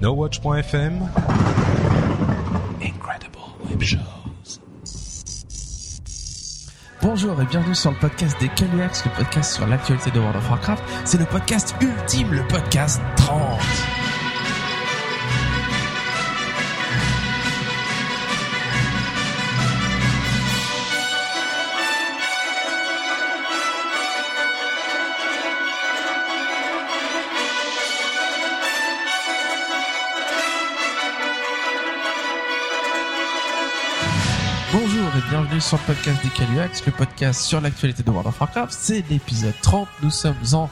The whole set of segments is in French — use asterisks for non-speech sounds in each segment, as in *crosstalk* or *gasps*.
NoWatch.fm Incredible Web Shows. Bonjour et bienvenue sur le podcast des Caluax, le podcast sur l'actualité de World of Warcraft. C'est le podcast ultime, le podcast 30. Sur le podcast des Caluax, le podcast sur l'actualité de World of Warcraft. C'est l'épisode 30, nous sommes en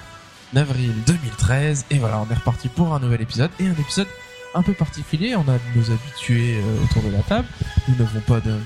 avril 2013 et voilà, on est reparti pour un nouvel épisode et un épisode un peu particulier. On a nos habitués euh, autour de la table, nous n'avons pas d'in-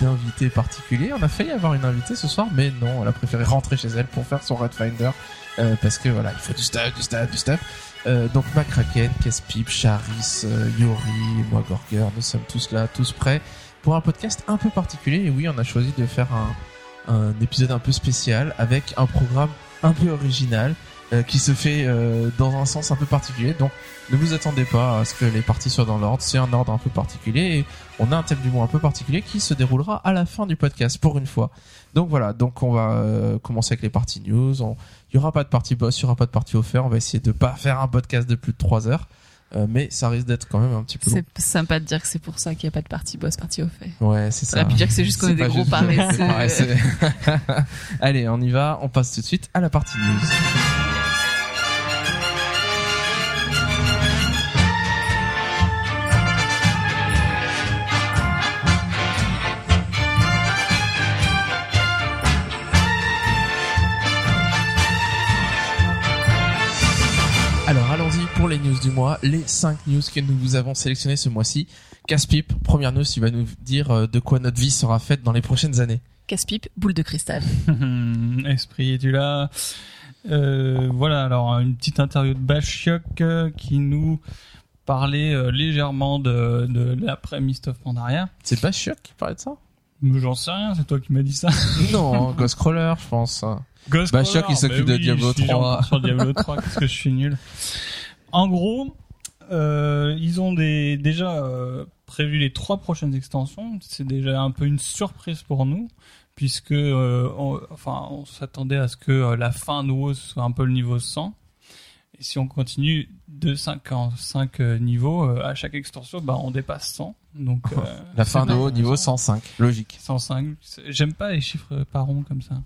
d'invité particulier. On a failli avoir une invitée ce soir, mais non, elle a préféré rentrer chez elle pour faire son Red Finder euh, parce que voilà, il faut du stuff, du stuff, du stuff. Euh, donc Macraken, Kespip, Charis, euh, Yori, moi Gorger, nous sommes tous là, tous prêts pour un podcast un peu particulier. Et oui, on a choisi de faire un, un épisode un peu spécial avec un programme un peu original euh, qui se fait euh, dans un sens un peu particulier. Donc, ne vous attendez pas à ce que les parties soient dans l'ordre. C'est un ordre un peu particulier et on a un thème du mois un peu particulier qui se déroulera à la fin du podcast pour une fois. Donc voilà. Donc on va euh, commencer avec les parties news. On- Il y aura pas de partie boss, il y aura pas de partie offert. On va essayer de pas faire un podcast de plus de 3 heures. Euh, mais ça risque d'être quand même un petit peu. C'est sympa de dire que c'est pour ça qu'il n'y a pas de partie boss, partie au fait. Ouais, c'est Ça ça. aurait pu dire que c'est juste qu'on est des gros paresseux. *laughs* *laughs* Allez, on y va. On passe tout de suite à la partie news. Les news du mois, les 5 news que nous vous avons sélectionnées ce mois-ci. Casse-pipe, première news, il va nous dire euh, de quoi notre vie sera faite dans les prochaines années. Casse-pipe, boule de cristal. *laughs* Esprit, es-tu là? Euh, Voilà, alors une petite interview de Bashiok euh, qui nous parlait légèrement de, de l'après Mist of Pandaria. C'est pas Chuck qui parlait de ça? Mais j'en sais rien, c'est toi qui m'as dit ça. *laughs* Non, Ghostcrawler, je pense. Ghost Bashiok, Crawler, il s'occupe bah de Diablo je suis 3. encore sur Diablo 3, qu'est-ce que je suis nul. En gros, euh, ils ont des, déjà euh, prévu les trois prochaines extensions. C'est déjà un peu une surprise pour nous, puisque euh, on, enfin, on s'attendait à ce que la fin de WoW soit un peu le niveau 100. Et si on continue de 5 en 5 euh, niveaux, à chaque extension, bah, on dépasse 100. Donc, *laughs* La fin de haut, bien. niveau 105. Logique. 105. C'est- J'aime pas les chiffres par rond comme ça.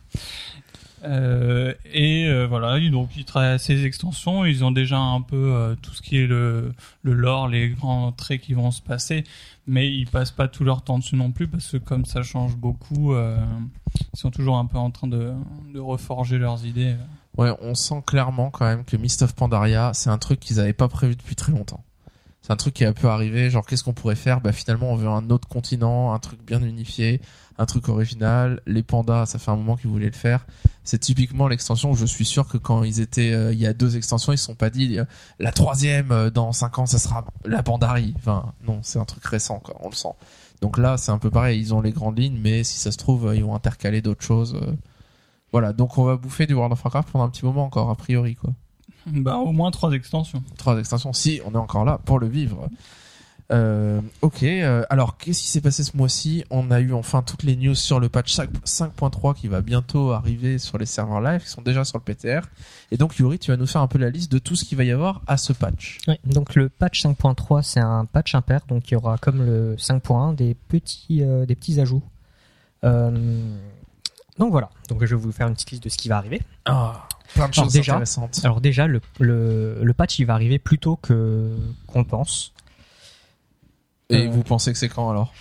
Euh, et euh, voilà, donc ils travaillent à ces extensions. Ils ont déjà un peu euh, tout ce qui est le, le lore, les grands traits qui vont se passer, mais ils passent pas tout leur temps dessus non plus parce que comme ça change beaucoup, euh, ils sont toujours un peu en train de, de reforger leurs idées. Ouais, on sent clairement quand même que Mist of Pandaria, c'est un truc qu'ils avaient pas prévu depuis très longtemps. C'est un truc qui a pu arriver, genre qu'est-ce qu'on pourrait faire? Bah finalement on veut un autre continent, un truc bien unifié, un truc original. Les pandas, ça fait un moment qu'ils voulaient le faire. C'est typiquement l'extension où je suis sûr que quand ils étaient, euh, il y a deux extensions, ils se sont pas dit euh, la troisième euh, dans cinq ans, ça sera la Pandarie. Enfin non, c'est un truc récent quoi, on le sent. Donc là c'est un peu pareil, ils ont les grandes lignes, mais si ça se trouve euh, ils vont intercaler d'autres choses. euh. Voilà, donc on va bouffer du World of Warcraft pendant un petit moment encore, a priori quoi Bah au moins trois extensions. trois extensions si on est encore là pour le vivre. Euh, ok, euh, alors qu'est-ce qui s'est passé ce mois-ci? On a eu enfin toutes les news sur le patch 5 5.3 qui va bientôt arriver sur les serveurs live, qui sont déjà sur le PTR. Et donc Yuri, tu vas nous faire un peu la liste de tout ce qu'il va y avoir à ce patch. Oui, donc le patch 5.3, c'est un patch impair, donc il y aura comme le 5.1 des petits, euh, des petits ajouts. Euh, donc voilà, donc je vais vous faire une petite liste de ce qui va arriver. Ah, plein de Alors choses déjà- intéressantes. Alors déjà, le, le, le patch il va arriver plus tôt que qu'on le pense. Et euh, vous pensez que c'est quand alors?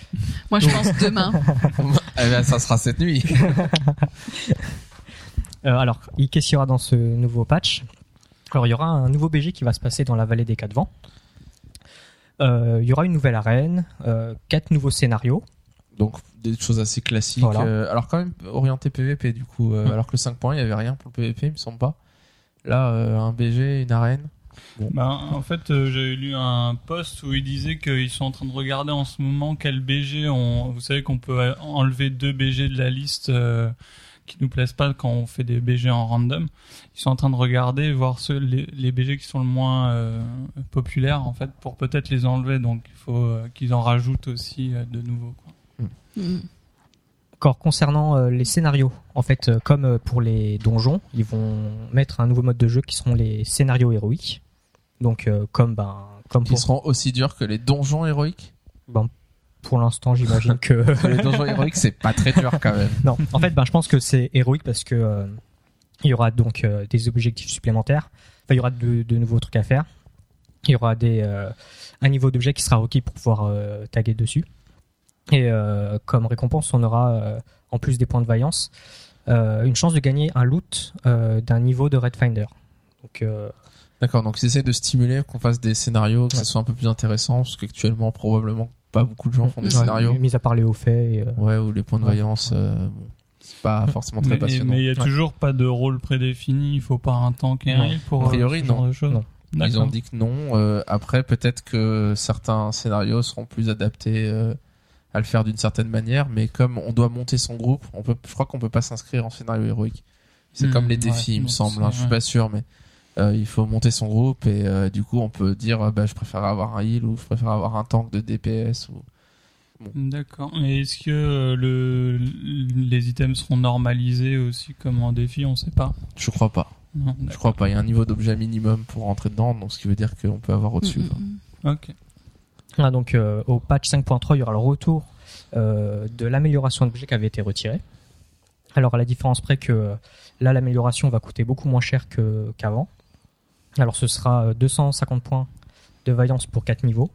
Moi, je pense demain. *laughs* Eh ben, ça sera cette nuit. *laughs* Euh, alors, il- qu'est-ce qu'il y aura dans ce nouveau patch Alors, il y aura un nouveau BG qui va se passer dans la vallée des quatre vents. Euh, il y aura une nouvelle arène, euh, quatre nouveaux scénarios. Donc des choses assez classiques. Voilà. euh, alors quand même orienté PVP du coup. euh. Alors que le 5.1 il y avait rien pour le PVP, il me semble pas. Là, euh, un BG, une arène. Ben, en fait, euh, j'avais lu un post où il disait qu'ils sont en train de regarder en ce moment quel BG on. Vous savez qu'on peut enlever deux BG de la liste euh, qui nous plaisent pas quand on fait des BG en random. Ils sont en train de regarder, voir ceux, les, les BG qui sont le moins euh, populaires en fait, pour peut-être les enlever. Donc il faut euh, qu'ils en rajoutent aussi euh, de nouveaux. Mm. Encore concernant euh, les scénarios, en fait, euh, comme euh, pour les donjons, ils vont mettre un nouveau mode de jeu qui seront les scénarios héroïques. Donc, comme ben, comme pour, seront aussi durs que les donjons héroïques? ben, pour l'instant, j'imagine que les donjons héroïques, c'est pas très dur quand même. non. En fait, ben, je pense que c'est héroïque parce que il y aura donc des objectifs supplémentaires. Enfin, il y aura de, de nouveaux trucs à faire. Il y aura des un niveau d'objet qui sera requis pour pouvoir taguer dessus. Et euh, comme récompense, on aura euh, en plus des points de vaillance euh, une chance de gagner un loot euh, d'un niveau de Red Finder. Donc euh, D'accord, donc ils essaient de stimuler qu'on fasse des scénarios, que Ouais. ce soit un peu plus intéressant, parce qu'actuellement, probablement, pas beaucoup de gens font des ouais, scénarios. mis à part les hauts faits. et, euh, Ouais, ou les points de Ouais. vaillance, euh, bon, c'est pas forcément très Mais passionnant. mais il y a Ouais. toujours pas de rôle prédéfini. Il faut pas un tank et un Non. heal pour A priori, ce genre non. de choses. Non. Ils ont dit que non. Euh, après, peut-être que certains scénarios seront plus adaptés euh, à le faire d'une certaine manière, mais comme on doit monter son groupe, on peut, je crois qu'on peut pas s'inscrire en scénario héroïque. C'est Hmm, comme les ouais, défis, il me semble. hein, je suis pas sûr, mais euh, il faut monter son groupe et euh, du coup, on peut dire, euh, bah, je préfère avoir un heal ou je préfère avoir un tank de DPS ou D'accord. Et est-ce que euh, le, les items seront normalisés aussi comme en défi? On sait pas. je crois pas. Non, Je crois pas. Il y a un niveau d'objet minimum pour rentrer dedans, donc ce qui veut dire qu'on peut avoir au-dessus. Mm, mm, d'accord. Ok. Voilà, donc euh, au patch 5.3, il y aura le retour euh, de l'amélioration d'objets qui avait été retirée. Alors à la différence près que euh, là l'amélioration va coûter beaucoup moins cher qu'avant. Alors ce sera euh, 250 points de vaillance pour 4 niveaux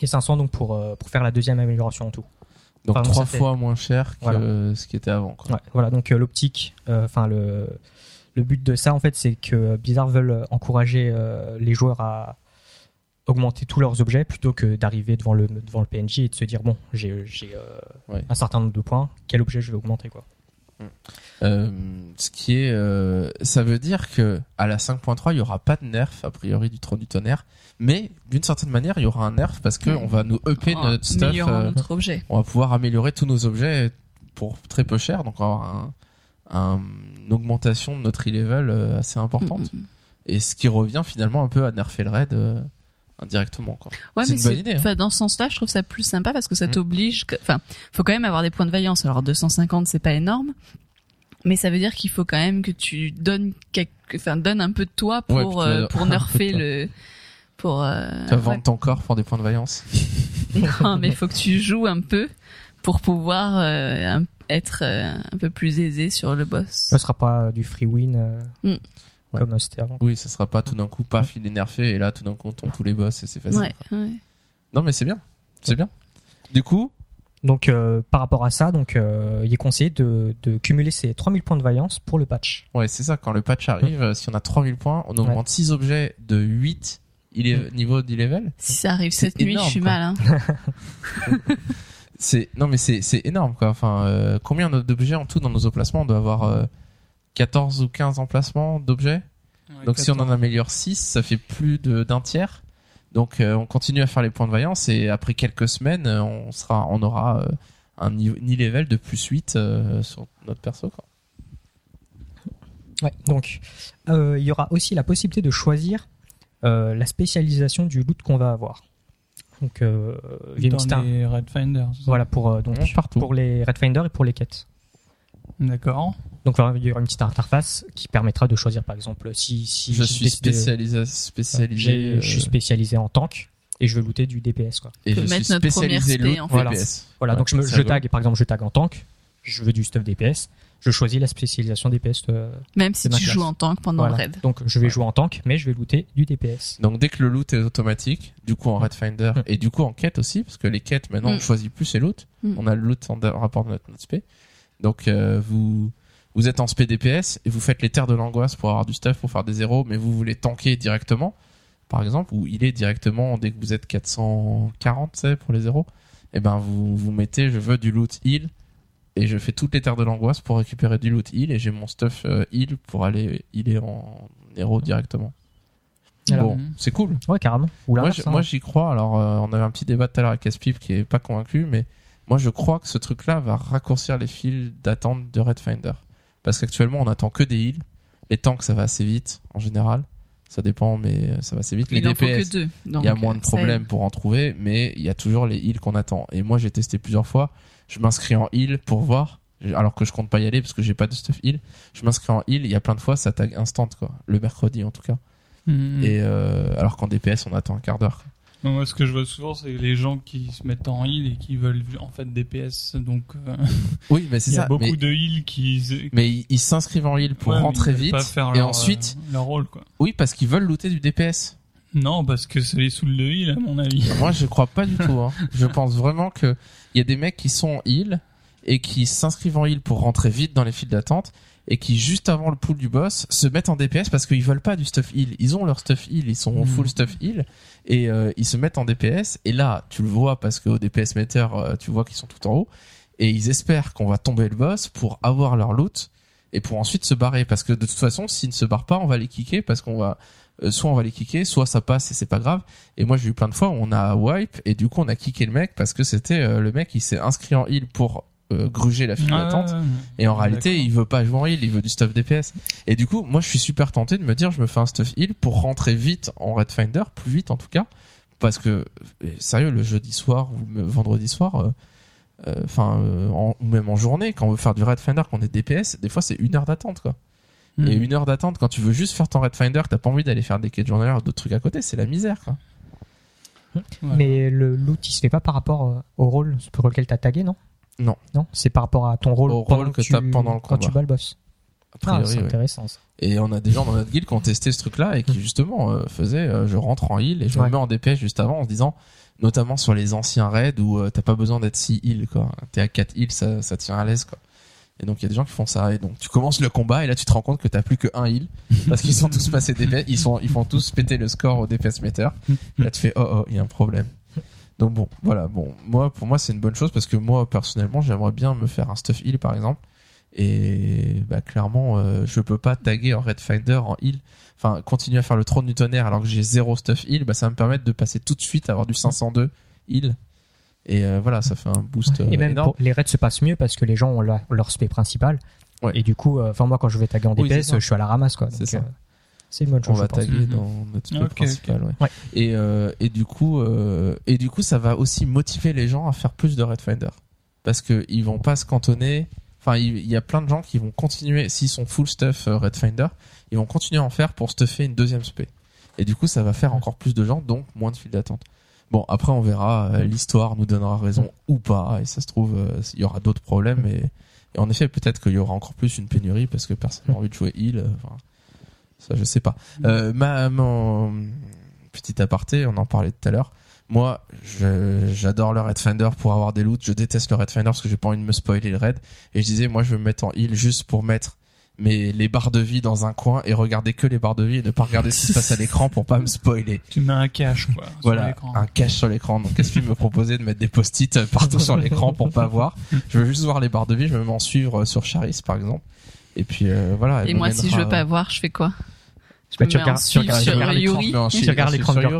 et 500 donc pour, euh, pour faire la deuxième amélioration en tout. Donc Pardon, trois fois moins cher que Voilà. ce qui était avant. Quoi. Ouais, voilà donc euh, l'optique, euh, enfin le, le but de ça en fait c'est que Blizzard veulent encourager euh, les joueurs à augmenter tous leurs objets plutôt que d'arriver devant le devant le PNJ et de se dire bon j'ai j'ai euh, Ouais. un certain nombre de points quel objet je vais augmenter quoi Euh, ce qui est, euh, ça veut dire que à la 5.3, il y aura pas de nerf a priori du trône du tonnerre, mais d'une certaine manière, il y aura un nerf parce que Mm. on va nous upper En notre stuff. euh, notre objet. on va pouvoir améliorer tous nos objets pour très peu cher, donc on va avoir un, un- une augmentation de notre e-level assez importante. Mm, mm. Et ce qui revient finalement un peu à nerfer le raid euh, indirectement. Quoi. Ouais, C'est mais une bonne idée, hein. enfin, dans ce sens-là, je trouve ça plus sympa parce que ça Mm. t'oblige, enfin, faut quand même avoir des points de vaillance. Alors 250, c'est pas énorme, mais ça veut dire qu'il faut quand même que tu donnes quelque, enfin, donne un peu de toi pour Ouais, euh, pour de nerfer le, pour. Euh, Tu vas ouais. vendre ton corps pour des points de vaillance. *laughs* Non, mais il faut que tu joues un peu pour pouvoir euh, un- être euh, un peu plus aisé sur le boss. ce sera pas euh, du free win euh, Mm. comme c'était avant Oui, ça sera pas tout d'un coup, paf, il est nerfé, et là tout d'un coup on tombe tous les boss et c'est facile. Ouais, ouais. Non mais c'est bien, c'est bien. Du coup, donc euh, par rapport à ça donc euh, il est conseillé de, de cumuler ces 3000 points de vaillance pour le patch Ouais, c'est ça, quand le patch arrive, euh, si on a 3000 points, on augmente 6 objets de 8 il est, niveau d'e-level. Si ça arrive C'est cette nuit, énorme, je suis quoi. mal. Hein. *laughs* C'est non mais c'est c'est énorme quoi. Enfin, euh, combien d'objets en tout dans nos emplacements On doit avoir euh, 14 ou 15 emplacements d'objets. Donc si on en améliore 6, ça fait plus de d'un tiers. Donc euh, on continue à faire les points de vaillance et après quelques semaines, euh, on sera on aura euh, un niveau ni level de plus 8 euh, sur notre perso quoi. Ouais, donc euh, il y aura aussi la possibilité de choisir euh, la spécialisation du loot qu'on va avoir. Donc euh, il y a une dans petite- les Red Finder. voilà pour euh, donc partout. pour les Red Finder et pour les quêtes. D'accord. Donc il y aura une petite interface qui permettra de choisir par exemple si si je suis spécialisé spécialisé j'ai- je suis euh, spécialisé en tank et je veux looter du DPS quoi. et On peut je mettre suis notre spécialisé première spé, loot en fait. Voilà. DPS. Voilà, Ouais, donc je, me, je tag par exemple je tag en tank, je veux du stuff DPS, je choisis la spécialisation DPS. euh, Même si C'est ma tu classe. joues en tank pendant voilà. le raid. Donc je vais Ouais. jouer en tank, mais je vais looter du DPS. Donc dès que le loot est automatique, du coup en Red Finder Mm. et du coup en quête aussi, parce que les quêtes maintenant on Mm. choisit plus ses loot, Mm. on a le loot en rapport de notre, notre spé. Donc euh, vous vous êtes en spé DPS et vous faites les terres de l'angoisse pour avoir du stuff pour faire des zéros, mais vous voulez tanker directement, par exemple, ou il est directement dès que vous êtes 440, c'est pour les zéros, et ben vous vous mettez je veux du loot heal et je fais toutes les terres de l'angoisse pour récupérer du loot heal et j'ai mon stuff euh, heal pour aller healer en héros directement. Alors, Bon, Mhm. c'est cool. Ouais, carrément. Ou Moi, hein. moi, j'y crois. Alors, euh, on avait un petit débat tout à l'heure avec Caspip qui est pas convaincu, mais moi, je crois que ce truc-là va raccourcir les files d'attente de Red Finder. Parce qu'actuellement on attend que des heals. Les tanks ça va assez vite en général, ça dépend mais euh, ça va assez vite. Les Il faut DPS, que deux. il y a moins de euh, problèmes pour en trouver, mais il y a toujours les heals qu'on attend. Et moi j'ai testé plusieurs fois, je m'inscris en heal pour voir, alors que je compte pas y aller parce que j'ai pas de stuff heal. Je m'inscris en heal, il y a plein de fois ça tag instant quoi, le mercredi en tout cas. Mhm. Et euh, alors qu'en DPS on attend un quart d'heure. Non, moi, ce que je vois souvent, c'est les gens qui se mettent en heal et qui veulent en fait DPS. Donc, euh, *laughs* Oui, mais c'est il y a ça. beaucoup mais de heal qui. mais ils s'inscrivent en heal pour Ouais, rentrer vite et leur, ensuite euh, leur rôle quoi. oui parce qu'ils veulent looter du DPS. Non, parce que ça les saoule de heal à mon avis. Moi, je crois pas du tout. Hein. *laughs* Je pense vraiment que il y a des mecs qui sont en heal et qui s'inscrivent en heal pour rentrer vite dans les files d'attente et qui juste avant le pool du boss se mettent en DPS parce qu'ils veulent pas du stuff heal. Ils ont leur stuff heal, ils sont Mhm. full stuff heal et euh, ils se mettent en DPS et là, tu le vois parce qu'au DPS meter, euh, tu vois qu'ils sont tout en haut et ils espèrent qu'on va tomber le boss pour avoir leur loot et pour ensuite se barrer parce que de toute façon, s'ils ne se barrent pas, on va les kicker parce qu'on va euh, soit on va les kicker, soit ça passe et c'est pas grave. Et moi j'ai eu plein de fois où on a wipe et du coup on a kické le mec parce que c'était le mec il s'est inscrit en heal pour euh, gruger la file d'attente. Ouais, ouais, Et en réalité, il veut pas jouer en heal, il veut du stuff DPS. Et du coup, moi, je suis super tenté de me dire, je me fais un stuff heal pour rentrer vite en Red Finder, plus vite en tout cas, parce que euh, sérieux, le jeudi soir ou le vendredi soir, euh, euh, enfin, euh, en- ou même en journée, quand on veut faire du Red Finder, qu'on est DPS, des fois c'est une heure d'attente, quoi. Mhm. Et une heure d'attente quand tu veux juste faire ton Red Finder, t'as pas envie d'aller faire des quêtes journalières ou d'autres trucs à côté, c'est la misère, quoi. Voilà. Mais le loot, il se fait pas par rapport au rôle pour lequel t'as tagué, non? Non. Non, c'est par rapport à ton rôle, Au rôle que tu- t'as pendant le quand tu combat. bats le boss. A Ah, priori, c'est intéressant. ça. Et on a des gens dans notre guilde qui ont testé ce truc-là et qui justement euh, faisaient euh, je rentre en heal et je Ouais. me mets en DPS juste avant en se disant notamment sur les anciens raids où euh, t'as pas besoin d'être 6 heal quoi. T'es à 4 heal ça, ça tient à l'aise quoi. Et donc il y a des gens qui font ça et donc tu commences le combat et là tu te rends compte que t'as plus que un heal *laughs* parce qu'ils sont tous passés DPS, ils sont ils font tous péter le score au DPS meter. Et là tu fais oh oh il y a un problème. Donc bon voilà bon moi pour moi c'est une bonne chose parce que moi personnellement j'aimerais bien me faire un stuff heal par exemple et bah clairement euh, je peux pas taguer en Red Finder en heal enfin continuer à faire le trône du tonnerre alors que j'ai zéro stuff heal bah ça va me permettre de passer tout de suite à avoir du 502 heal et euh, voilà ça fait un boost Et euh, même énorme. pour- les raids se passent mieux parce que les gens ont leur, leur spé principal. Ouais. Et du coup, euh, enfin moi quand je vais taguer en DPS, je suis à la ramasse quoi. C'est Donc, ça. C'est une bonne on chose. va je pense. taguer Mhm. dans notre truc Ok, principal ouais. Ouais. et euh, et du coup euh, et du coup ça va aussi motiver les gens à faire plus de Red Finder parce que ils vont pas se cantonner enfin il y, a plein de gens qui vont continuer s'ils sont full stuff euh, Red Finder ils vont continuer à en faire pour stuffer une deuxième spé et du coup ça va faire encore plus de gens donc moins de files d'attente bon après on verra l'histoire nous donnera raison ou pas et ça se trouve il y aura d'autres problèmes et, et en effet peut-être qu'il y aura encore plus une pénurie parce que personne n'a envie de jouer heal enfin, ça je sais pas euh, ma, mon petit aparté, on en parlait tout à l'heure. Moi, j'adore le Red Finder pour avoir des loots. Je déteste le Red Finder parce que j'ai pas envie de me spoiler le raid. Et je disais, moi, je veux me mettre en heal juste pour mettre mes, les barres de vie dans un coin et regarder que les barres de vie et ne pas regarder ce qui se passe à l'écran pour pas me spoiler. Tu mets un cache quoi. sur Voilà, un cache sur l'écran. Donc, qu'est-ce qu'il me proposait de mettre des post-it partout sur l'écran pour pas voir? Je veux juste voir les barres de vie. Je me mets en suivre sur Charis, par exemple. Et puis, euh, voilà. Et moi, si je veux pas voir, je fais quoi? Je Bah, me tu regardes- tu suivre regardes- sur Tu regardes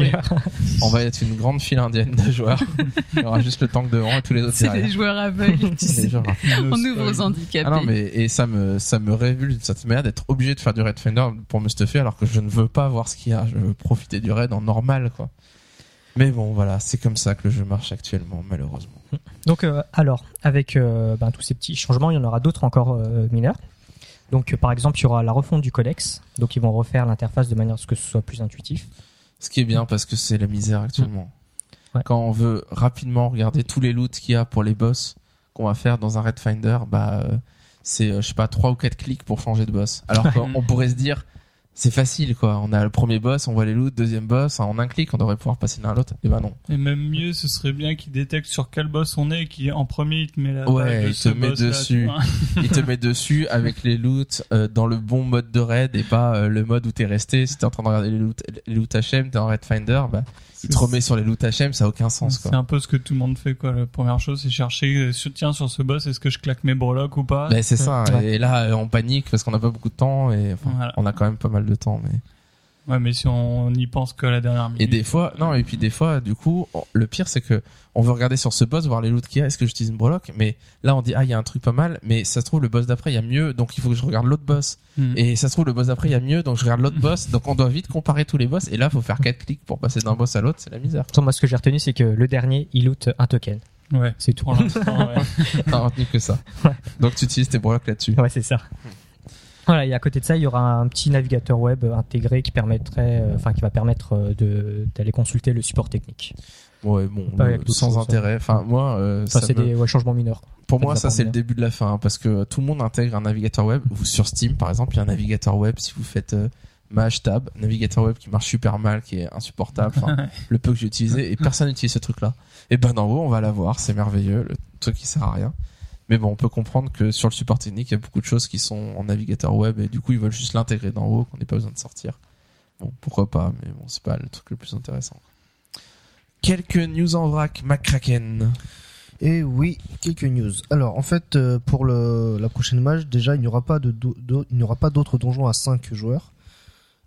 l'écran. *laughs* On va être une grande file indienne de joueurs. *laughs* Il y aura juste le tank devant et tous les autres C'est des joueurs aveugles, *laughs* tu Les sais. joueurs. On ouvre aux handicapés. Ah non mais et ça me ça me révulse d'une certaine manière d'être obligé de faire du raid finder pour me stuffer alors que je ne veux pas voir ce qu'il y a. Je veux profiter du raid en normal quoi. Mais bon voilà, c'est comme ça que le jeu marche actuellement malheureusement. Donc euh, alors, avec euh, ben, tous ces petits changements, il y en aura d'autres encore euh, mineurs. Donc euh, par exemple, il y aura la refonte du codex. Donc ils vont refaire l'interface de manière à ce que ce soit plus intuitif. Ce qui est bien parce que c'est la misère actuellement. Ouais. Quand on veut rapidement regarder tous les loots qu'il y a pour les boss qu'on va faire dans un raid finder, bah euh, c'est euh, je sais pas trois ou quatre clics pour changer de boss. Alors qu'on pourrait se dire c'est facile quoi. On a le premier boss, on voit les loots, deuxième boss, en un clic on devrait pouvoir passer l'un à l'autre. Et bah non. Et même mieux, ce serait bien qu'il détecte sur quel boss on est, qui en premier il te met la Ouais, il te met dessus. *laughs* Il te met dessus avec les loots euh, dans le bon mode de raid et pas euh, le mode où t'es resté. Si t'es en train de regarder les loots, les loots HM, t'es en raid finder, bah il te remet sur les loots HM, ça a aucun sens C'est quoi. un peu ce que tout le monde fait quoi. La première chose, c'est chercher, euh, sur- tiens, sur ce boss, est-ce que je claque mes breloques ou pas Ben c'est ça. Ouais. Et là, euh, on panique parce qu'on n'a pas beaucoup de temps et enfin, Voilà. on a quand même pas mal de temps, mais Ouais, mais si on n'y pense que la dernière minute. Et des fois, non, et puis des fois, du coup, on- le pire c'est que on veut regarder sur ce boss, voir les loots qu'il y a, est-ce que j'utilise une breloque, mais là on dit ah il y a un truc pas mal, mais ça se trouve le boss d'après il y a mieux, donc il faut que je regarde l'autre boss. Hmm. Et ça se trouve le boss d'après il y a mieux, donc je regarde l'autre *laughs* boss, donc on doit vite comparer tous les boss, et là faut faire quatre clics pour passer d'un boss à l'autre, c'est la misère. Attends, moi, ce que j'ai retenu, c'est que le dernier, il loot un token. Ouais. C'est tout. Pour l'instant, ouais. *laughs* T'as retenu que ça. Ouais. Donc tu utilises tes breloques là-dessus. Ouais, c'est ça. Voilà, et à côté de ça, il y aura un petit navigateur web intégré qui permettrait, euh, enfin, qui va permettre euh, de d'aller consulter le support technique. Ouais, bon, d'autres sans choses, intérêt. Enfin moi, euh, Enfin, c'est me- des ouais, changements mineurs. quoi. Pour moi, ça c'est le début de la fin, hein, parce que tout le monde intègre un navigateur web. Ou sur Steam, par exemple, il y a un navigateur web. Si vous faites euh, Maj Tab, navigateur web qui marche super mal, qui est insupportable, *laughs* le peu que j'ai utilisé, et personne n'utilise ce truc-là. Et ben en haut, on va l'avoir, c'est merveilleux, le truc qui sert à rien. Mais bon, on peut comprendre que sur le support technique, il y a beaucoup de choses qui sont en navigateur web, et du coup, ils veulent juste l'intégrer d'en haut, qu'on n'ait pas besoin de sortir. Bon, pourquoi pas, mais bon, c'est pas le truc le plus intéressant. Quelques news en vrac, McCracken. Et oui, quelques news. Alors, en fait, euh, pour le, la prochaine match, déjà, il n'y aura pas d'autres donjons à 5 joueurs.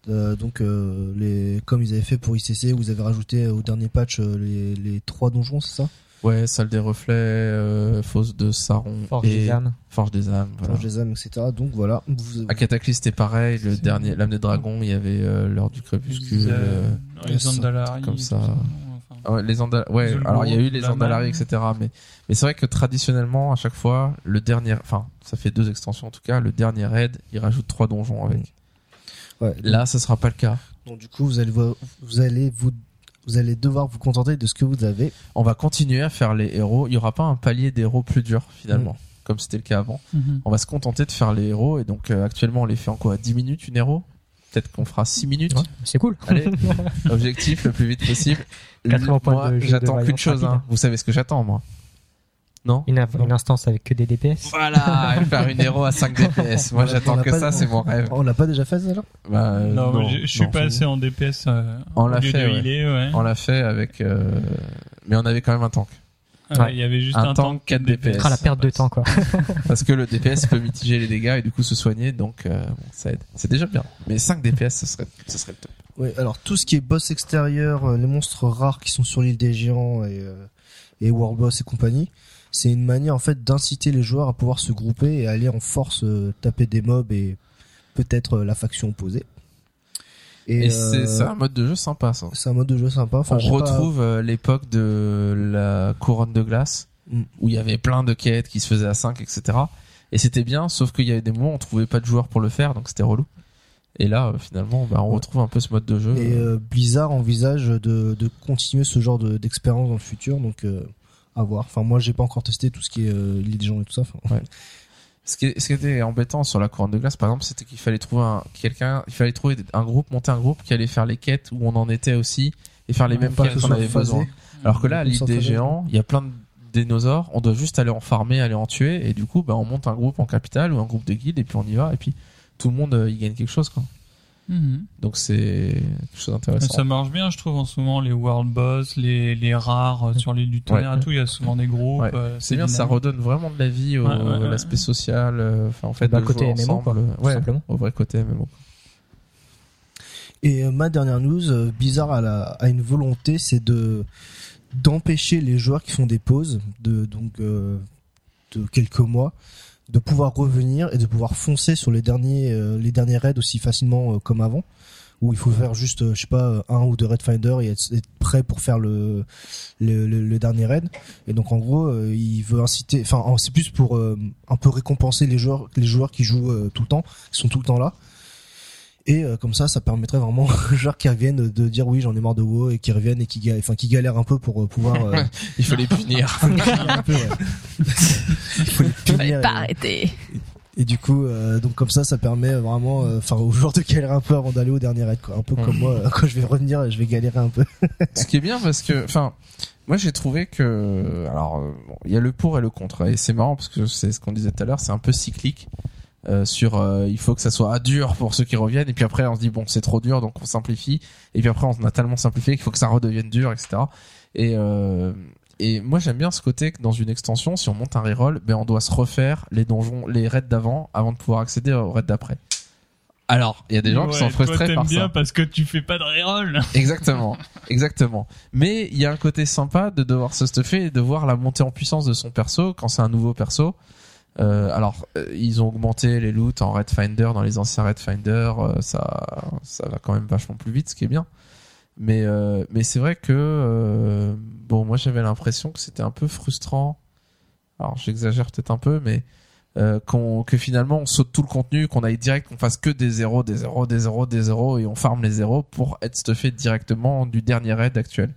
Euh, donc, euh, les, comme ils avaient fait pour ICC, vous avez rajouté au dernier patch les, les trois donjons, c'est ça? Ouais, salle des reflets, euh, fosse de Saron Forge et des âmes. Forge des âmes. Voilà. Forge des âmes, etc. Donc voilà. Vous, À Cataclysme, c'était pareil. Le C'est- dernier, l'âme des dragons, il y avait euh, l'heure du crépuscule. euh, les Zandalari, comme ça. enfin. ouais, les Andal- ouais. Alors il y a eu les la Andalari, etc. Mais, mais c'est vrai que traditionnellement, à chaque fois, le dernier, enfin, ça fait deux extensions en tout cas. Le dernier raid, il rajoute trois donjons avec. ouais, Là, ça sera pas le cas. donc du coup, vous allez, voir- vous allez vous, vous allez devoir vous contenter de ce que vous avez. On va continuer à faire les héros. Il y aura pas un palier d'héros plus dur finalement, comme c'était le cas avant. Mhm. On va se contenter de faire les héros et donc euh, actuellement on les fait en quoi? 10 minutes une héros? Peut-être qu'on fera 6 minutes? Ouais, c'est cool. Allez, *laughs* objectif le plus vite possible. 80 points moi, de jeu de j'attends qu'une chose. Hein. Vous savez ce que j'attends, moi Non Une, instance avec que des DPS. Voilà, faire une héros à 5 *laughs* DPS. Moi, j'attends que pas- ça, c'est mon rêve. On l'a pas déjà fait, ça là Bah, euh, Non, non, je, je suis non, passé en DPS euh, On l'a fait, de ouais. healer, ouais. On l'a fait avec, euh, mais on avait quand même un tank. Ah, Ouais. Il y avait juste Un un, tank, 4 DPS. Ah, la perte de temps, quoi. *laughs* Parce que le DPS peut mitiger les dégâts et du coup se soigner, donc euh, bon, ça aide. C'est déjà bien. Mais 5 DPS, ce serait, ce serait le top. Oui, alors tout ce qui est boss extérieur, euh, les monstres rares qui sont sur l'île des géants et, euh, et World Boss et compagnie, c'est une manière en fait d'inciter les joueurs à pouvoir se grouper et aller en force euh, taper des mobs et peut-être euh, la faction opposée. Et, euh, c'est un mode de jeu sympa, ça. c'est un mode de jeu sympa. Enfin, on pas- retrouve l'époque de la couronne de glace Mm. où il y avait plein de quêtes qui se faisaient à 5 etc et c'était bien sauf qu'il y avait des moments où on trouvait pas de joueurs pour le faire donc c'était relou et là finalement bah, on retrouve un peu ce mode de jeu Et euh, Blizzard envisage de, de continuer ce genre de- d'expérience dans le futur, donc euh, à voir. Enfin, moi, j'ai pas encore testé tout ce qui est euh, l'île des gens et tout ça. Enfin, ce, qui, est- ce qui était embêtant sur la couronne de glace par exemple c'était qu'il fallait trouver un quelqu'un il fallait trouver un groupe monter un groupe qui allait faire les quêtes où on en était aussi et faire les Ouais, mêmes pas quêtes qu'on avait besoin. alors que là à Comme l'île des géants il y a plein de dinosaures on doit juste aller en farmer aller en tuer et du coup bah on monte un groupe en capitale ou un groupe de guides et puis on y va et puis tout le monde euh, il gagne quelque chose quoi Mhm. Donc c'est quelque chose d'intéressant. Ça marche bien, je trouve, en ce moment, les World Boss, les, les rares euh, sur l'île du tonnerre Ouais. et tout, il y a souvent des groupes. Ouais. euh, C'est bien, ça redonne vraiment de la vie au Ouais, ouais, ouais. l'aspect social, euh, enfin en fait Bah, de côté jouer MMO, quoi, ensemble, tout ouais, simplement. au vrai côté MMO. Et euh, ma dernière news, euh, Blizzard a, la- a une volonté, c'est de d'empêcher les joueurs qui font des pauses de donc euh, de quelques mois de pouvoir revenir et de pouvoir foncer sur les derniers euh, les derniers raids aussi facilement euh, comme avant où il faut faire juste euh, je sais pas un ou deux raid finder et être, prêt pour faire le le, le- le dernier raid. Et donc en gros euh, il veut inciter enfin en- c'est plus pour euh, un peu récompenser les joueurs les joueurs qui jouent euh, tout le temps qui sont tout le temps là et euh, comme ça, ça permettrait vraiment *laughs* aux joueurs qui reviennent de dire oui, j'en ai marre de WoW et qui reviennent et qui, ga- enfin, qui galèrent un peu pour euh, pouvoir euh, *laughs* Il *laughs* faut les punir. un peu, ouais. Il faut les punir et- pas arrêter. Et du coup, euh, donc comme ça, ça permet vraiment, euh, enfin, aux joueurs de galérer un peu avant d'aller au dernier raid, quoi. Un peu comme moi, euh, quand je vais revenir, je vais galérer un peu. Ce qui est bien parce que, enfin, moi j'ai trouvé que, alors, euh, bon, il y a le pour et le contre, et c'est marrant parce que c'est ce qu'on disait tout à l'heure, c'est un peu cyclique. Euh, sur euh, il faut que ça soit dur pour ceux qui reviennent et puis après on se dit bon c'est trop dur donc on simplifie et puis après on a tellement simplifié qu'il faut que ça redevienne dur etc et euh, et moi j'aime bien ce côté que dans une extension si on monte un reroll ben on doit se refaire les donjons les raids d'avant avant de pouvoir accéder aux raids d'après Alors, il y a des gens qui sont toi, frustrés t'aimes par bien ça. parce que tu fais pas de reroll. Exactement, *laughs* exactement. Mais il y a un côté sympa de devoir se stuffer et de voir la montée en puissance de son perso quand c'est un nouveau perso. Euh, alors, euh, ils ont augmenté les loots en Red Finder dans les anciens Red Finder, euh, ça, ça va quand même vachement plus vite, ce qui est bien. Mais, euh, mais c'est vrai que euh, bon, moi j'avais l'impression que c'était un peu frustrant. Alors, j'exagère peut-être un peu, mais euh, qu'on que finalement on saute tout le contenu, qu'on aille direct, qu'on fasse que des zéros, des zéros, des zéros, des zéros, et on farme les zéros pour être stuffé directement du dernier raid actuel.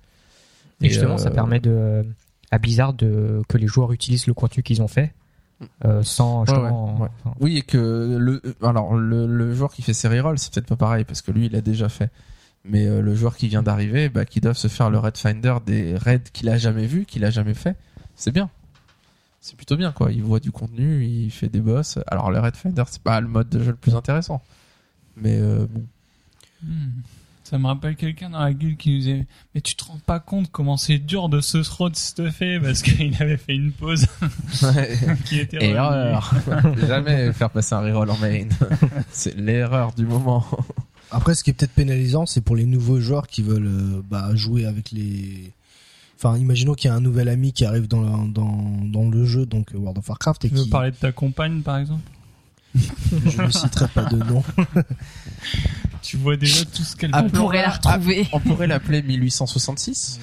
Et justement, ça permet de, à Blizzard de, que les joueurs utilisent le contenu qu'ils ont fait euh, sans ouais, ouais. enfin, Oui, et que le alors le, le joueur qui fait ses rerolls, c'est peut-être pas pareil parce que lui, il a déjà fait. Mais euh, le joueur qui vient d'arriver, bah, qui doit se faire le raid finder des raids qu'il a jamais vu, qu'il a jamais fait, c'est bien. C'est plutôt bien quoi. Il voit du contenu, il fait des boss. Alors le raid finder, c'est pas le mode de jeu le plus intéressant. Mais euh, bon. Hmm. Ça me rappelle quelqu'un dans la guilde qui nous disait Mais tu te rends pas compte comment c'est dur de se road stuffer parce qu'il avait fait une pause *laughs* qui était. Erreur. *laughs* jamais faire passer un reroll en main. *laughs* c'est l'erreur du moment. Après, ce qui est peut-être pénalisant, c'est pour les nouveaux joueurs qui veulent euh, bah, jouer avec les. Enfin, imaginons qu'il y a un nouvel ami qui arrive dans, la- dans, dans le jeu, donc World of Warcraft, et Tu veux qui. parler de ta compagne par exemple? Je ne citerai pas de nom. *laughs* Tu vois déjà tout ce qu'elle Ah, On fait. pourrait la retrouver. On pourrait l'appeler 1866.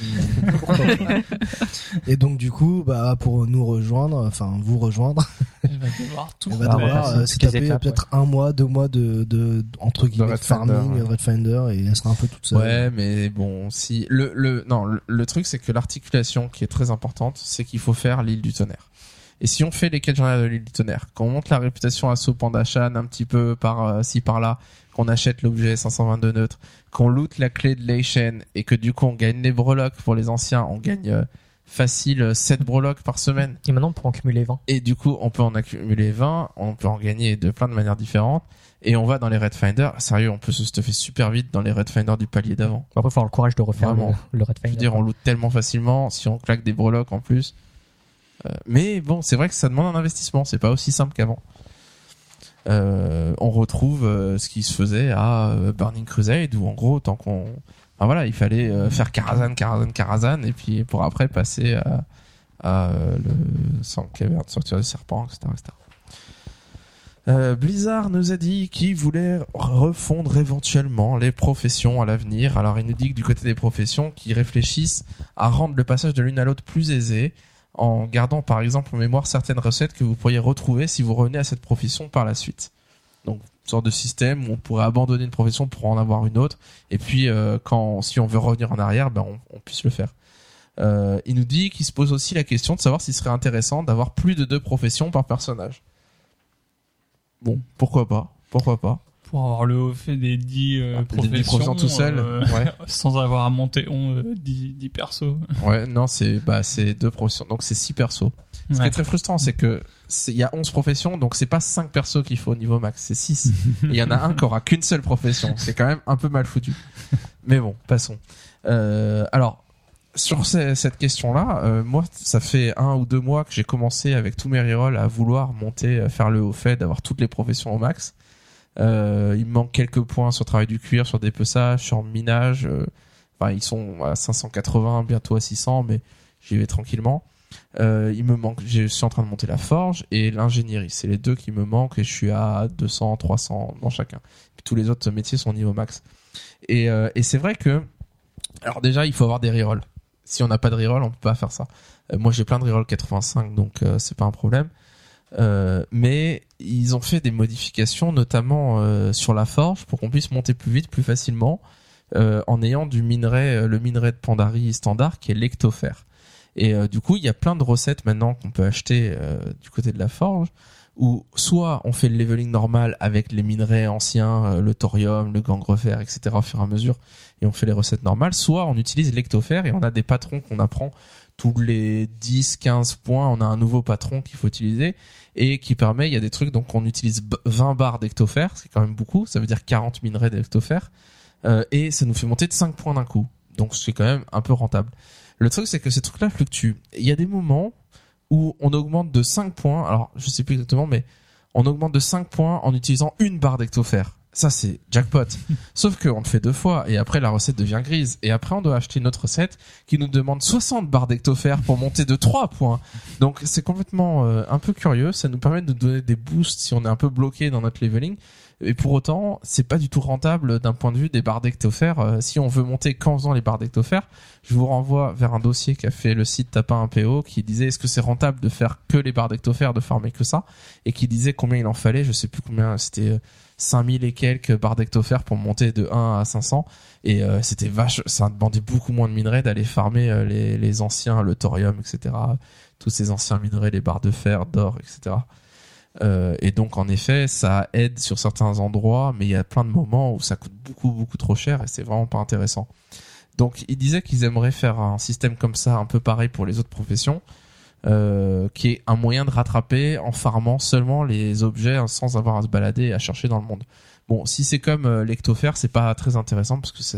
*laughs* Et donc, du coup, bah, pour nous rejoindre, enfin, vous rejoindre, Elle va devoir tout on va Ah, devoir ouais, euh, se taper étapes, peut-être un mois, deux mois de, de, entre guillemets, Red farming, Finder, ouais. Red Finder, et elle sera un peu toute seule. Ouais, mais bon, si le le non, le, le truc c'est que l'articulation qui est très importante, c'est qu'il faut faire l'île du tonnerre. Et si on fait les quêtes journalières de l'île du tonnerre, qu'on monte la réputation à Sopandachan un petit peu par euh, ci par là, qu'on achète l'objet 522 neutre, qu'on loot la clé de Leishen et que du coup on gagne les breloques pour les anciens, on gagne euh, facile euh, 7 breloques par semaine. Et maintenant, pour en cumuler 20. Et du coup, on peut en accumuler 20, on peut en gagner de plein de manières différentes. Et on va dans les Red Finder. Sérieux, on peut se stuffer super vite dans les Red Finder du palier d'avant. Après, il faut avoir le courage de refaire le, Vraiment. le Red Je veux dire, on loot tellement facilement si on claque des breloques en plus. Euh, mais bon, c'est vrai que ça demande un investissement. C'est pas aussi simple qu'avant. Euh, on retrouve euh, ce qui se faisait à Burning Crusade où en gros, tant qu'on, voilà, il fallait faire Karazhan, Karazhan, Karazhan et puis pour après passer à, à le sang caverne, sortir des serpents, etc., etc. Blizzard nous a dit qu'il voulait refondre éventuellement les professions à l'avenir. Alors il nous dit que du côté des professions, qu'ils réfléchissent à rendre le passage de l'une à l'autre plus aisé en gardant par exemple en mémoire certaines recettes que vous pourriez retrouver si vous revenez à cette profession par la suite. Donc une sorte de système où on pourrait abandonner une profession pour en avoir une autre et puis euh, si on veut revenir en arrière, ben on, on puisse le faire. Euh, il nous dit qu'il se pose aussi la question de savoir s'il serait intéressant d'avoir plus de deux professions par personnage. Bon, pourquoi pas Pourquoi pas Pour avoir le haut fait des 10 euh, Ah, professions, 10 professions tout seul, euh, ouais. *laughs* sans avoir à monter on, euh, 10, 10 persos. Ouais, non, c'est bah c'est deux professions, donc c'est six persos. Ce qui est très frustrant, c'est que il y a 11 professions, donc c'est pas 5 persos qu'il faut au niveau max, c'est 6. *laughs* Et il y en a un qui aura qu'une seule profession. C'est quand même un peu mal foutu. *laughs* Mais bon, passons. Euh, alors, sur ce- cette question-là, euh, moi, ça fait un ou deux mois que j'ai commencé avec tous mes rerolls à vouloir monter, faire le haut fait, d'avoir toutes les professions au max. Euh, il me manque quelques points sur travail du cuir, sur dépeçage, sur minage. euh, Enfin, ils sont à 580, bientôt à 600, mais j'y vais tranquillement. Euh, il me manque, je suis en train de monter la forge et l'ingénierie. C'est les deux qui me manquent et je suis à 200, 300 dans chacun. Tous les autres métiers sont au niveau max. Et, euh, et c'est vrai que, alors déjà, il faut avoir des rerolls. Si on n'a pas de reroll, on peut pas faire ça. Moi, j'ai plein de rerolls 85, donc c'est pas un problème. Euh, mais ils ont fait des modifications, notamment euh, sur la forge, pour qu'on puisse monter plus vite, plus facilement, euh, en ayant du minerai, le minerai de Pandarie standard, qui est l'ectofer. Et du coup, il y a plein de recettes maintenant qu'on peut acheter du côté de la forge, où soit on fait le leveling normal avec les minerais anciens, le thorium, le gangrefer, etc. au fur et à mesure, et on fait les recettes normales, soit on utilise l'ectofer et on a des patrons qu'on apprend tous les 10, 15 points, on a un nouveau patron qu'il faut utiliser et qui permet, il y a des trucs, donc on utilise b- 20 barres d'ectofer, c'est quand même beaucoup, ça veut dire 40 minerais d'ectofer, euh, et ça nous fait monter de 5 points d'un coup. Donc c'est quand même un peu rentable. Le truc, c'est que ces trucs-là fluctuent. Il y a des moments où on augmente de 5 points, alors je sais plus exactement, mais on augmente de 5 points en utilisant une barre d'ectofer. Ça c'est jackpot. *laughs* Sauf qu'on le fait deux fois et après la recette devient grise et après on doit acheter une autre recette qui nous demande 60 barres d'ectofer pour monter de 3 points. Donc c'est complètement euh, un peu curieux, ça nous permet de nous donner des boosts si on est un peu bloqué dans notre leveling. Et pour autant, c'est pas du tout rentable d'un point de vue des barres d'ectofer. Euh, si on veut monter qu'en faisant les barres d'ectofer, je vous renvoie vers un dossier qu'a fait le site Tapin 1 PO qui disait est-ce que c'est rentable de faire que les barres d'ectofer, de farmer que ça, et qui disait combien il en fallait, je sais plus combien, c'était euh, 5000 et quelques barres d'ectofer pour monter de 1 à 500 et euh, c'était vache ça demandait beaucoup moins de minerais d'aller farmer euh, les, les anciens le thorium etc tous ces anciens minerais les barres de fer d'or etc euh, et donc en effet ça aide sur certains endroits mais il y a plein de moments où ça coûte beaucoup beaucoup trop cher et c'est vraiment pas intéressant. Donc ils disaient qu'ils aimeraient faire un système comme ça un peu pareil pour les autres professions euh, qui est un moyen de rattraper en farmant seulement les objets hein, sans avoir à se balader et à chercher dans le monde. Bon, si c'est comme euh, l'ectofer, c'est pas très intéressant parce que ça,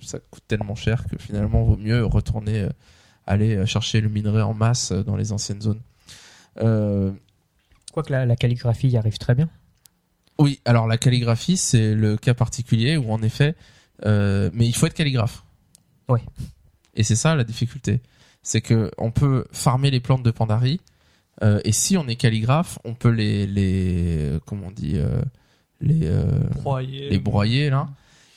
ça coûte tellement cher que finalement vaut mieux retourner euh, aller chercher le minerai en masse euh, dans les anciennes zones. Euh, Quoique la, la calligraphie y arrive très bien. oui, alors la calligraphie, c'est le cas particulier où en effet, euh, mais il faut être calligraphe. Ouais. Et c'est ça la difficulté, c'est que on peut farmer les plantes de Pandarie, euh, et si on est calligraphe, on peut les, les, euh, comment on dit, euh, les, euh, Broyer. les broyer là,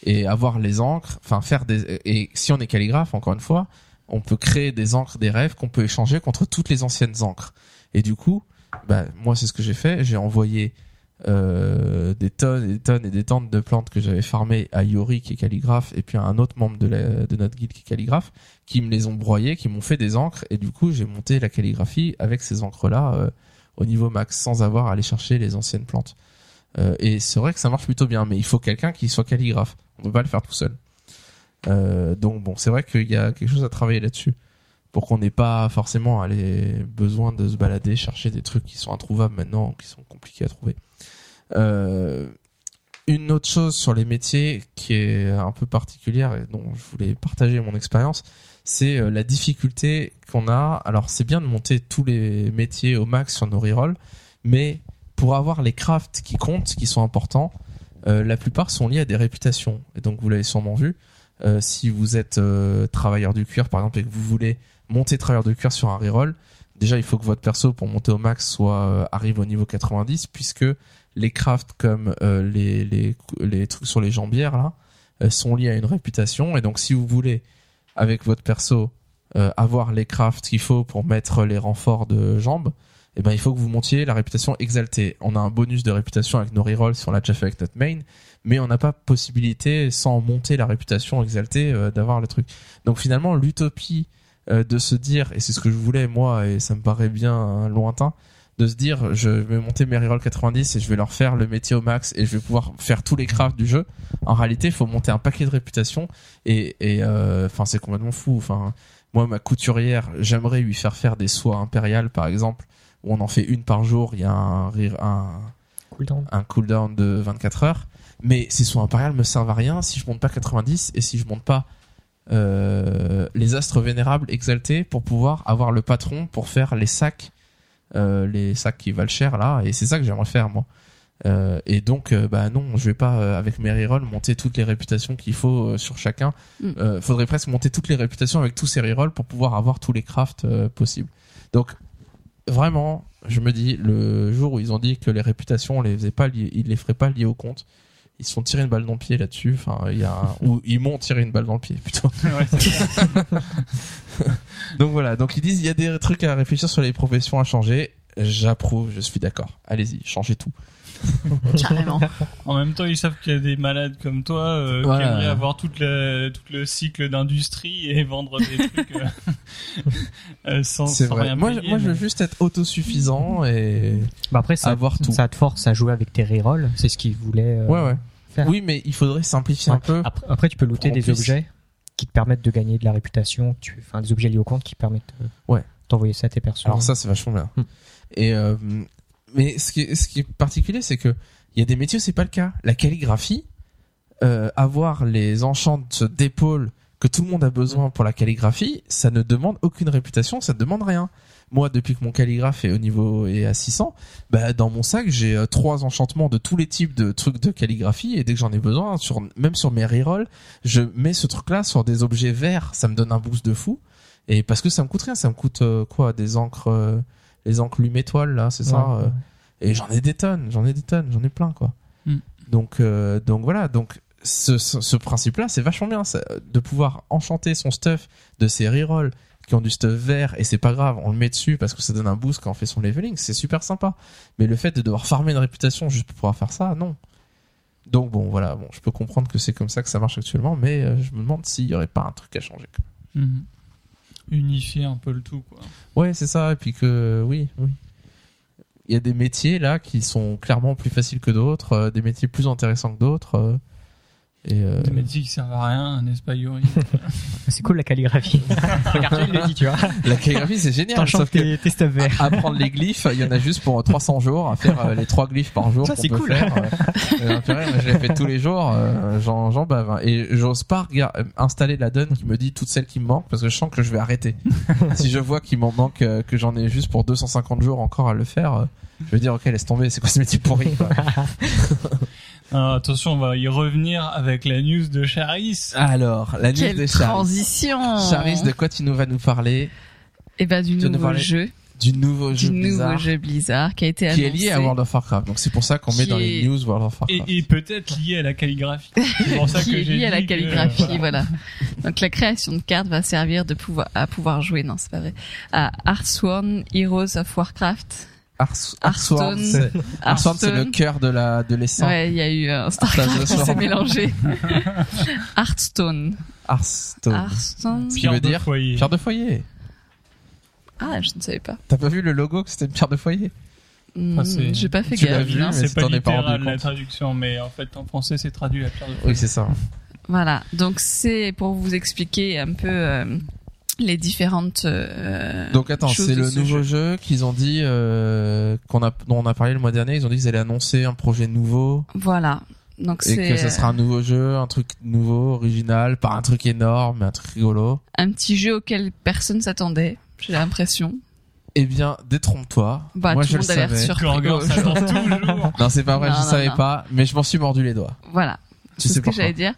et avoir les encres, enfin faire des, et si on est calligraphe, encore une fois, on peut créer des encres, des rêves qu'on peut échanger contre toutes les anciennes encres. Et du coup, bah, moi c'est ce que j'ai fait, j'ai envoyé euh, des tonnes et des tonnes et des tonnes de plantes que j'avais farmées à Yori qui est calligraphe et puis à un autre membre de, notre guilde qui est calligraphe qui me les ont broyées, qui m'ont fait des encres et du coup j'ai monté la calligraphie avec ces encres là au niveau max sans avoir à aller chercher les anciennes plantes. Euh, et c'est vrai que ça marche plutôt bien, mais il faut quelqu'un qui soit calligraphe. On peut pas le faire tout seul. Euh, donc bon, c'est vrai qu'il y a quelque chose à travailler là-dessus pour qu'on n'ait pas forcément aller besoin de se balader, chercher des trucs qui sont introuvables maintenant, qui sont compliqués à trouver. Euh, une autre chose sur les métiers qui est un peu particulière et dont je voulais partager mon expérience, c'est euh, la difficulté qu'on a. Alors c'est bien de monter tous les métiers au max sur nos rerolls, mais pour avoir les crafts qui comptent, qui sont importants, euh, la plupart sont liés à des réputations. Et donc vous l'avez sûrement vu, si vous êtes travailleur du cuir par exemple et que vous voulez monter travailleur du cuir sur un reroll, déjà il faut que votre perso pour monter au max soit arrive au niveau 90 puisque les crafts comme euh, les, les les trucs sur les jambières là euh, sont liés à une réputation et donc si vous voulez avec votre perso euh, avoir les crafts qu'il faut pour mettre les renforts de jambes eh ben il faut que vous montiez la réputation exaltée. On a un bonus de réputation avec nos rerolls si on l'a déjà fait avec notre main, mais on n'a pas possibilité sans monter la réputation exaltée euh, d'avoir le truc. Donc finalement l'utopie euh, de se dire et c'est ce que je voulais moi et ça me paraît bien hein, lointain de se dire je vais monter mes rerolls 90 et je vais leur faire le métier au max et je vais pouvoir faire tous les crafts du jeu. En réalité, il faut monter un paquet de réputation et et euh, enfin c'est complètement fou. Enfin moi ma couturière, j'aimerais lui faire faire des soies impériales par exemple où on en fait une par jour, il y a un, un, Cooldown. un cooldown de 24 heures. Mais ces soins impériales me servent à rien si je monte pas 90 et si je monte pas euh, les astres vénérables exaltés pour pouvoir avoir le patron pour faire les sacs, les sacs qui valent cher là. Et c'est ça que j'aimerais faire moi. Euh, et donc, euh, bah non, je vais pas euh, avec mes rerolls monter toutes les réputations qu'il faut euh, sur chacun. Mm. Euh, faudrait presque monter toutes les réputations avec tous ces rerolls pour pouvoir avoir tous les crafts euh, possibles. Donc, vraiment, je me dis, le jour où ils ont dit que les réputations, on les faisait pas ils les feraient pas liées au compte, ils se sont tirés une balle dans le pied là-dessus. Enfin, il y a un- ou ils m'ont tiré une balle dans le pied plutôt. *laughs* *laughs* Donc voilà, donc ils disent il y a des trucs à réfléchir sur les professions à changer. J'approuve, je suis d'accord. Allez-y, changez tout. *laughs* Carrément. En même temps, ils savent qu'il y a des malades comme toi euh, Voilà. qui aimeraient avoir toute la, tout le cycle d'industrie et vendre des trucs euh, euh, sans, vrai. rien Moi, payer, moi, je veux mais- juste être autosuffisant et Bah après, ça, avoir tout. ça te force à jouer avec tes rerolls. C'est ce qu'ils voulaient euh, Ouais, ouais. Faire. Oui, mais il faudrait simplifier un peu. Après, après, tu peux looter des puisse- objets qui te permettent de gagner de la réputation. Tu, enfin, des objets liés au compte qui permettent de Ouais. d'envoyer ça à tes personnes. Alors ça, c'est vachement bien. Hmm. Et euh, mais ce qui est, ce qui est particulier, c'est que il y a des métiers où c'est pas le cas. La calligraphie, euh, avoir les enchants d'épaule que tout le monde a besoin pour la calligraphie, ça ne demande aucune réputation, ça ne demande rien. Moi, depuis que mon calligraphe est au niveau et à 600, bah, dans mon sac, j'ai euh, trois enchantements de tous les types de trucs de calligraphie et dès que j'en ai besoin, sur, même sur mes rerolls, je mets ce truc-là sur des objets verts, ça me donne un boost de fou. Et parce que ça me coûte rien, ça me coûte euh, quoi Des encres, euh, les encres Lume étoile là, c'est ça Ouais. Et j'en ai des tonnes, j'en ai des tonnes, j'en ai plein quoi. Mm. Donc, donc voilà, donc ce, ce, ce principe-là, c'est vachement bien ça, de pouvoir enchanter son stuff de ses rerolls qui ont du stuff vert et c'est pas grave, on le met dessus parce que ça donne un boost quand on fait son leveling, c'est super sympa. Mais le fait de devoir farmer une réputation juste pour pouvoir faire ça, non. Donc bon, voilà, bon, je peux comprendre que c'est comme ça que ça marche actuellement, mais euh, je me demande s'il y aurait pas un truc à changer. Mhm. Unifier un peu le tout, quoi. Ouais, c'est ça. Et puis que, oui, oui. Il y a des métiers là qui sont clairement plus faciles que d'autres, euh, des métiers plus intéressants que d'autres. euh, et euh, Des métiers qui servent à rien, n'est-ce pas, Yuri C'est cool la calligraphie. *laughs* Regarde, il le dit, tu vois. la calligraphie c'est génial. Sauf que tes, stuff verts. apprendre les glyphes, il y en a juste pour 300 jours à faire euh, les trois glyphes par jour. Ça, c'est cool. Faire, euh, je l'ai fait tous les jours, euh, j'en bave. hein. Et j'ose pas regard- euh, installer la donne qui me dit toutes celles qui me manquent parce que je sens que je vais arrêter. *laughs* si je vois qu'il m'en manque, euh, que j'en ai juste pour 250 jours encore à le faire, je vais dire ok laisse tomber, c'est quoi ce métier pourri quoi. *laughs* Alors, attention, on va y revenir avec la news de Charis. Alors, la news Quelle de Charis. transition Charis, de quoi tu nous vas nous parler Et ben du Tu nouveau parler jeu, Du nouveau du jeu nouveau Blizzard jeu Blizzard qui a été qui annoncé. est lié à World of Warcraft. Donc c'est pour ça qu'on met Qui dans les news World of Warcraft. Et, et peut-être lié à la calligraphie. *laughs* C'est pour ça qui que est j'ai lié à la que, calligraphie, euh, *laughs* voilà. Donc la création de cartes va servir de pouvoir à pouvoir jouer, non c'est pas vrai, à Hearthstone, Heroes of Warcraft, Hearthstone. C'est- le cœur de la de l'essence. Ouais, il y a eu un Partage Starcraft qui s'est mélangé. *laughs* Hearthstone. Hearthstone. Hearthstone. Ce qui Pierre veut de dire foyer. pierre de foyer. Ah, je ne savais pas. T'as pas vu le logo que c'était une pierre de foyer? Hmm, c'est- J'ai pas fait tu l'as gaffe. vu, C'est pas littéral la traduction, mais en fait en français c'est traduit à Pierre de Oui, foyer. c'est ça. Voilà. Donc c'est pour vous expliquer un peu euh, les différentes. euh, Donc attends, c'est le ce nouveau jeu. jeu qu'ils ont dit euh, qu'on a dont on a parlé le mois dernier. Ils ont dit qu'ils allaient annoncer un projet nouveau Voilà. Donc et c'est que ça sera un nouveau jeu, un truc nouveau, original, pas un truc énorme, mais un truc rigolo. un petit jeu auquel personne s'attendait. J'ai l'impression. Eh bien, détrompe-toi. Bah, Moi, tout je le le monde a l'air savais. *laughs* Non, c'est pas vrai, Non, je non, savais non. pas, mais je m'en suis mordu les doigts. Voilà. Tu C'est sais ce que j'allais dire.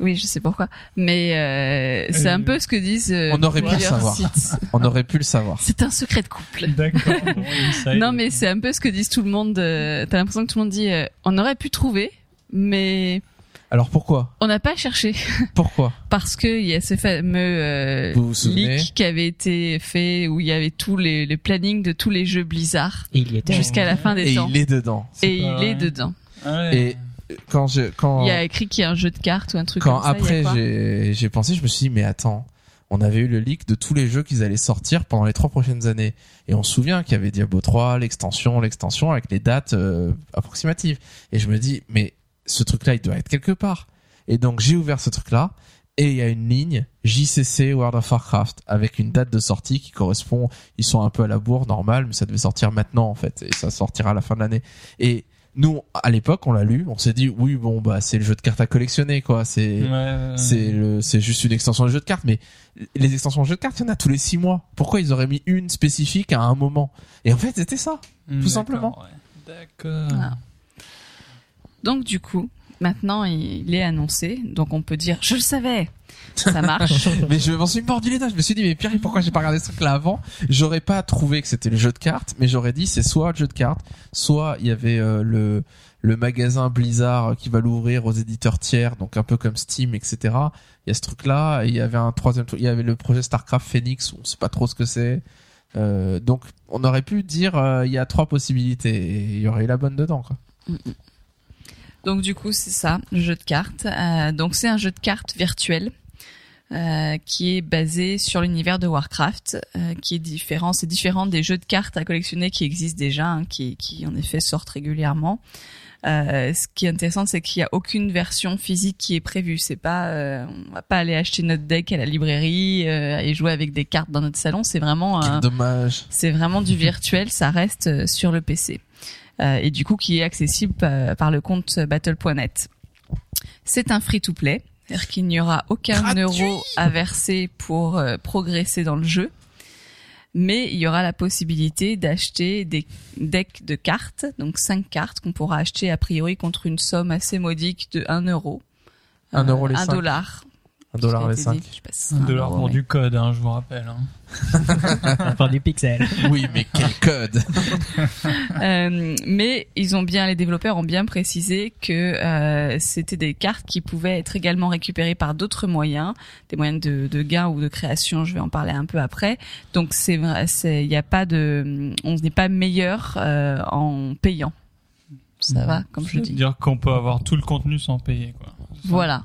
Oui, je sais pourquoi. Mais euh, c'est Euh, un peu ce que disent euh, on aurait pu le plusieurs savoir. sites. On aurait pu le savoir. C'est un secret de couple. D'accord. Bon, *laughs* inside. Non, mais c'est un peu ce que disent tout le monde. euh, T'as l'impression que tout le monde dit euh, on aurait pu trouver, mais Alors pourquoi? on n'a pas cherché *laughs* Pourquoi? Parce que il y a ce fameux euh, Vous vous souvenez? leak qui avait été fait où il y avait tous les, les plannings de tous les jeux Blizzard Et il y était. jusqu'à la fin des Et temps. il est dedans. C'est Et pas il vrai. est dedans. Ouais. Et quand je quand Il y a écrit qu'il y a un jeu de cartes ou un truc quand comme ça. après j'ai j'ai pensé, je me suis dit mais attends, on avait eu le leak de tous les jeux qu'ils allaient sortir pendant les trois prochaines années et on se souvient qu'il y avait Diablo 3, l'extension, l'extension avec les dates euh, approximatives et je me dis mais ce truc là il doit être quelque part. Et donc j'ai ouvert ce truc là et il y a une ligne JCC World of Warcraft avec une date de sortie qui correspond, ils sont un peu à la bourre normal mais ça devait sortir maintenant en fait et ça sortira à la fin de l'année. Et nous à l'époque on l'a lu, on s'est dit oui bon bah c'est le jeu de cartes à collectionner quoi, c'est Ouais, ouais, c'est le c'est juste une extension de jeu de cartes mais les extensions de jeu de cartes il y en a tous les six mois pourquoi ils auraient mis une spécifique à un moment? Et en fait c'était ça Hmm, tout simplement. ouais. D'accord. Voilà. Donc du coup, maintenant il est annoncé, donc on peut dire je le savais. Ça marche. *laughs* mais je m'en suis mordu les doigts. Je me suis dit mais Pierre pourquoi j'ai pas regardé ce truc là avant? J'aurais pas trouvé que c'était le jeu de cartes mais j'aurais dit c'est soit le jeu de cartes soit il y avait euh, le le magasin Blizzard qui va l'ouvrir aux éditeurs tiers donc un peu comme Steam etc il y a ce truc là et il y avait un troisième truc il y avait le projet Starcraft Phoenix où on sait pas trop ce que c'est. Euh, donc on aurait pu dire euh, il y a trois possibilités et il y aurait eu la bonne dedans quoi. Donc du coup, c'est ça, le jeu de cartes. Euh, donc c'est un jeu de cartes virtuel euh, qui est basé sur l'univers de Warcraft, euh, qui est différent. C'est différent des jeux de cartes à collectionner qui existent déjà, hein, qui, qui en effet sortent régulièrement. Euh, ce qui est intéressant, c'est qu'il n'y a aucune version physique qui est prévue. C'est pas, euh, on va pas aller acheter notre deck à la librairie euh, et jouer avec des cartes dans notre salon. C'est vraiment dommage c'est vraiment du *laughs* virtuel, ça reste sur le PC. Et du coup qui est accessible pa- par le compte battle.net. C'est un free-to-play, C'est-à-dire qu'il n'y aura aucun Gratuit euro à verser pour euh, progresser dans le jeu. Mais il y aura la possibilité d'acheter des decks de cartes, donc cinq cartes qu'on pourra acheter a priori contre une somme assez modique de 1 euro. Un euro les un cinq. dollar. Un dollar Ça a les été 5. dit, je sais pas si c'est Un un dollar euro, pour du code, hein, je vous rappelle. Hein. Enfin, des pixels. Oui, mais quel code *laughs* Euh, mais ils ont bien, les développeurs ont bien précisé que euh, c'était des cartes qui pouvaient être également récupérées par d'autres moyens, des moyens de, de gain ou de création. Je vais en parler un peu après. Donc c'est vrai, c'est, il n'y a pas de, on n'est pas meilleur euh, en payant. Ça va, comme je dis. Dire qu'on peut avoir tout le contenu sans payer, quoi. Voilà.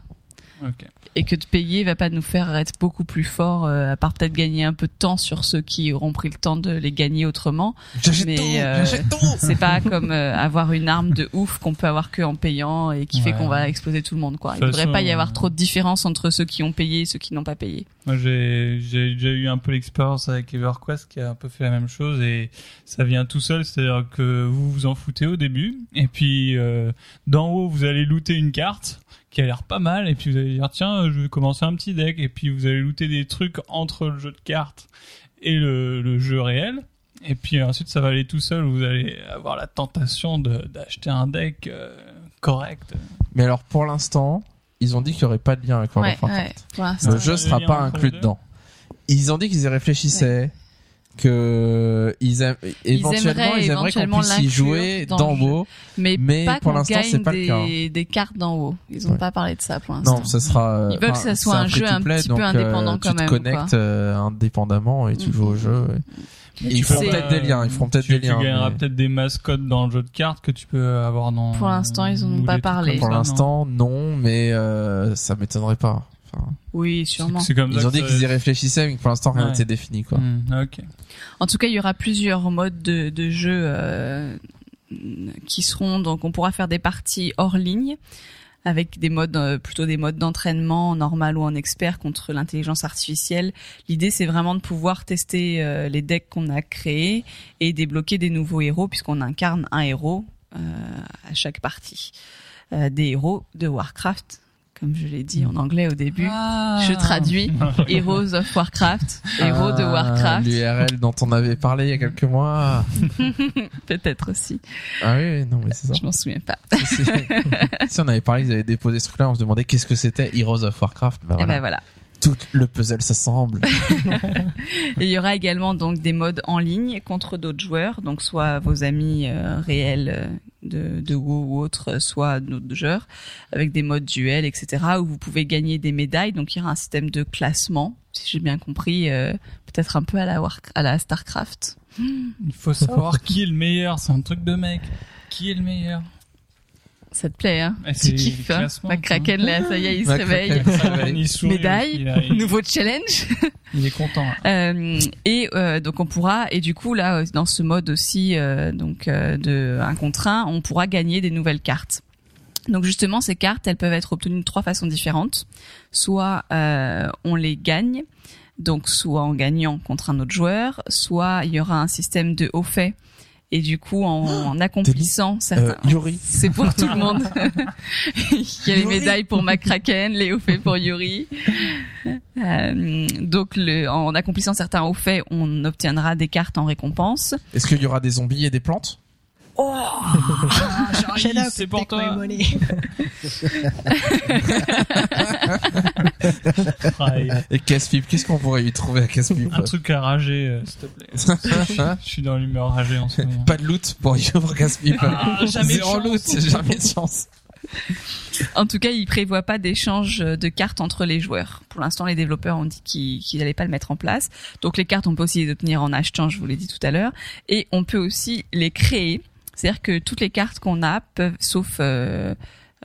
Ok. Et que de payer va pas nous faire être beaucoup plus fort, euh, à part peut-être gagner un peu de temps sur ceux qui auront pris le temps de les gagner autrement. Mais, tout euh, *laughs* C'est pas comme euh, avoir une arme de ouf qu'on peut avoir que en payant et qui fait qu'on va exploser tout le monde quoi. Il toute devrait pas y avoir euh, trop de différence entre ceux qui ont payé et ceux qui n'ont pas payé. Moi, j'ai j'ai déjà eu un peu l'expérience avec EverQuest qui a un peu fait la même chose et ça vient tout seul, c'est-à-dire que vous vous en foutez au début et puis euh, d'en haut vous allez looter une carte qui a l'air pas mal et puis vous allez dire tiens je vais commencer un petit deck et puis vous allez looter des trucs entre le jeu de cartes et le, le jeu réel et puis ensuite ça va aller tout seul vous allez avoir la tentation de d'acheter un deck euh, correct. Mais alors, pour l'instant, ils ont dit qu'il n'y aurait pas de lien avec World Ouais, of Warcraft. ouais. Le jeu Le sera pas inclus dedans. Ils ont dit qu'ils y réfléchissaient, que ils aiment, éventuellement aimeraient ils aimeraient qu'on puisse y jouer dans jeu. haut. Mais, mais pas pour l'instant, c'est pas le cas. des, des cartes d'en haut. Ils ont Ouais. pas parlé de ça pour l'instant. Non, ce sera. euh, Ils veulent que ça soit un jeu un petit peu euh, indépendant quand tu te même, connectes euh, indépendamment et tu Mhm. joues au jeu. et- Mais Ils feront peut-être des liens, ils feront peut-être tu, des liens, Tu gagneras mais- peut-être des mascottes dans le jeu de cartes que tu peux avoir dans. Pour l'instant, ils en ont pas parlé. Pour ça, l'instant, non, mais euh, ça m'étonnerait pas. Enfin, Oui, sûrement. C'est comme ça ils ont dit qu'ils y réfléchissaient, mais pour l'instant rien Ouais. n'était défini. Quoi. Ok. En tout cas, il y aura plusieurs modes de, de jeu euh, qui seront donc on pourra faire des parties hors ligne avec des modes euh, plutôt des modes d'entraînement normal ou en expert contre l'intelligence artificielle. L'idée c'est vraiment de pouvoir tester euh, les decks qu'on a créés et débloquer des nouveaux héros puisqu'on incarne un héros euh, à chaque partie. Euh, des héros de Warcraft comme je l'ai dit en anglais au début. Je traduis *laughs* Heroes of Warcraft, héros de Ah, Warcraft. L'URL dont on avait parlé il y a quelques mois. *laughs* Peut-être aussi. Ah oui, oui, non, mais c'est ça. Je m'en souviens pas. *laughs* si, on avait parlé, ils avaient déposé ce truc-là, on se demandait qu'est-ce que c'était Heroes of Warcraft. Bah, Et voilà. ben voilà. Tout le puzzle s'assemble. *laughs* Il y aura également donc des modes en ligne contre d'autres joueurs, donc soit vos amis euh, réels euh, de, de WoW ou autres, soit d'autres joueurs, avec des modes duel, etc. où vous pouvez gagner des médailles. Donc il y aura un système de classement, si j'ai bien compris, euh, peut-être un peu à la War à la Starcraft. Il faut savoir qui est le meilleur. C'est un truc de mec. Qui est le meilleur? Ça te plaît, hein c'est Tu kiffes, hein McCracken, là, ça y est, il se réveille. Médaille, Nouveau challenge. *laughs* il est content. là. Euh, et euh, donc on pourra et du coup là euh, dans ce mode aussi euh, donc euh, de un contre un, on pourra gagner des nouvelles cartes. Donc justement ces cartes elles peuvent être obtenues de trois façons différentes. Soit euh, on les gagne, donc soit en gagnant contre un autre joueur, soit il y aura un système de haut fait et du coup en, en accomplissant Euh, certains Yuri. *laughs* c'est pour tout le monde. *laughs* *laughs* Il y a les Yuri. médailles pour McCracken, les hauts faits pour Yuri. Euh, donc, le, en accomplissant certains hauts faits, on obtiendra des cartes en récompense. Est-ce qu'il y aura des zombies et des plantes? Up, c'est pour take toi. *laughs* Et Casse-Pipe, qu'est-ce qu'on pourrait lui trouver à Casse-Pipe Un truc à rager, euh, s'il te plaît. *laughs* Je suis dans l'humeur ragée en ce moment. Pas de loot pour pour Casse-Pipe. Ah, jamais de Zéro chance. loot, jamais de chance. En tout cas, il prévoit pas d'échange de cartes entre les joueurs. Pour l'instant, les développeurs ont dit qu'ils qu'ils n'allaient pas le mettre en place. Donc, les cartes, on peut aussi les obtenir en achetant, je vous l'ai dit tout à l'heure. Et on peut aussi les créer. C'est-à-dire que toutes les cartes qu'on a peuvent, sauf euh,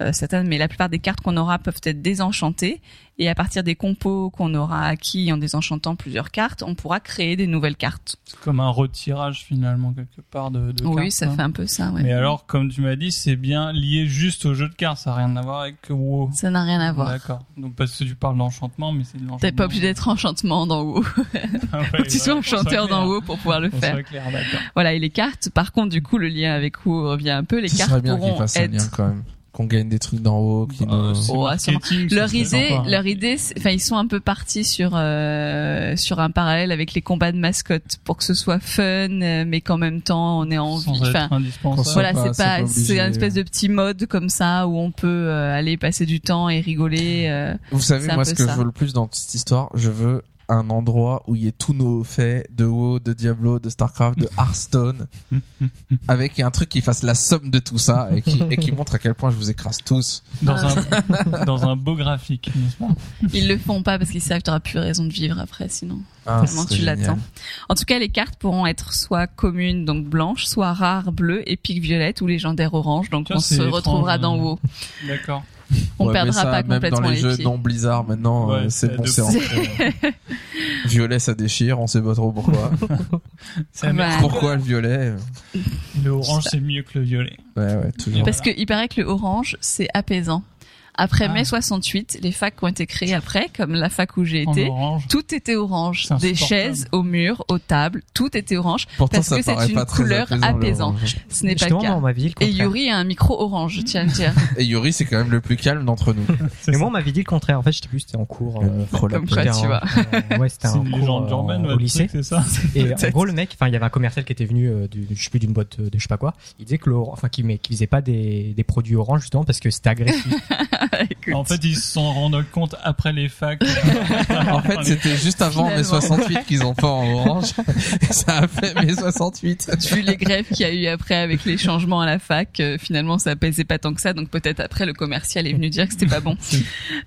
euh, certaines, mais la plupart des cartes qu'on aura peuvent être désenchantées. Et à partir des compos qu'on aura acquis en désenchantant plusieurs cartes, on pourra créer des nouvelles cartes. C'est comme un retirage finalement quelque part de, de oui, cartes, ça hein. fait un peu ça. Ouais. Mais alors, comme tu m'as dit, c'est bien lié juste au jeu de cartes. Ça n'a rien à voir avec WoW. Ça n'a rien à voir. D'accord. Donc parce que tu parles d'enchantement, mais c'est de l'enchantement. T'es pas obligé d'être enchantement dans WoW. *laughs* Ah ouais, Faut que tu sois ouais, un qu'on soit chanteur clair. dans WoW pour pouvoir le Qu'on faire. clair, d'accord. Voilà, et les cartes, par contre, du coup, le lien avec WoW revient un peu. Les Ce cartes serait bien qu'il pourront fasse un être lien quand même. Qu'on gagne des trucs d'en haut, qui Bah, nous... Oh, Leur idée, sympa. leur idée, enfin ils sont un peu partis sur euh, sur un parallèle avec les combats de mascottes pour que ce soit fun, euh, mais qu'en même temps on ait envie. Sans être Enfin, indispensable. voilà, c'est pas, c'est un espèce de petit mode comme ça où on peut euh, aller passer du temps et rigoler. euh. Vous savez, moi, ce que ça. je veux le plus dans cette histoire, je veux un endroit où il y ait tous nos faits de WoW, de Diablo, de Starcraft, de Hearthstone, *laughs* avec un truc qui fasse la somme de tout ça et qui, et qui montre à quel point je vous écrase tous. Dans un, *laughs* dans un beau graphique, n'est-ce pas? Ils le font pas parce qu'ils savent que t'auras plus raison de vivre après sinon. Ah, tu l'attends. En tout cas, les cartes pourront être soit communes, donc blanches, soit rares, bleues, épiques viettes ou légendaires oranges. Donc Tiens, on se étrange, retrouvera dans euh. WoW. D'accord. On Ouais, mais perdra ça, pas même dans complètement les, les, jeux pieds. non Blizzard maintenant, Ouais, euh, c'est bon, c'est. *laughs* Violet, ça déchire, on sait pas trop pourquoi. *laughs* Bah, pourquoi le violet Le orange, c'est mieux que le violet. Ouais, ouais, toujours. Parce qu'il paraît que le orange, c'est apaisant. Après Ah. mai 68, les facs qui ont été créées après, comme la fac où j'ai En été, orange. tout était orange. Des chaises, aux murs, aux tables, tout était orange. Pourtant, parce ça que c'est une couleur apaisant, le apaisante. orange. Ce n'est pas le cas. Et. Yuri a un micro orange, je tiens à le dire. Et Yuri, c'est quand même le plus calme d'entre nous. *laughs* Mais moi, on m'avait dit le contraire. En fait, j'étais plus, c'était en cours. Euh, Comme quoi, tu vois. un- ouais, c'était un cours légende euh, au lycée. truc, c'est ça Et *laughs* en Peut-être. gros, le mec, enfin, il y avait un commercial qui était venu, euh, du, je sais plus, d'une boîte euh, de je sais pas quoi. Il disait que le, enfin, qu'il qu'il faisait pas des, des produits orange justement parce que c'était agressif. *laughs* *laughs* Écoute. En fait, ils se sont rendus compte après les facs. *laughs* En fait, c'était juste avant mai Finalement. 68 qu'ils ont pas en orange. *laughs* Ça a fait mai 68. Vu les grèves qu'il y a eu après avec les changements à la fac, euh, finalement ça apaisait pas tant que ça, donc peut-être après le commercial est venu dire que c'était pas bon.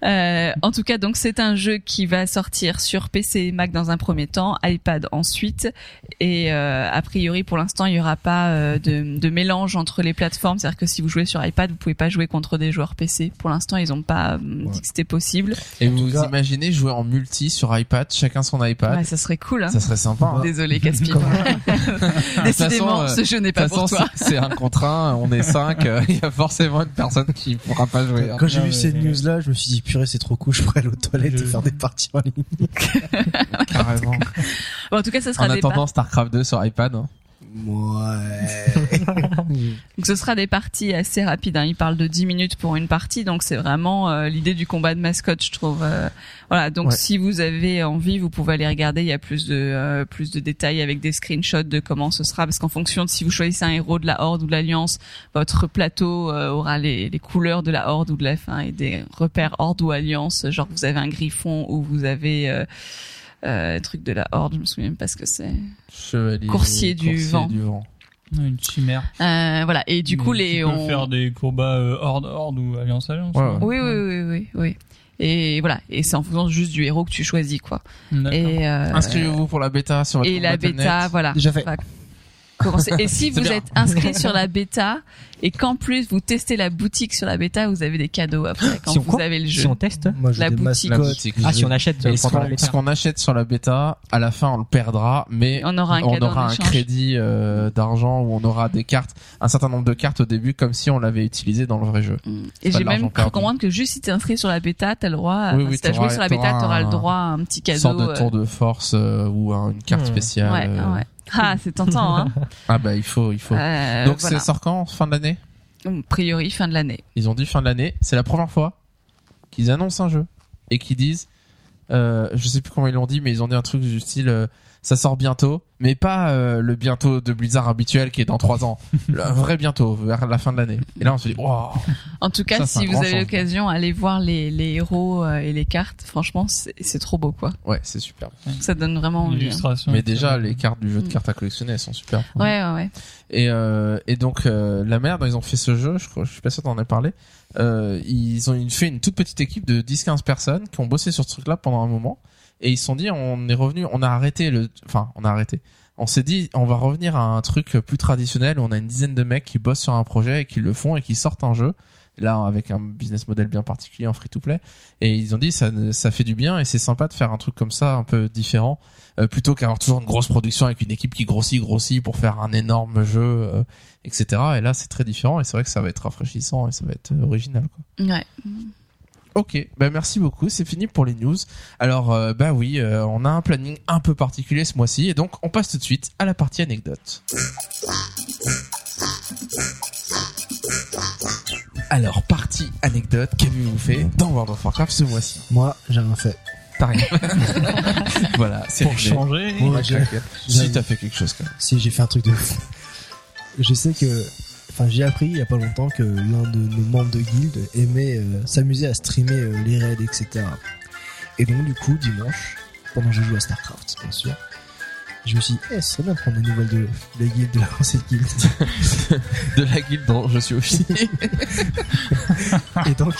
Euh, en tout cas, donc c'est un jeu qui va sortir sur PC et Mac dans un premier temps, iPad ensuite, et euh, a priori pour l'instant il y aura pas euh, de, de mélange entre les plateformes, c'est-à-dire que si vous jouez sur iPad, vous pouvez pas jouer contre des joueurs PC. Pour l'instant, ils ont pas euh, dit que c'était possible. Et vous cas- imaginez jouer en multi sur iPad, chacun son iPad. Ouais, ça serait cool. Hein. Ça serait sympa. hein. Désolé, *laughs* Caspi. *laughs* Décidément, ce jeu n'est pas pour façon, toi. c'est un contre un, on est cinq, euh, il y a forcément une personne qui pourra pas jouer. hein. Quand j'ai vu mais- ces news-là, je me suis dit, purée, c'est trop cool, je pourrais aller aux toilettes Je- et faire des parties en ligne. Carrément. Bon, en tout cas, ça sera En des attendant Starcraft 2 sur iPad. hein. Ouais. *laughs* Donc ce sera des parties assez rapides. Hein. Il parle de 10 minutes pour une partie, donc c'est vraiment euh, l'idée du combat de mascotte, je trouve. Euh, voilà. Donc Ouais. si vous avez envie, vous pouvez aller regarder. Il y a plus de euh, plus de détails avec des screenshots de comment ce sera, parce qu'en fonction de si vous choisissez un héros de la Horde ou de l'Alliance, votre plateau euh, aura les, les couleurs de la Horde ou de la fin et des repères Horde ou Alliance. Genre vous avez un Griffon ou vous avez euh, un truc de la Horde. Je me souviens même pas ce que c'est. Chevalier. Coursier du vent. Une chimère. Euh, voilà. Et du coup Mais les Tu peux on... faire des combats euh, horde horde ou alliance alliance. Ouais, ouais. Oui, oui, oui, oui, oui. Et voilà, et c'est en fonction juste du héros que tu choisis, quoi. D'accord. Et euh, Inscrivez-vous pour la bêta sur votre et la bêta, voilà. Déjà fait. Commencer. Et si *laughs* vous bien. êtes inscrit sur la bêta et qu'en plus vous testez la boutique sur la bêta, vous avez des cadeaux après quand Si vous avez le jeu. Si on teste Moi, La boutique. La boutique. Ah, si on achète euh, ce qu'on bêta. ce qu'on achète sur la bêta, à la fin on le perdra, mais On aura un on aura crédit euh, d'argent où on aura des cartes, un certain nombre de cartes au début, comme si on l'avait utilisé dans le vrai jeu. Mm. Et j'ai même cru comprendre que juste si t'es inscrit sur la bêta, t'as le droit, Oui, oui, si t'as joué sur la bêta, t'auras le droit à un petit Une cadeau. sorte de euh, tour de force euh, ou un- une carte Hmm. spéciale. Ouais, euh. ouais. Ah, c'est tentant, hein. *laughs* Ah bah il faut, il faut. Euh, Donc voilà. c'est sort quand Fin de l'année A priori, fin de l'année. Ils ont dit fin de l'année. C'est la première fois qu'ils annoncent un jeu et qu'ils disent, euh, je sais plus comment ils l'ont dit, mais ils ont dit un truc du style, euh, ça sort bientôt, mais pas euh, le bientôt de Blizzard habituel qui est dans trois ans, *laughs* le vrai bientôt vers la fin de l'année. Et là on se dit, wow. En tout cas, Ça, si vous avez l'occasion, allez voir les, les héros euh, et les cartes. Franchement, c'est trop beau, quoi. ouais, c'est super. Ça donne vraiment envie. hein. Illustration. Mais déjà les cartes du jeu de cartes à collectionner, elles sont super. Ouais, ouais, ouais. Et, euh, et donc euh, la merde, ils ont fait ce jeu, je, crois, je suis pas sûr d'en ai parlé. Euh, ils ont fait une toute petite équipe de 10-15 personnes qui ont bossé sur ce truc-là pendant un moment. Et ils se sont dit, on est revenu, on a arrêté le, enfin, on a arrêté. On s'est dit, on va revenir à un truc plus traditionnel où on a une dizaine de mecs qui bossent sur un projet et qui le font et qui sortent un jeu. Là, avec un business model bien particulier en free to play. Et ils ont dit, ça, ça fait du bien et c'est sympa de faire un truc comme ça, un peu différent, euh, plutôt qu'avoir toujours une grosse production avec une équipe qui grossit, grossit pour faire un énorme jeu, euh, etc. Et là, c'est très différent et c'est vrai que ça va être rafraîchissant et ça va être euh, original. Quoi. Ouais. Ok, bah merci beaucoup, c'est fini pour les news. Alors euh, bah oui, euh, on a un planning un peu particulier ce mois-ci et donc on passe tout de suite à la partie anecdote. Alors, partie anecdote, qu'avez-vous fait dans World of Warcraft ce mois-ci Moi, j'ai rien fait. T'as rien. *laughs* voilà, c'est Pour réglé. changer. Ouais, Si t'as fait quelque chose quand même. Si j'ai fait un truc de fou. Je sais que, enfin, j'ai appris il y a pas longtemps que l'un de nos membres de guilde aimait euh, s'amuser à streamer euh, les raids, etc. Et donc, du coup, dimanche, pendant que je jouais à Starcraft, bien sûr, je me suis dit, eh, ce serait bien de prendre des nouvelles de, de la guilde, de *laughs* l'ancienne guilde. *laughs* De la guilde dont je suis officier. *laughs* et donc,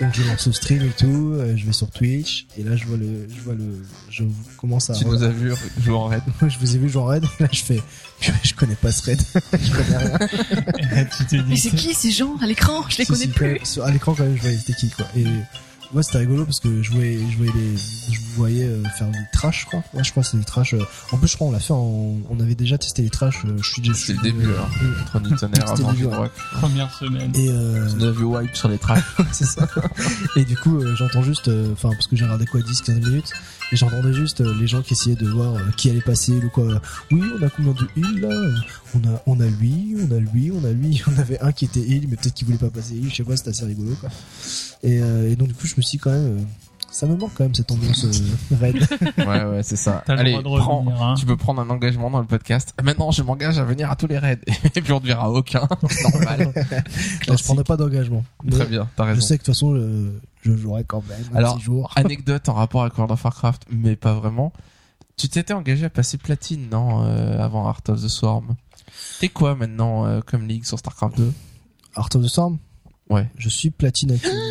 donc je lance le stream et tout, euh, je vais sur Twitch, et là, je vois le, je vois le, je commence à, tu nous as vu jouer en raid. *laughs* je vous ai vu jouer en raid, et là, je fais, *laughs* je connais pas ce raid, *laughs* je connais rien. tu t'es dit. Mais c'est qui ces gens à l'écran? Je les Si, connais si, plus. quand à l'écran quand même je voyais c'était qui quoi et ouais c'était rigolo parce que je voyais je voyais les je vous voyais euh, faire des trash je crois ouais je crois que c'était des trash euh. en plus je crois on l'a fait en, on avait déjà testé les trash euh, je suis déjà C'était le début, euh, hein. euh, Contre du tonnerre *laughs* C'était avant début, ouais. rock. Première semaine. et euh, nous as vu wipe sur les tracks. *laughs* c'est ça et du coup j'entends juste euh, enfin parce que j'ai regardé quoi 10 15 minutes et j'entendais juste euh, les gens qui essayaient de voir euh, qui allait passer ou quoi oui on a combien de heal là? On a on a lui on a lui on a lui *laughs* on avait un qui était heal mais peut-être qu'il voulait pas passer heal je sais pas c'était assez rigolo quoi et, euh, et donc du coup je me suis dit, quand même euh, ça me manque quand même cette ambiance euh, raid *laughs* Ouais, ouais, c'est ça. Allez, prends. revenir, hein. Tu peux prendre un engagement dans le podcast? Maintenant, je m'engage à venir à tous les raids. *laughs* Et puis on ne verra aucun. *laughs* C'est normal. Là, je prendrai pas d'engagement. Très bien, t'as Je raison. sais que de toute façon, je, je jouerai quand même. Alors, petit jour. Anecdote en rapport avec World of Warcraft, mais pas vraiment. Tu t'étais engagé à passer platine, non, euh, avant Art of the Swarm? T'es quoi maintenant euh, comme ligue sur StarCraft 2 Art of the Storm Ouais. Je suis platine actuellement.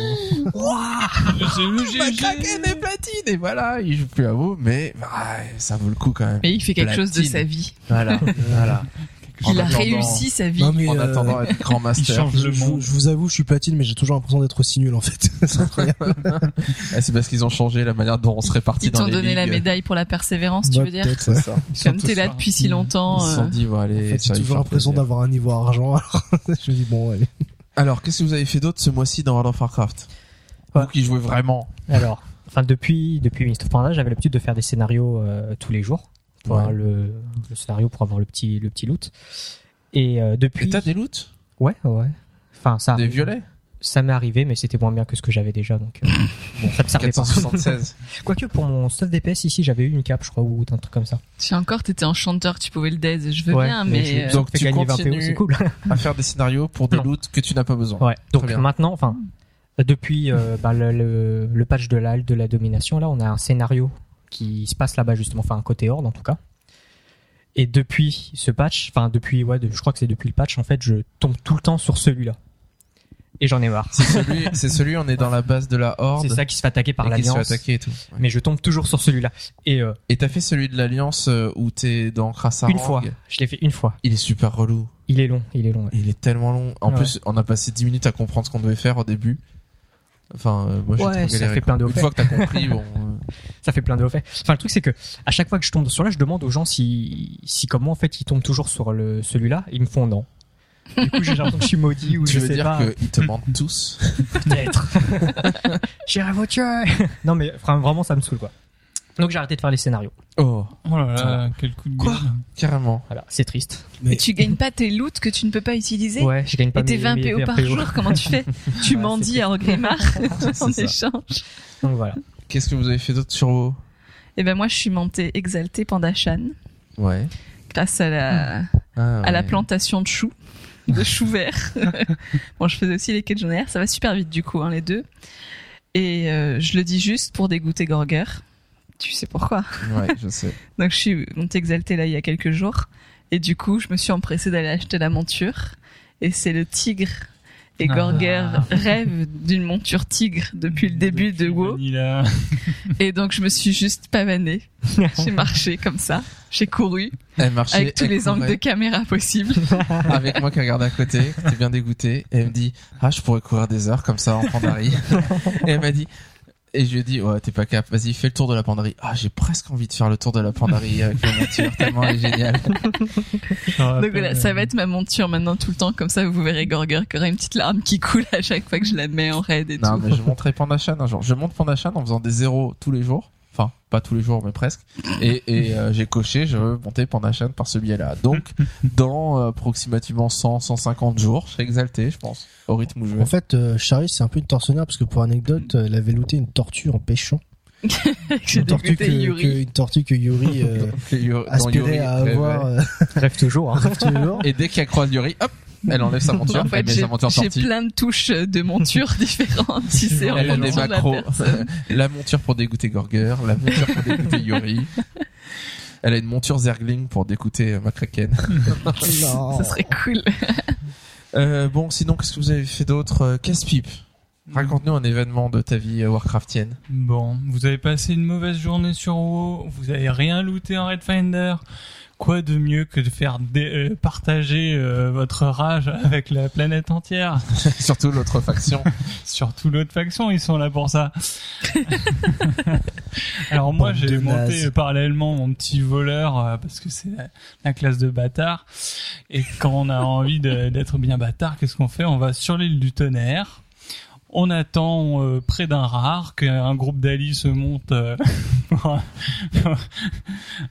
C'est le Bah, GG. Kraken est platine et voilà, il joue plus à vous, mais bah, ça vaut le coup quand même. Mais il fait quelque chose de sa vie. Voilà, *laughs* voilà. En Il a réussi sa vie. Non, mais, En euh, attendant d'être grand Il master. change je, le je- monde. je vous avoue, je suis platine, mais j'ai toujours l'impression d'être aussi nul en fait. *laughs* C'est incroyable. *laughs* Ah, c'est parce qu'ils ont changé la manière dont on se répartit Ils dans t'ont les donné la médaille pour la persévérance, tu veux dire C'est ça. Comme t'es là depuis si longtemps. Ils se sont euh, dit, bon, En allez, fait, ça j'ai toujours l'impression d'avoir un niveau argent. Alors, je me dis bon, allez. Alors, qu'est-ce que vous avez fait d'autre ce mois-ci dans World of Warcraft. Vous qui jouez vraiment. Alors, enfin depuis depuis Mist of Pandaria, j'avais l'habitude de faire des scénarios euh, tous les jours pour Ouais. avoir le, le scénario pour avoir le petit le petit loot. Et euh, depuis Et t'as des loots? Ouais ouais. Enfin ça Des violets? Ça m'est arrivé mais c'était moins bien que ce que j'avais déjà donc euh, bon *laughs* ça me servait pas. 476. *laughs* Quoique pour mon stuff DPS ici j'avais eu une cape je crois ou un truc comme ça. Si encore t'étais enchanteur, tu pouvais le dead. Je veux Ouais, bien, mais euh, Donc, tu gagner 20 PO, continues c'est cool. à faire des scénarios pour des Non. loots que tu n'as pas besoin. Ouais. Donc bien. maintenant, enfin, depuis euh, bah, le, le, le patch de la de la domination, là, on a un scénario qui se passe là-bas justement, enfin un côté horde en tout cas. Et depuis ce patch, enfin depuis ouais, de- je crois que c'est depuis le patch en fait, je tombe tout le temps sur celui-là. Et j'en ai marre. C'est celui, c'est celui, on est dans la base de la Horde. C'est ça qui se fait attaquer par et qui se fait l'alliance. attaquer et tout. Ouais. Mais je tombe toujours sur celui-là. Et euh, Et t'as fait celui de l'Alliance euh, où t'es dans Krassarang. une fois, je l'ai fait une fois. Il est super relou. Il est long, il est long. ouais. Il est tellement long. En Ouais. plus, on a passé 10 minutes à comprendre ce qu'on devait faire au début. Enfin, euh, moi j'ai Ouais, ça fait quoi. plein de Une fois que t'as *laughs* compris, bon. euh, Ça fait plein de faits. Enfin, le truc, c'est que à chaque fois que je tombe sur là, je demande aux gens si, si comme moi, en fait, ils tombent toujours sur le, celui-là. Ils me font non. Du coup, j'ai l'impression que je suis maudit ou tu je veux sais dire qu'ils te mentent tous Peut-être. *laughs* J'irai vous tuer. non, mais vraiment, ça me saoule, quoi. Donc, j'ai arrêté de faire les scénarios. Oh, Oh là là, quel coup de Quoi gueule. carrément. Voilà, c'est triste. mais tu gagnes pas tes loots que tu ne peux pas utiliser. Ouais, je gagne pas Et tes mes, 20 mes PO par PO. jour, *laughs* comment tu fais Tu Ouais, mendis à Orgrimmar *laughs* en ça. échange. Donc, voilà. Qu'est-ce que vous avez fait d'autre sur WoW? Et ben moi, je suis montée exaltée Pandashan Ouais. grâce à la Ah, à la plantation de choux, *laughs* de choux verts. *laughs* bon, je faisais aussi les quêtes journalières, ça va super vite du coup, hein, les deux. Et euh, je le dis juste pour dégoûter Gorger. Tu sais pourquoi? Ouais, je sais. *laughs* Donc je suis montée exaltée là il y a quelques jours. Et du coup, je me suis empressée d'aller acheter la monture. Et c'est le tigre. Et Ah. Gorger rêve d'une monture tigre depuis le début de WoW. *laughs* Et donc je me suis juste pavanée. J'ai marché comme ça. J'ai couru Elle marchait. avec tous elle les angles de caméra possibles. *laughs* Avec moi qui regarde à côté, qui était bien dégoûté. Et elle me dit, ah, je pourrais courir des heures comme ça en pandarie. et elle m'a dit, et je lui ai dit, ouais, t'es pas cap, vas-y, fais le tour de la pandarie. Ah, j'ai presque envie de faire le tour de la pandarie avec la monture, tellement elle est géniale. *laughs* Donc voilà, ça va être ma monture maintenant tout le temps, comme ça vous verrez Gorger qui aura une petite larme qui coule à chaque fois que je la mets en raid et Non, tout. mais je montrerai Pandachan un jour. Je monte Pandachan en faisant des zéros tous les jours. Enfin, pas tous les jours, mais presque. Et, et euh, j'ai coché, je veux monter Panda Chaîne par ce biais-là. Donc, *laughs* dans euh, approximativement 100, 150 jours, je serai exalté, je pense, au rythme où je vais. En fait, euh, Charlie, c'est un peu une tortionnaire parce que pour anecdote, euh, elle avait looté une tortue en pêchant. *laughs* Une tortue que, Yuri. que- une tortue que Yuri euh, *laughs* aspirait Yuri à avoir euh, Rêve toujours. Hein. tous les jours. Et dès qu'elle croise Yuri, hop, elle enlève sa *laughs* monture, En fait, elle met j'ai sa monture j'ai plein de touches de montures *laughs* différentes. Si c'est en Elle a des la macros. *laughs* la monture pour dégoûter Gorger, la monture pour dégoûter Yuri. Elle a une monture Zergling pour dégoûter euh, McCracken. Non. Ça serait cool. Euh, bon, sinon, qu'est-ce que vous avez fait d'autre euh, Casse-pipe. Raconte-nous un événement de ta vie Warcraftienne. Bon, vous avez passé une mauvaise journée sur WoW, vous avez rien looté en Red Finder. Quoi de mieux que de faire dé- euh, partager euh, votre rage avec la planète entière? *laughs* *laughs* Surtout l'autre faction. Surtout l'autre faction, ils sont là pour ça. *laughs* Alors moi, Bande j'ai monté parallèlement mon petit voleur euh, parce que c'est la, la classe de bâtard. Et quand on a envie de- d'être bien bâtard, qu'est-ce qu'on fait? On va sur l'île du tonnerre. On attend euh, près d'un rare qu'un groupe d'alliés se monte euh, pour- *laughs*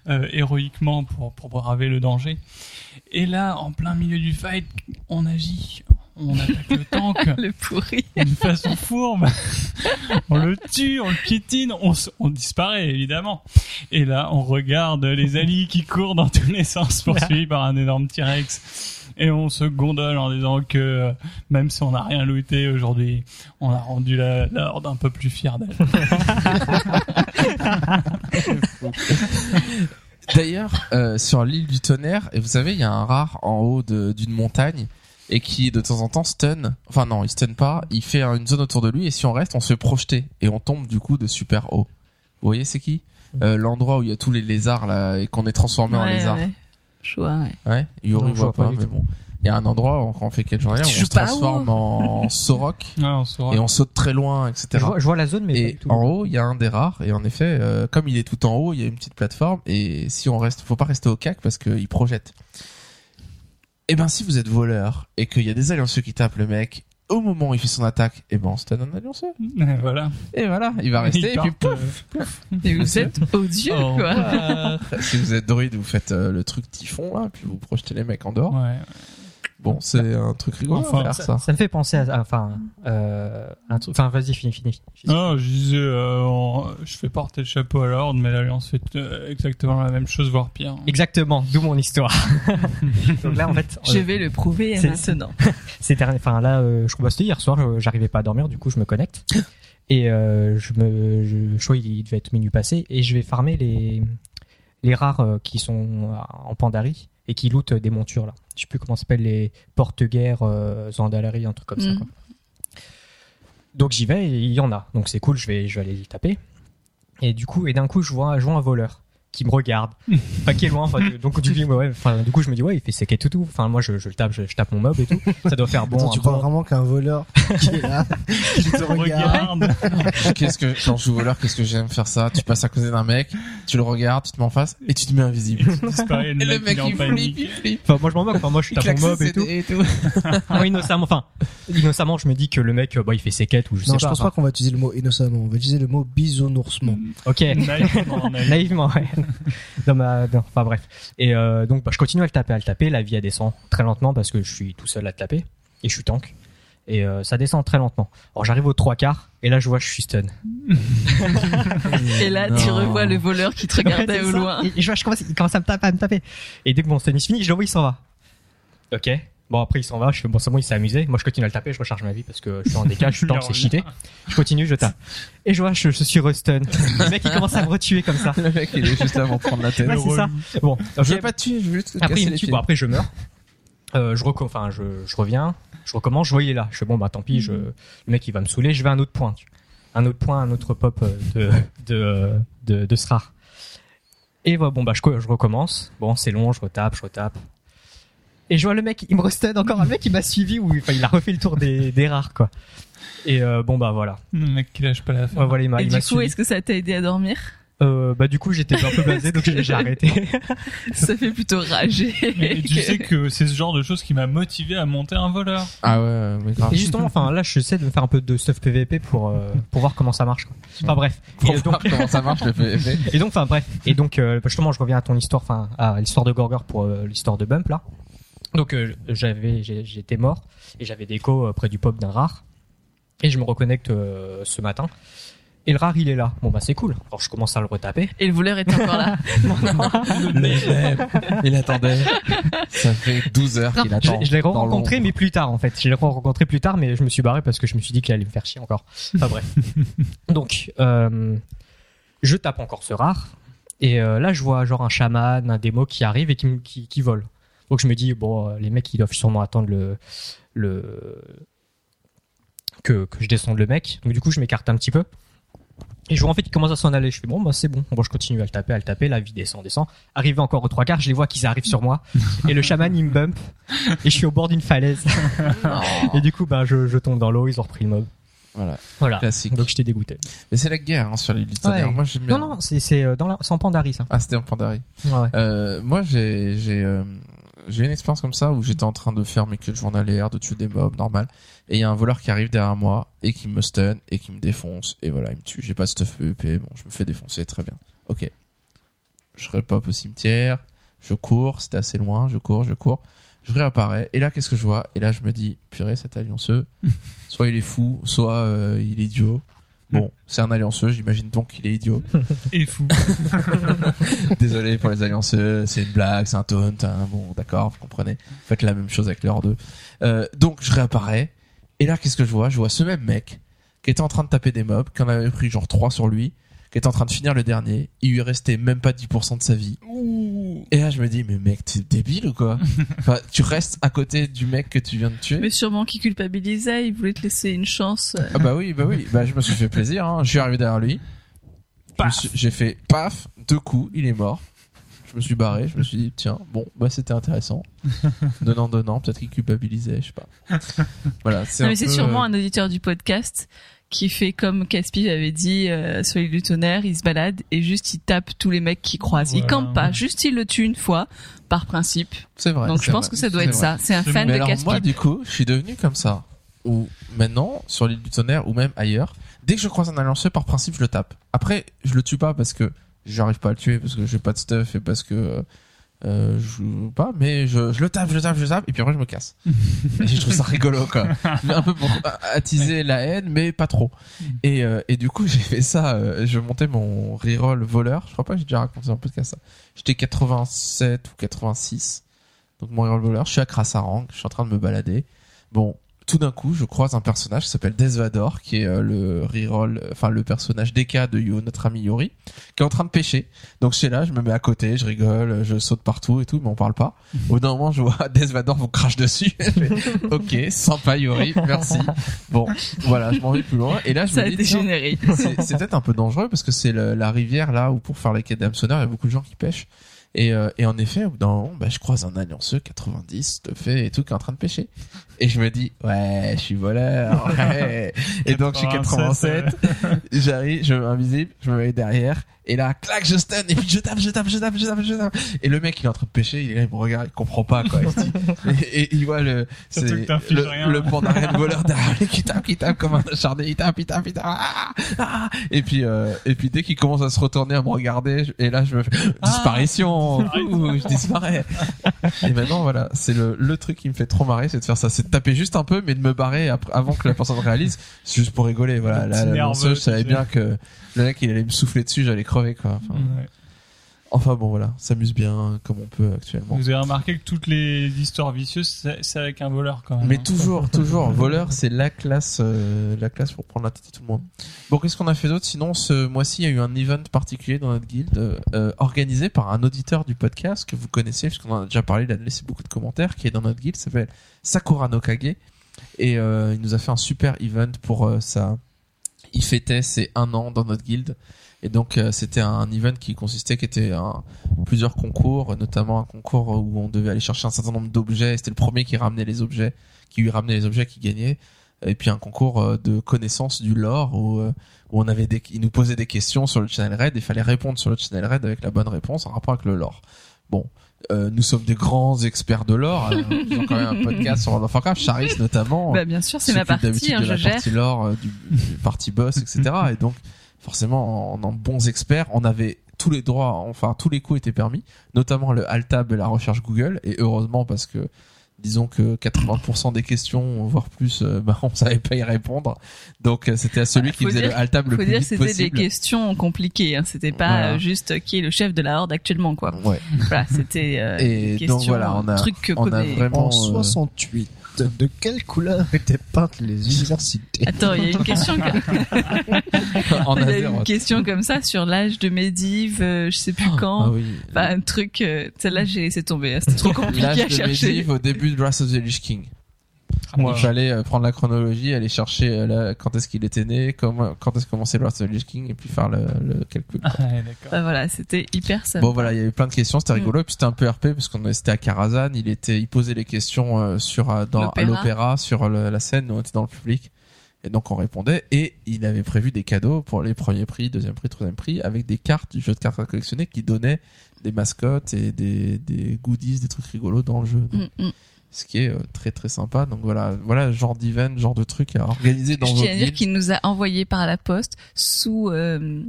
euh, héroïquement pour, pour braver le danger. Et là, en plein milieu du fight, on agit. On attaque le tank *laughs* Le pourri. d'une façon fourbe. on le tue, on le piétine, on, on disparaît évidemment. Et là, on regarde les alliés qui courent dans tous les sens poursuivis par un énorme T-Rex. Et on se gondole en disant que euh, même si on n'a rien looté aujourd'hui, on a rendu la, la horde un peu plus fière d'elle. *laughs* D'ailleurs, euh, sur l'île du tonnerre, et vous savez, il y a un rare en haut d'une montagne et qui de temps en temps stun. Enfin non, il stun pas. Il fait une zone autour de lui et si on reste, on se fait projeter et on tombe du coup de super haut. Vous voyez, c'est qui? Euh, L'endroit où il y a tous les lézards là et qu'on est transformé en lézard. ouais. Je vois, ouais. Ouais. Yuri Non, je voit vois pas mais bon. Il y a un endroit où on fait quelle journée Tu on se transforme *laughs* en Sorok et on saute très loin, etc. Je vois, je vois la zone, mais pas Et du tout. en haut, il y a un des rares. Et en effet, euh, comme il est tout en haut, il y a une petite plateforme. Et si on reste, faut pas rester au cac parce qu'il projette. Et ben, si vous êtes voleur et qu'il y a des allianceux qui tapent le mec au moment où il fait son attaque, et ben, on stun un. Et voilà. Et voilà, il va rester. Et puis partent, pouf. euh, Et vous êtes *laughs* odieux, quoi. si vous êtes druide, vous faites euh, le truc typhon là, puis vous projetez les mecs en dehors. ouais. Bon, c'est un truc rigolo Enfin, à faire ça, ça. ça me fait penser à, enfin, euh, un truc. Enfin, vas-y, finis, finis. finis. Non, je disais, euh, on- je fais porter le chapeau à l'ordre, mais l'Alliance fait euh, exactement la même chose, voire pire. Exactement, d'où mon histoire. *laughs* Donc là, en fait, Je vais le prouver c'est- maintenant. *laughs* ces derniers, enfin là, euh, je crois que c'était hier soir, j'arrivais pas à dormir, du coup, je me connecte et euh, je me, je, je crois il devait être minuit passé et je vais farmer les les rares euh, qui sont en Pandarie et qui lootent des montures là. Je sais plus comment ça s'appelle les porte-guerres, euh, Zandalari, un truc comme ça. Mm. Quoi. Donc j'y vais et il y en a, donc c'est cool, je vais je vais aller y taper. Et du coup, et d'un coup, je vois, je vois un voleur qui me regarde, pas qui est loin. Enfin, du- *laughs* donc du coup, ouais, enfin, du coup, je me dis ouais, il fait séquer tout tout. Enfin, moi, je, je le tape, je, je tape mon mob et tout. Ça doit faire bon. Attends, tu bon- crois vraiment qu'un voleur *laughs* qui est là, qui te regarde. *laughs* Qu'est-ce que, quand je joue voleur, qu'est-ce que j'aime faire ça? Tu passes à côté d'un mec, tu le regardes, tu te mets en face et tu te mets invisible. Et le mec, mec, il flippe, panique. il flippe. Enfin, moi, je m'en moque. Enfin, moi, je tape mon mob ses et tout. CD et tout. Ah, innocemment, enfin, innocemment, je me dis que le mec, bah, il fait séquette ou je sais Non, je pas. pense pas qu'on va utiliser le mot innocemment. On va utiliser le mot bisounours-ment. Ok. Naïvement, naïvement. Naïvement, ouais. *laughs* Dans ma- dans- Enfin bref. Et euh, donc bah, je continue à le taper, à le taper. La vie elle descend très lentement parce que je suis tout seul à le taper et je suis tank. Et euh, ça descend très lentement. Alors j'arrive aux trois quarts et là je vois que je suis stun. *laughs* Et là, tu revois le voleur qui te regardait Ouais, au ça. loin. Et, et je, vois, je commence, il commence à me taper, à me taper. Et dès que mon stun est fini, je le vois, il s'en va. Ok. Bon après il s'en va, je fais bon c'est bon il s'est amusé. Moi je continue à le taper, je recharge ma vie parce que je suis en *laughs* décalage, je suis tank, c'est cheaté. *laughs* Je continue, je tape. Et je vois, je, je suis restun. *laughs* Le mec il commence à me retuer comme ça. Le mec, il est juste là pour prendre la tête. Ouais, c'est ça. Bon, Je vais pas te tuer, je veux juste te Après, il me tue. Bon, après, je meurs. Euh, je, reco- enfin, je, je reviens, je recommence, je est là. Je fais bon bah tant pis, je, le mec il va me saouler, je vais à un autre point, un autre point, un autre pop euh, de de de, de ce rare. Et voilà, bon bah je, je recommence. Bon c'est long, je retape, je retape. Et je vois le mec, il me restun encore un mec qui m'a suivi ou enfin il a refait le tour des des rares quoi. Et euh, bon bah voilà. Le mec qui lâche pas la Ouais, fin. voilà il m'a Et il du coup, suivi. est-ce que ça t'a aidé à dormir? Euh, bah du coup j'étais un peu blasé donc j'ai j'ai *laughs* arrêté. *laughs* Ça fait plutôt rager. Mais tu sais que c'est ce genre de choses qui m'a motivé à monter un voleur. Ah ouais, mais grave. Et justement, enfin là j'essaie de me faire un peu de stuff PVP pour euh, pour voir comment ça marche. Quoi. Enfin bref. Pour Et voir donc, comment ça marche le PvP. *laughs* et donc enfin bref. Et donc euh, justement je reviens à ton histoire, enfin à l'histoire de Gorgor pour euh, l'histoire de Bump là. Donc euh, j'avais j'étais mort et j'avais des échos euh, près du pop d'un rare et je me reconnecte euh, ce matin. Et le rare il est là. Bon bah c'est cool. Alors je commence à le retaper. Et le voleur est encore là. *laughs* *laughs* Il attendait. Ça fait 12 heures qu'il Je, attend. je l'ai rencontré mais plus tard en fait. Je l'ai rencontré plus tard mais je me suis barré parce que je me suis dit qu'il allait me faire chier encore. Enfin bref. *laughs* Donc euh, je tape encore ce rare et euh, là je vois genre un chaman, un démo qui arrive et qui, me- qui, qui vole. Donc je me dis bon euh, les mecs ils doivent sûrement attendre le le que, que je descende le mec. Donc du coup je m'écarte un petit peu. Et je vois en fait qu'il commence à s'en aller. Je fais bon bah c'est bon. Bon je continue à le taper, à le taper. La vie descend, descend. Arrivé encore aux trois quarts, je les vois qu'ils arrivent sur moi. Et le chaman il me bump. Et je suis au bord d'une falaise. *laughs* Et du coup bah je, je tombe dans l'eau. Ils ont repris le mob. Voilà, Voilà. classique. Donc j'étais dégoûté. Mais c'est la guerre hein, sur l'île. Ouais. Moi j'aime bien. Non non c'est c'est euh, dans la c'est en Pandarie ça. Ah, c'était en Pandarie. Ouais, ouais. Euh, moi, j'ai j'ai euh, j'ai une expérience comme ça où j'étais en train de faire mes quêtes journalières, de tuer des mobs, normal. Et il y a un voleur qui arrive derrière moi et qui me stun et qui me défonce. Et voilà, il me tue. J'ai pas de stuff PvP. Bon, je me fais défoncer, très bien. Ok. Je repop au cimetière. Je cours, c'était assez loin. Je cours, je cours. Je réapparais. Et là, qu'est-ce que je vois? Et là, je me dis, purée, cet allianceux, *laughs* soit il est fou, soit euh, il est idiot. Bon, c'est un allianceux, j'imagine donc qu'il est idiot. *laughs* Et fou. *laughs* Désolé pour les allianceux, c'est une blague, c'est un taunt. hein. Bon, d'accord, vous comprenez. Faites la même chose avec leur deux. Euh, donc je réapparais. Et là, qu'est-ce que je vois? Je vois ce même mec qui était en train de taper des mobs, qui en avait pris genre 3 sur lui, était en train de finir le dernier. Il lui restait même pas 10% de sa vie. Et là, je me dis, mais mec, t'es débile ou quoi *laughs* enfin, Tu restes à côté du mec que tu viens de tuer. Mais sûrement qu'il culpabilisait, il voulait te laisser une chance. Ah bah oui, bah oui. Bah je me suis fait plaisir. Hein. Je suis arrivé derrière lui. Suis- J'ai fait paf, deux coups, il est mort. Je me suis barré. Je me suis dit tiens, bon, bah c'était intéressant. *laughs* Donnant, donnant, peut-être qu'il culpabilisait, je sais pas. Voilà, c'est mais c'est sûrement euh, un auditeur du podcast qui fait comme Caspi avait dit euh, sur l'île du tonnerre, il se balade et juste il tape tous les mecs qu'il croise. Il Voilà. campe pas, juste il le tue une fois par principe. C'est vrai. Donc je pense vrai, que ça doit c'est être vrai. ça. C'est un fan Mais de alors Caspi. moi, du coup, je suis devenu comme ça. Ou maintenant, sur l'île du tonnerre ou même ailleurs, dès que je croise un allianceux, par principe, je le tape. Après, je le tue pas parce que j'arrive pas à le tuer parce que j'ai pas de stuff et parce que euh, euh, je joue pas, mais je, je le tape, je le tape, je le tape, et puis après je me casse. *laughs* et je trouve ça rigolo, quoi. Un peu pour attiser la haine, mais pas trop. Et, euh, et du coup, j'ai fait ça. euh, je montais mon reroll voleur. Je crois pas que j'ai déjà raconté dans le podcast ça. J'étais 87 ou 86. Donc mon reroll voleur. Je suis à Krasarang. Je suis en train de me balader. Bon, tout d'un coup, je croise un personnage qui s'appelle Desvador, qui est euh, le reroll, enfin le personnage DK de Yo, notre ami Yori, qui est en train de pêcher. Donc je suis là, je me mets à côté, je rigole, je saute partout et tout, mais on parle pas. Au bout d'un moment, je vois *laughs* Desvador vous crache dessus. *laughs* Fais, ok, sympa Yori, merci. Bon, voilà, je m'en vais plus loin. Et là, je Ça me dis, c'est peut-être un peu dangereux parce que c'est la rivière là où pour faire les quais d'hameçonneurs, il y a beaucoup de gens qui pêchent. Et, euh, et en effet, au bout d'un moment, bah, je croise un allianceux 90, te fait et tout, qui est en train de pêcher. Et je me dis, ouais, je suis voleur. *laughs* ouais. et donc, je suis 87. J'arrive, je me mets invisible, je me mets derrière. Et là, clac, je stun, et puis je tape, je tape, je tape, je tape, je tape. Et le mec, il est en train de pêcher, il est là, il me regarde, il comprend pas, quoi. Il se dit, *laughs* et, et il voit le, c'est le, le pandarien de voleur derrière lui qui tape, qui tape comme un acharné, il tape, il tape, il tape, ah, ah. et puis, euh, et puis dès qu'il commence à se retourner, à me regarder, je- et là, je me fais, disparition, Ouh, je disparais. et maintenant, voilà, c'est le, le truc qui me fait trop marrer, c'est de faire ça, c'est de taper juste un peu, mais de me barrer après, avant que la personne réalise, c'est juste pour rigoler, voilà. Là, la nerveux, lanceuse, je savais bien que le mec, il allait me souffler dessus, j'allais crever, quoi. Enfin, Ouais. Enfin bon, voilà, s'amuse bien, comme on peut actuellement. Vous avez remarqué que toutes les histoires vicieuses, c'est avec un voleur quand même. Mais hein. toujours, *laughs* toujours, voleur, c'est la classe, euh, la classe pour prendre la tête de tout le monde. Bon, qu'est-ce qu'on a fait d'autre? Sinon, ce mois-ci, il y a eu un event particulier dans notre guilde, euh, euh, organisé par un auditeur du podcast que vous connaissez, puisqu'on en a déjà parlé, il a laissé beaucoup de commentaires, qui est dans notre guilde, s'appelle Sakura no Kage, et euh, il nous a fait un super event pour ça. Il fêtait ses un an dans notre guilde. Et donc euh, c'était un event qui consistait, qui était un, plusieurs concours, notamment un concours où on devait aller chercher un certain nombre d'objets. et C'était le premier qui ramenait les objets, qui lui ramenait les objets qui gagnait. et puis un concours euh, de connaissance du lore où, euh, où on avait des, ils nous posaient des questions sur le channel Red et il fallait répondre sur le channel Red avec la bonne réponse en rapport avec le lore. Bon, euh, nous sommes des grands experts de lore. euh, Ils ont quand même un podcast sur World of Warcraft, Charis notamment. Bah, bien sûr, c'est ma partie, hein, de je la gère. partie lore, euh, du, du partie boss, etc. et donc, forcément, en, en bons experts, on avait tous les droits, enfin tous les coups étaient permis, notamment le alt-tab et la recherche Google. Et heureusement parce que disons que 80% des questions, voire plus, euh, bah, on savait pas y répondre. Donc euh, c'était à celui Ouais, qui faisait dire- le alt-tab le Faut plus dire, vite c'était des questions compliquées. Hein. C'était pas Voilà. euh, juste qui est le chef de la horde actuellement, quoi. Ouais. Voilà, c'était euh, Et des donc voilà, on a- trucs que on a connaît- vraiment- En euh, 68, de quelle couleur étaient peintes les universités Attends, il y a une question. en Il y a une question comme ça sur l'âge de Medivh, euh, je sais plus quand. Ah oui. Enfin, un truc, euh, celle-là j'ai laissé tomber. hein. C'était trop *laughs* compliqué L'âge à de chercher. Medivh au début de Wrath of the Lich King. Moi, Il fallait euh, prendre la chronologie, aller chercher euh, la- quand est-ce qu'il était né, comment, quand est-ce que commençait the Lich King, et puis faire le, le calcul. Ah. *laughs* Bah, voilà, c'était hyper simple. Bon voilà, il y avait plein de questions, c'était Mm. rigolo, et puis c'était un peu RP parce qu'on était à Karazhan, il était, il posait les questions euh, sur dans à L'opéra. sur le- la scène, nous on était dans le public, et donc on répondait, et il avait prévu des cadeaux pour les premiers prix, deuxième prix, troisième prix, avec des cartes du jeu de cartes à collectionner qui donnaient des mascottes et des, des goodies, des trucs rigolos dans le jeu. Mm, mm. Ce qui est euh, très très sympa. Donc voilà, voilà genre d'event, genre de truc à organiser dans Je tiens à dire qu'il nous a envoyé par la poste sous euh,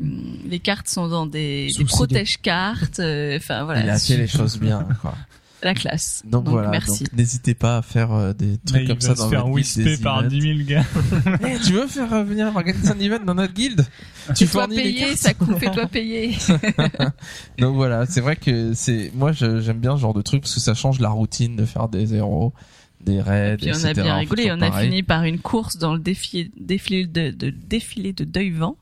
les cartes sont dans des, des protège cartes. euh, Enfin voilà, Il a fait les choses bien. Quoi. *laughs* la classe. Donc, voilà, merci. donc n'hésitez pas à faire euh, des Mais trucs il comme va ça se dans faire votre guilde par events. 10 000 gars. *laughs* Eh, tu veux faire euh, venir organiser un event dans notre guilde Tu les payer, ça coûte, fais-toi payer. *laughs* Donc voilà, c'est vrai que c'est moi je- j'aime bien ce genre de truc parce que ça change la routine de faire des zéros, des raids, Puis on etc. a bien rigolé. On a fini par une course dans le défilé, défilé de, de défilé de Deuil-Vent.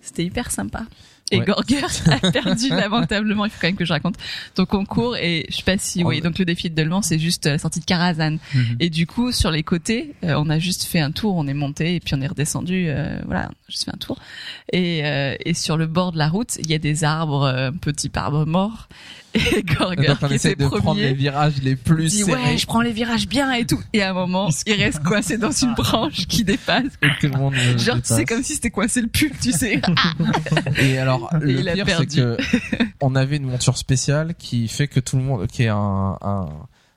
C'était hyper sympa. Et Ouais. Gorger a *laughs* perdu lamentablement. Il faut quand même que je raconte ton concours. Et je sais pas si, oui. Donc le défilé de Deuil-Vent, c'est juste la sortie de Karazhan. Et du coup, sur les côtés, euh, on a juste fait un tour, on est monté et puis on est redescendu. euh, voilà, juste fait un tour. Et, euh, et sur le bord de la route, il y a des arbres, euh, un petit arbre mort. Et Gorger, Donc on qui essaie était de prendre les virages les plus dit serrés ouais, je prends les virages bien et tout. Et à un moment, il reste coincé dans une branche qui dépasse. et tout le monde Genre, tu sais, comme si c'était coincé le pull, tu sais. *laughs* Et alors, Et le il a pire, c'est perdu. que on avait une monture spéciale qui fait que tout le monde, qui est un, un,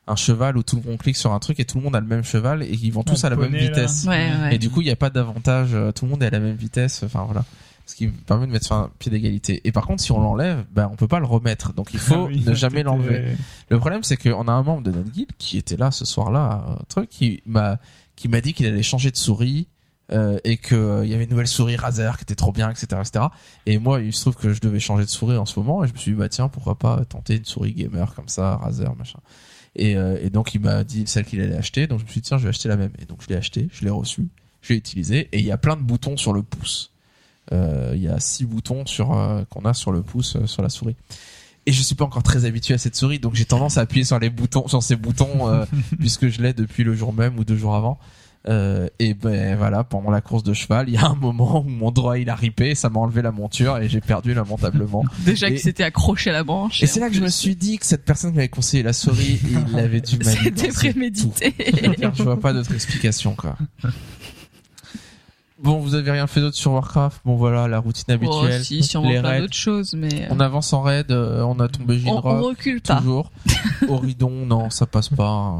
un cheval où tout le monde clique sur un truc et tout le monde a le même cheval et ils vont tous à la même vitesse. Ouais, ouais. Et du coup, il n'y a pas d'avantage, euh, tout le monde est à la même vitesse, enfin voilà. Ce qui permet de mettre sur un pied d'égalité. Et par contre, si on l'enlève, ben, on peut pas le remettre. Donc il faut *laughs* oui, ne *laughs* jamais l'enlever. Le problème, c'est qu'on a un membre de notre guilde qui était là ce soir-là, un truc, qui m'a, qui m'a dit qu'il allait changer de souris, euh, et que euh, il y avait une nouvelle souris Razer qui était trop bien, etc., etc. Et moi, il se trouve que je devais changer de souris en ce moment, et je me suis dit, bah tiens, pourquoi pas tenter une souris gamer comme ça, Razer, machin. Et, euh, et donc il m'a dit celle qu'il allait acheter, donc je me suis dit, tiens, je vais acheter la même. Et donc je l'ai acheté, je l'ai reçu, je l'ai utilisé, et il y a plein de boutons sur le pouce. Euh, Il y a six boutons sur euh, qu'on a sur le pouce euh, sur la souris. Et je suis pas encore très habitué à cette souris, donc j'ai tendance à appuyer sur les boutons, sur ces boutons, euh, *laughs* puisque je l'ai depuis le jour même ou deux jours avant. Euh, et ben voilà, pendant la course de cheval, il y a un moment où mon droit il a ripé, ça m'a enlevé la monture et j'ai perdu lamentablement. *laughs* Déjà Et- qu'il s'était accroché à la branche. Et c'est là que je me suis dit que cette personne qui m'avait conseillé la souris, il l'avait dû. *laughs* C'était prémédité. Je vois pas d'autre explication, quoi. Bon, vous avez rien fait d'autre sur Warcraft. Bon, voilà, la routine Oh, habituelle. si, sûrement les plein raids. d'autres choses, mais euh, On avance en raid, euh, on a tombé on, on recule pas. toujours. *laughs* Horidon, non, ça passe pas.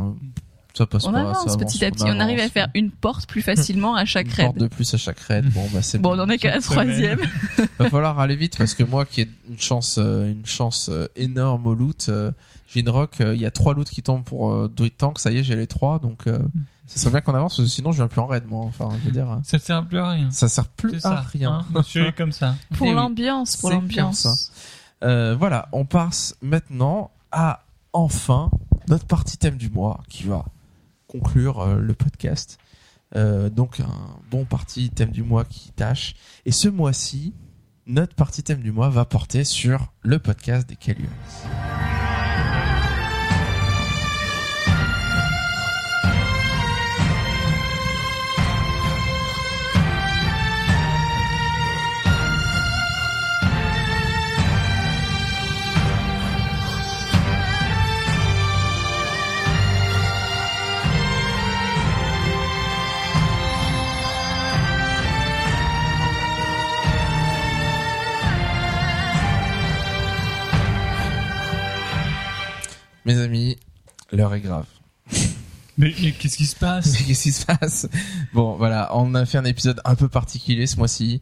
Hein. Ça passe On pas. avance ça petit à petit. On arrive à faire une porte plus facilement à chaque une raid. porte de plus à chaque raid. Bon, bah c'est Bon, on en est qu'à la troisième. *laughs* Va falloir aller vite parce que moi qui ai une chance, euh, une chance euh, énorme au loot, euh, Ginrock, euh, il y a trois loots qui tombent pour Druid Tank. Ça y est, j'ai les trois, donc ça serait bien qu'on avance parce que sinon je viens plus en raid, moi. Enfin, je veux dire, euh, Ça sert plus à rien. ça sert plus à ça. rien. hein. Monsieur est comme ça. *laughs* Pour Eh l'ambiance, pour l'ambiance. Euh, voilà, on passe maintenant à enfin notre partie thème du mois qui va conclure euh, le podcast. Euh, donc un bon parti thème du mois qui tâche. Et ce mois-ci, notre partie thème du mois va porter sur le podcast des Caluans. Mes amis, l'heure est grave. Mais, mais qu'est-ce qui se passe? *laughs* Qu'est-ce qui se passe? Bon, voilà, on a fait un épisode un peu particulier ce mois-ci.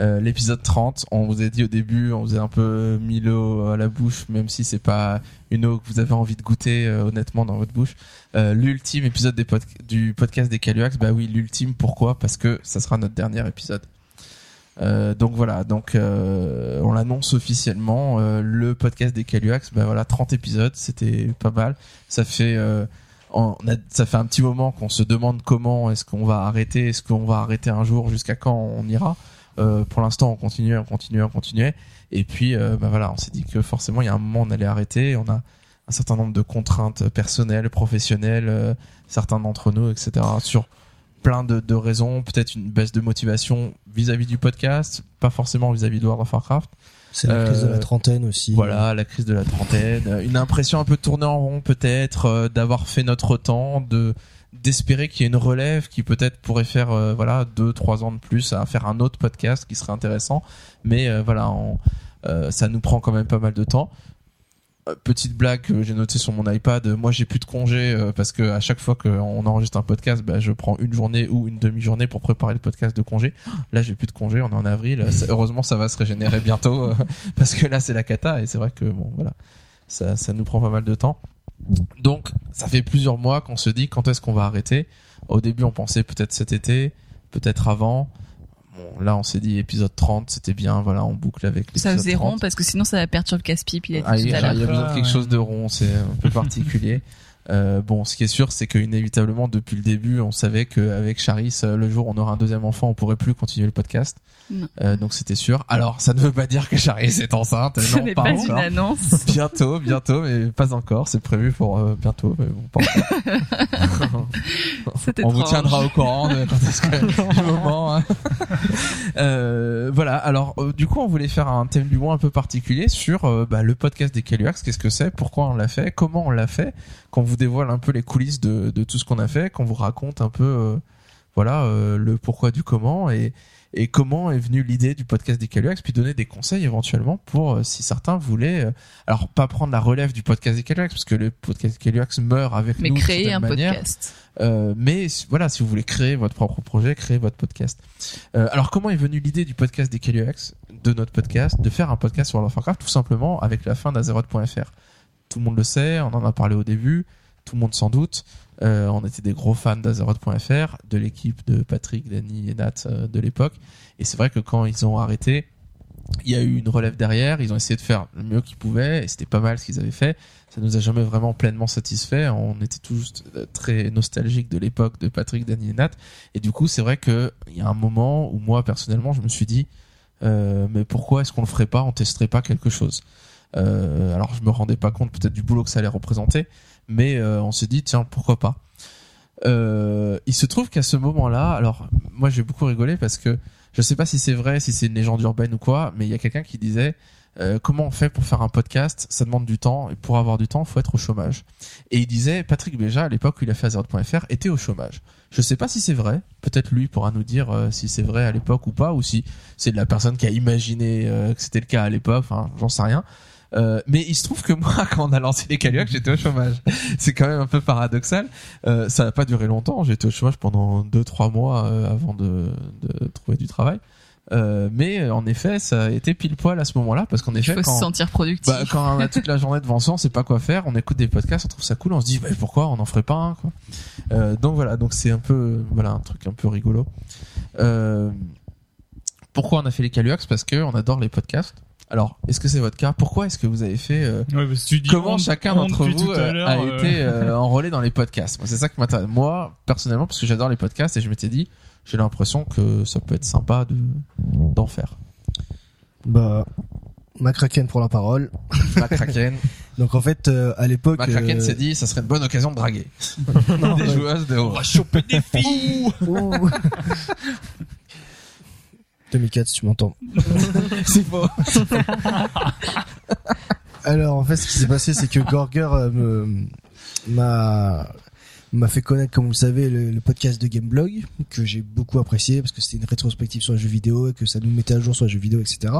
Euh, l'épisode 30, on vous a dit au début, on vous a un peu mis l'eau à la bouche, même si c'est pas une eau que vous avez envie de goûter euh, honnêtement dans votre bouche. Euh, l'ultime épisode des pod- du podcast des Caluax, bah oui, l'ultime, pourquoi? Parce que ça sera notre dernier épisode. Euh, donc voilà, donc euh, on l'annonce officiellement, euh, le podcast des Caluax, bah voilà, 30 épisodes, c'était pas mal. Ça fait euh, on a, ça fait un petit moment qu'on se demande comment est-ce qu'on va arrêter, est-ce qu'on va arrêter un jour, jusqu'à quand on ira. Euh, pour l'instant, on continue, on continue, on continuait. Et puis, euh, bah voilà, on s'est dit que forcément, il y a un moment, on allait arrêter. On a un certain nombre de contraintes personnelles, professionnelles, certains d'entre nous, etc. Sur plein de, de raisons, peut-être une baisse de motivation vis-à-vis du podcast, pas forcément vis-à-vis de World of Warcraft. C'est la crise de Euh, la trentaine aussi. Voilà, la crise de la trentaine, euh, une impression un peu tournée en rond peut-être, euh, d'avoir fait notre temps, de d'espérer qu'il y ait une relève qui peut-être pourrait faire euh, voilà deux trois ans de plus à faire un autre podcast qui serait intéressant, mais euh, voilà, on- euh, ça nous prend quand même pas mal de temps. Euh, Petite blague que j'ai notée sur mon iPad, euh, moi j'ai plus de congés euh, parce que à chaque fois qu'on enregistre un podcast, bah, je prends une journée ou une demi-journée pour préparer le podcast de congé. *gasps* Là j'ai plus de congés, on est en avril. *laughs* Heureusement ça va se régénérer bientôt *laughs* parce que là c'est la cata et c'est vrai que bon voilà ça, ça nous prend pas mal de temps donc ça fait plusieurs mois qu'on se dit quand est-ce qu'on va arrêter? Au début on pensait peut-être cet été peut-être avant bon là on s'est dit épisode 30 c'était bien voilà on boucle avec Ça l'épisode faisait 30. rond parce que sinon ça va perturber casse-pipe. Il a dit Ah, tout à l'heure. il y a besoin de quelque chose de rond, c'est un peu particulier. *laughs* Euh, bon, ce qui est sûr, c'est que inévitablement, depuis le début, on savait qu'avec Charis, euh, le jour où on aura un deuxième enfant, on pourrait plus continuer le podcast. Euh, donc c'était sûr. Alors, ça ne veut pas dire que Charis est enceinte. Ce non, n'est pas, pas une annonce. *laughs* Bientôt, bientôt, mais pas encore. C'est prévu pour euh, bientôt, mais bon, pas encore. *laughs* On vous tiendra au courant de quand est-ce que *laughs* le moment. hein. Euh, voilà. Alors, euh, du coup, on voulait faire un thème du mois un peu particulier sur euh, bah, le podcast des Caluax. Qu'est-ce que c'est? Pourquoi on l'a fait? Comment on l'a fait? Qu'on vous dévoile un peu les coulisses de, de tout ce qu'on a fait, qu'on vous raconte un peu, euh, voilà, euh, le pourquoi du comment et et comment est venue l'idée du podcast des Caluax, puis donner des conseils éventuellement pour euh, si certains voulaient, euh, alors pas prendre la relève du podcast des Caluax, parce que le podcast des Caluax meurt avec Mais nous. d'une créer certaine un manière. podcast. Euh, mais voilà, si vous voulez créer votre propre projet, créer votre podcast. Euh, alors comment est venue l'idée du podcast des Caluax, de notre podcast, de faire un podcast sur World of Warcraft, tout simplement avec la fin d'Azeroth.fr. Tout le monde le sait, on en a parlé au début, tout le monde s'en doute. Euh, on était des gros fans d'Azeroth.fr, de l'équipe de Patrick, Danny et Nat euh, de l'époque. Et c'est vrai que quand ils ont arrêté, il y a eu une relève derrière, ils ont essayé de faire le mieux qu'ils pouvaient, et c'était pas mal ce qu'ils avaient fait. Ça nous a jamais vraiment pleinement satisfait. On était tous euh, très nostalgiques de l'époque de Patrick, Danny et Nat. Et du coup, c'est vrai que il y a un moment où moi, personnellement, je me suis dit, mais pourquoi est-ce qu'on le ferait pas, on testerait pas quelque chose Alors, je me rendais pas compte peut-être du boulot que ça allait représenter, mais euh, on s'est dit, tiens, pourquoi pas euh, Il se trouve qu'à ce moment-là, alors moi j'ai beaucoup rigolé parce que je sais pas si c'est vrai, si c'est une légende urbaine ou quoi, mais il y a quelqu'un qui disait euh, comment on fait pour faire un podcast? Ça demande du temps et pour avoir du temps, faut être au chômage. Et il disait Patrick Béja à l'époque où il a fait Azeroth.fr était au chômage. Je sais pas si c'est vrai. Peut-être lui pourra nous dire si c'est vrai à l'époque ou pas, ou si c'est de la personne qui a imaginé que c'était le cas à l'époque. Enfin, j'en sais rien. Euh, mais il se trouve que moi, *laughs* quand on a lancé les Caluacs, j'étais au chômage. C'est quand même un peu paradoxal. Euh, ça n'a pas duré longtemps. J'étais au chômage pendant deux, trois mois euh, avant de, de trouver du travail. Euh, mais en effet, ça a été pile poil à ce moment-là, parce qu'en effet, faut quand, se sentir productif. bah, quand on a toute la journée devant soi, on sait pas quoi faire, on écoute des podcasts, on trouve ça cool, on se dit bah, pourquoi on n'en ferait pas un quoi. Euh, donc voilà, donc c'est un peu voilà un truc un peu rigolo. Euh, pourquoi on a fait les Caluax Parce que on adore les podcasts. Alors, est-ce que c'est votre cas? Pourquoi est-ce que vous avez fait euh, Ouais, parce que tu dis Comment on- chacun on d'entre vous euh, a euh, été euh, enrôlé dans les podcasts? Moi, c'est ça qui m'intéresse. Moi, personnellement, parce que j'adore les podcasts et je m'étais dit, j'ai l'impression que ça peut être sympa de d'en faire. Bah, McCracken pour la parole. *laughs* McCracken, Donc en fait, euh, à l'époque, McCracken euh, s'est dit, ça serait une bonne occasion de draguer *laughs* non, des ouais. joueuses de haut. choper des filles. Ouh. *laughs* 2004, si tu m'entends. *laughs* C'est faux. *laughs* Alors en fait, ce qui s'est passé, c'est que Gorger euh, m'a fait connaître, comme vous le savez, le, le podcast de Gameblog que j'ai beaucoup apprécié parce que c'était une rétrospective sur les jeux vidéo et que ça nous mettait à jour sur les jeux vidéo, etc.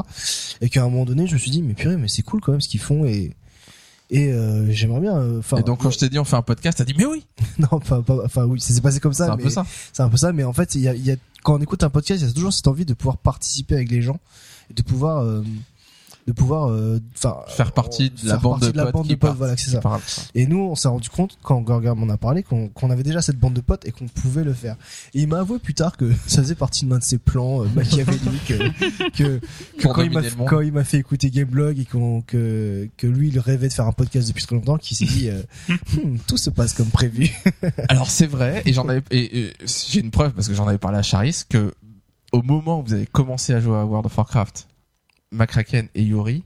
Et qu'à un moment donné, je me suis dit, mais purée, mais c'est cool quand même ce qu'ils font et Et euh, j'aimerais bien. euh, Enfin, Et donc quand je t'ai dit on fait un podcast, t'as dit mais oui, *laughs* non, enfin, pas- enfin oui, ça s'est passé comme ça. c'est un peu ça. C'est un peu ça, mais en fait, il y a, y a- quand on écoute un podcast, il y a toujours cette envie de pouvoir participer avec les gens, et de pouvoir, euh, de pouvoir, euh, enfin, Faire partie de la bande de potes qui voilà, c'est ça. Et nous, on s'est rendu compte quand Gorgam m'en a parlé qu'on qu'on avait déjà cette bande de potes et qu'on pouvait le faire. Et il m'a avoué plus tard que *laughs* ça faisait partie de l'un de ses plans euh, machiavéliques, euh, que, que Pour quand il m'a quand il m'a fait écouter Gameblog et qu'on que que lui il rêvait de faire un podcast depuis très longtemps, qu'il s'est dit *laughs* Hmm, tout se passe comme prévu. *laughs* Alors c'est vrai, et j'en avais, et, et j'ai une preuve parce que j'en avais parlé à Charis que au moment où vous avez commencé à jouer à World of Warcraft, McCracken et Yuri,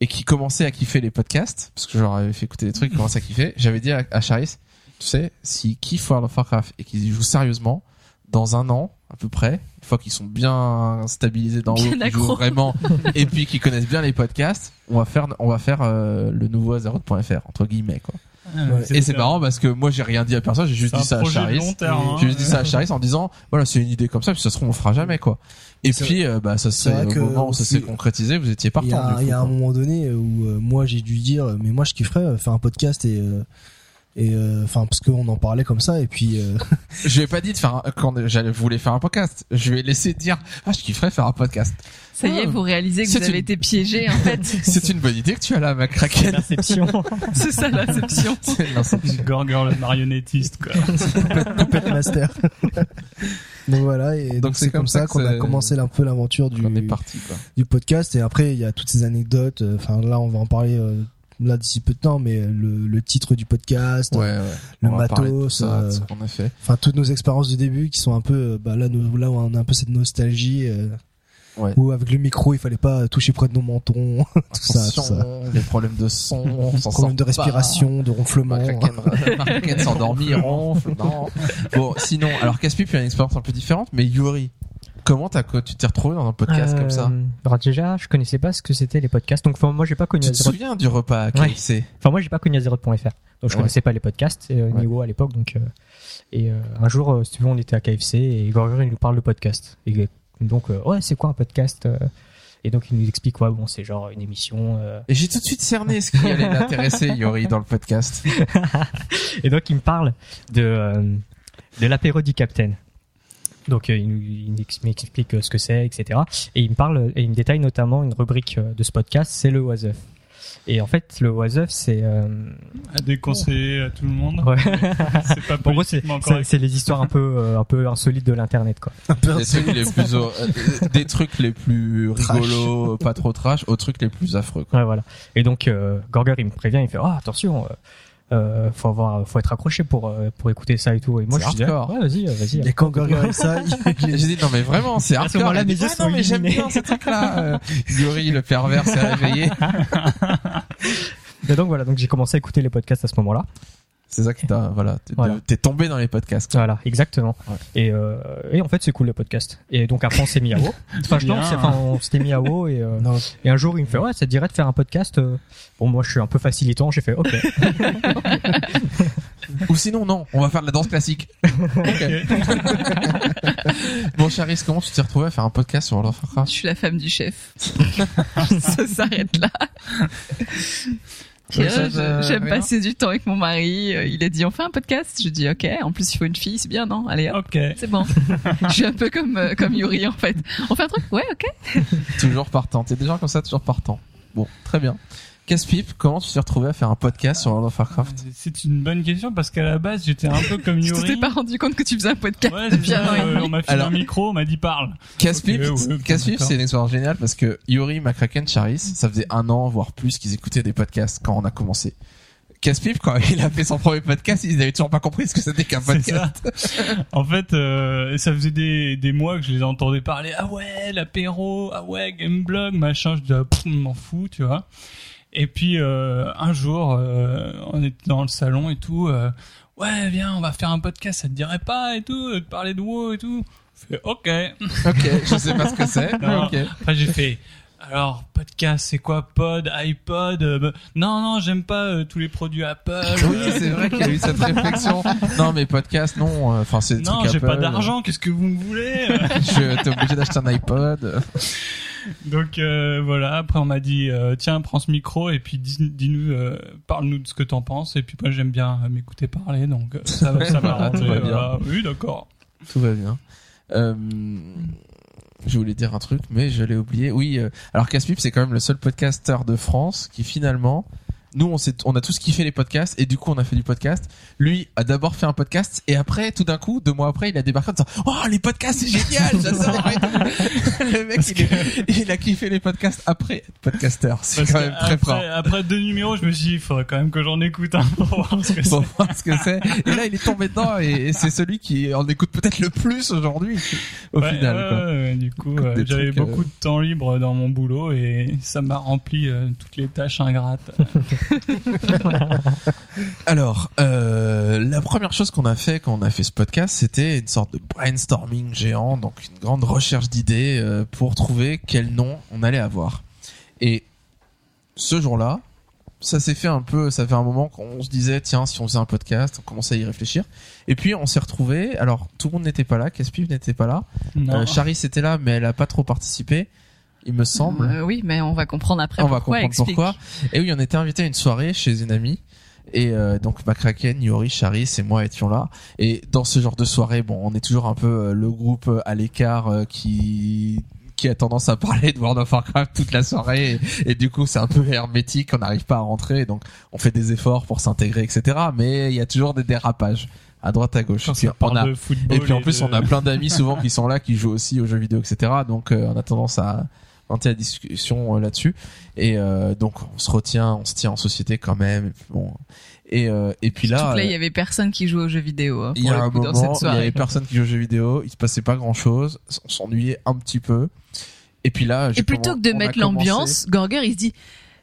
et qui commençaient à kiffer les podcasts, parce que je leur avais fait écouter des trucs, ils commençaient à kiffer, j'avais dit à, à Charis, tu sais, s'ils kiffent World of Warcraft et qu'ils y jouent sérieusement, dans un an à peu près, une fois qu'ils sont bien stabilisés dans Bien qu'ils jouent vraiment, *laughs* et puis qu'ils connaissent bien les podcasts, on va faire, on va faire euh, le nouveau Azeroth.fr entre guillemets quoi. Ouais. Et c'est marrant parce que moi j'ai rien dit à personne, j'ai juste dit ça à Charis. hein. J'ai juste dit ça à Charis en disant voilà c'est une idée comme ça puis ça se trouve on le fera jamais quoi. Et puis euh, bah ça vrai au moment où ça s'est concrétisé vous étiez Il y partant. a, du y a coup, un moment donné où euh, moi j'ai dû dire mais moi je kifferais euh, faire un podcast et euh, et euh, enfin parce qu'on en parlait comme ça et puis euh, Je lui ai pas dit de faire un- quand j'allais voulais faire un podcast. Je lui ai laissé dire ah je kifferais faire un podcast. Ça y est, vous réalisez que vous avez une- été piégé, en fait. *laughs* C'est une bonne idée que tu as là ma craquette. Perception. *laughs* C'est ça l'inception. *laughs* C'est l'inception. Gorgor le marionnettiste, quoi. Puppet Master. donc voilà et donc c'est comme ça qu'on a commencé un peu l'aventure du On est parti quoi. du podcast et après il y a toutes ces anecdotes euh, enfin là on va en parler euh, là d'ici peu de temps mais le, le titre du podcast Ouais ouais. le On de matos ça, euh, de qu'on a fait. enfin toutes nos expériences du début qui sont un peu euh, bah là nous, là on a un peu cette nostalgie euh, Ouais. où avec le micro il fallait pas toucher près de nos mentons *laughs* tout ça tout Attention, ça les problèmes de son, on s'en *laughs* problème de pas. respiration de ronflement Marken *laughs* s'endormit, ronfle. Non. Bon, sinon, alors Caspi, puis une expérience un peu différente, mais Yuri, comment t'as, tu t'es retrouvé dans un podcast comme ça Euh, Alors déjà, je connaissais pas ce que c'était les podcasts. Donc enfin, moi j'ai pas connu Tu te Azeroth. souviens du repas à Ouais. KFC Enfin moi j'ai pas connu Azeroth.fr. Donc je Ouais. connaissais pas les podcasts euh, Ouais. niveau à l'époque donc euh, et euh, un jour si tu veux on était à KFC et Gorgor il nous parle de podcast. Et donc ouais, c'est quoi un podcast Et donc il nous explique quoi bon, c'est genre une émission euh, Et j'ai tout de suite cerné ce qui allait l'intéresser, *laughs* Yuri, dans le podcast. Et donc il me parle de euh, de l'apéro du Capitaine. Donc euh, il, nous- il m'ex- m'explique euh, ce que c'est, etc. Et il me parle et il me détaille notamment une rubrique euh, de ce podcast, c'est le was Up. Et en fait, le was Up, c'est euh, À déconseiller à tout le monde. ouais. *laughs* C'est pas en gros c'est les histoires un peu euh, un peu insolites de l'internet quoi. Des trucs les plus, euh, des trucs les plus rigolos, pas trop trash, aux trucs les plus affreux, quoi. Ouais voilà. Et donc euh, Gorger il me prévient, il fait oh attention. Euh, euh, faut avoir, faut être accroché pour euh, pour écouter ça et tout. Et moi je dis hardcore. ouais vas-y, euh, vas-y. Gorgor a ça *laughs* J'ai dit non mais vraiment c'est hardcore. mes yeux sont non mais j'aime bien ce truc là. Yuri le pervers s'est réveillé. *laughs* Et donc voilà, donc j'ai commencé à écouter les podcasts à ce moment-là. C'est ça qui t'a voilà, t'es, Voilà. tombé dans les podcasts. quoi. Voilà, exactement. Ouais. Et, euh, et en fait, c'est cool le podcast. Et donc après, on s'est mis à WoW. *laughs* Enfin, je c'est- enfin, on s'était mis à WoW et, euh, non, et un jour, il me fait ouais, ça te dirait de faire un podcast. euh. Bon, moi, je suis un peu facilitant. J'ai fait ok. *laughs* Ou sinon non, on va faire de la danse classique. *laughs* Ok. bon Charis, comment tu t'es retrouvé à faire un podcast sur World of Je Warcraft suis la femme du chef. ça s'arrête là. Ouais, ça, Euh, J'aime rien passer du temps avec mon mari. Euh, Il a dit on fait un podcast. Je dis ok. En plus il faut une fille, c'est bien non? Allez hop, Ok. c'est bon. *laughs* je suis un peu comme euh, comme Yuri en fait. On fait un truc? Ouais ok. Toujours partant. T'es des gens comme ça, toujours partant. Bon, très bien. Casse-pipe, comment tu t'es retrouvé à faire un podcast sur World of Warcraft C'est une bonne question parce qu'à la base j'étais un peu comme *laughs* Je Yuri. t'étais pas rendu compte que tu faisais un podcast Ouais, c'est depuis un ça, an et euh, demi. on m'a filé Alors- un micro, on m'a dit parle. Casse-pipe, Ok, ouais, ok, Casse-pipe, d'accord. c'est une expérience géniale parce que Yuri, McCracken, Charis, ça faisait un an, voire plus qu'ils écoutaient des podcasts quand on a commencé. Casse-pipe, quand il a fait son premier podcast, ils avaient toujours pas compris ce que c'était qu'un podcast. *laughs* En fait, euh, ça faisait des, des mois que je les entendais parler. Ah ouais, l'apéro, ah ouais, Gameblog, machin. Je disais, ah, m'en fous, tu vois. Et puis euh, un jour, euh, on était dans le salon et tout. euh, ouais, viens, on va faire un podcast. Ça te dirait pas et tout, de parler de WoW et tout. Je fais ok. Ok, je sais pas ce que c'est. mais Non. ok. Après j'ai fait. Alors podcast, c'est quoi Pod, iPod euh, bah, Non, non, j'aime pas euh, tous les produits Apple. Oui, c'est vrai qu'il y a eu cette réflexion. Non, mais podcast, non. euh, Enfin, c'est des non, trucs j'ai pas Apple. d'argent. Qu'est-ce que vous me voulez *laughs* Je t'es obligé d'acheter un iPod. Donc euh, voilà, après on m'a dit euh, tiens prends ce micro et puis dis- dis-nous, euh, parle-nous de ce que t'en penses et puis moi j'aime bien m'écouter parler donc ça, va- *laughs* ça m'arrange. tout va bien. voilà. Oui d'accord. Tout va bien. Je voulais dire un truc, mais je l'ai oublié. Oui, alors Caspip, c'est quand même le seul podcasteur de France qui finalement, nous, on, on a tous kiffé les podcasts et du coup, on a fait du podcast. Lui a d'abord fait un podcast et après, tout d'un coup, deux mois après, il a débarqué en disant Oh, les podcasts, c'est génial. *laughs* Le mec, il, a kiffé les podcasts après être podcasteur. C'est quand même très fort. après, après deux numéros, je me suis dit il faudrait quand même que j'en écoute un pour voir ce que c'est. voir ce que c'est. Et là, il est tombé dedans et, et c'est celui qui en écoute peut-être le plus aujourd'hui, au Ouais, final. quoi. ouais, du coup, euh, j'avais euh, beaucoup de temps libre dans mon boulot et ça m'a rempli euh, toutes les tâches ingrates. *laughs* *laughs* Alors, euh, la première chose qu'on a fait quand on a fait ce podcast, c'était une sorte de brainstorming géant, donc une grande recherche d'idées euh, pour trouver quel nom on allait avoir. Et ce jour-là, ça s'est fait un peu, ça fait un moment qu'on se disait, tiens, si on faisait un podcast, on commençait à y réfléchir. Et puis on s'est retrouvé. Alors tout le monde n'était pas là, Caspiv n'était pas là, euh, Charis était là, mais elle a pas trop participé, il me semble. Euh, oui, mais on va comprendre après On va comprendre explique. pourquoi. Et oui, on était invité à une soirée chez une amie. Et euh, donc McCracken, Yori, Charis et moi étions là. Et dans ce genre de soirée, bon, on est toujours un peu euh, le groupe euh, à l'écart euh, qui qui a tendance à parler de World of Warcraft toute la soirée et, et du coup c'est un peu hermétique, on n'arrive pas à rentrer donc on fait des efforts pour s'intégrer etc. Mais il y a toujours des dérapages à droite à gauche. Puis on a et puis en plus, de- on a plein d'amis souvent qui sont là, qui jouent aussi aux jeux vidéo, etc. Donc, euh, on a tendance à orienter la discussion euh, là-dessus. Et euh, donc, on se retient, on se tient en société quand même. Et puis, bon. et, euh, et puis Surtout là, que là, il euh, y avait personne qui jouait aux jeux vidéo. hein, il y a un coup, dans moment, il y avait personne qui joue aux jeux vidéo. Il se passait pas grand-chose. On s'ennuyait un petit peu. Et puis là, Et plutôt que de mettre l'ambiance, Gorger il se dit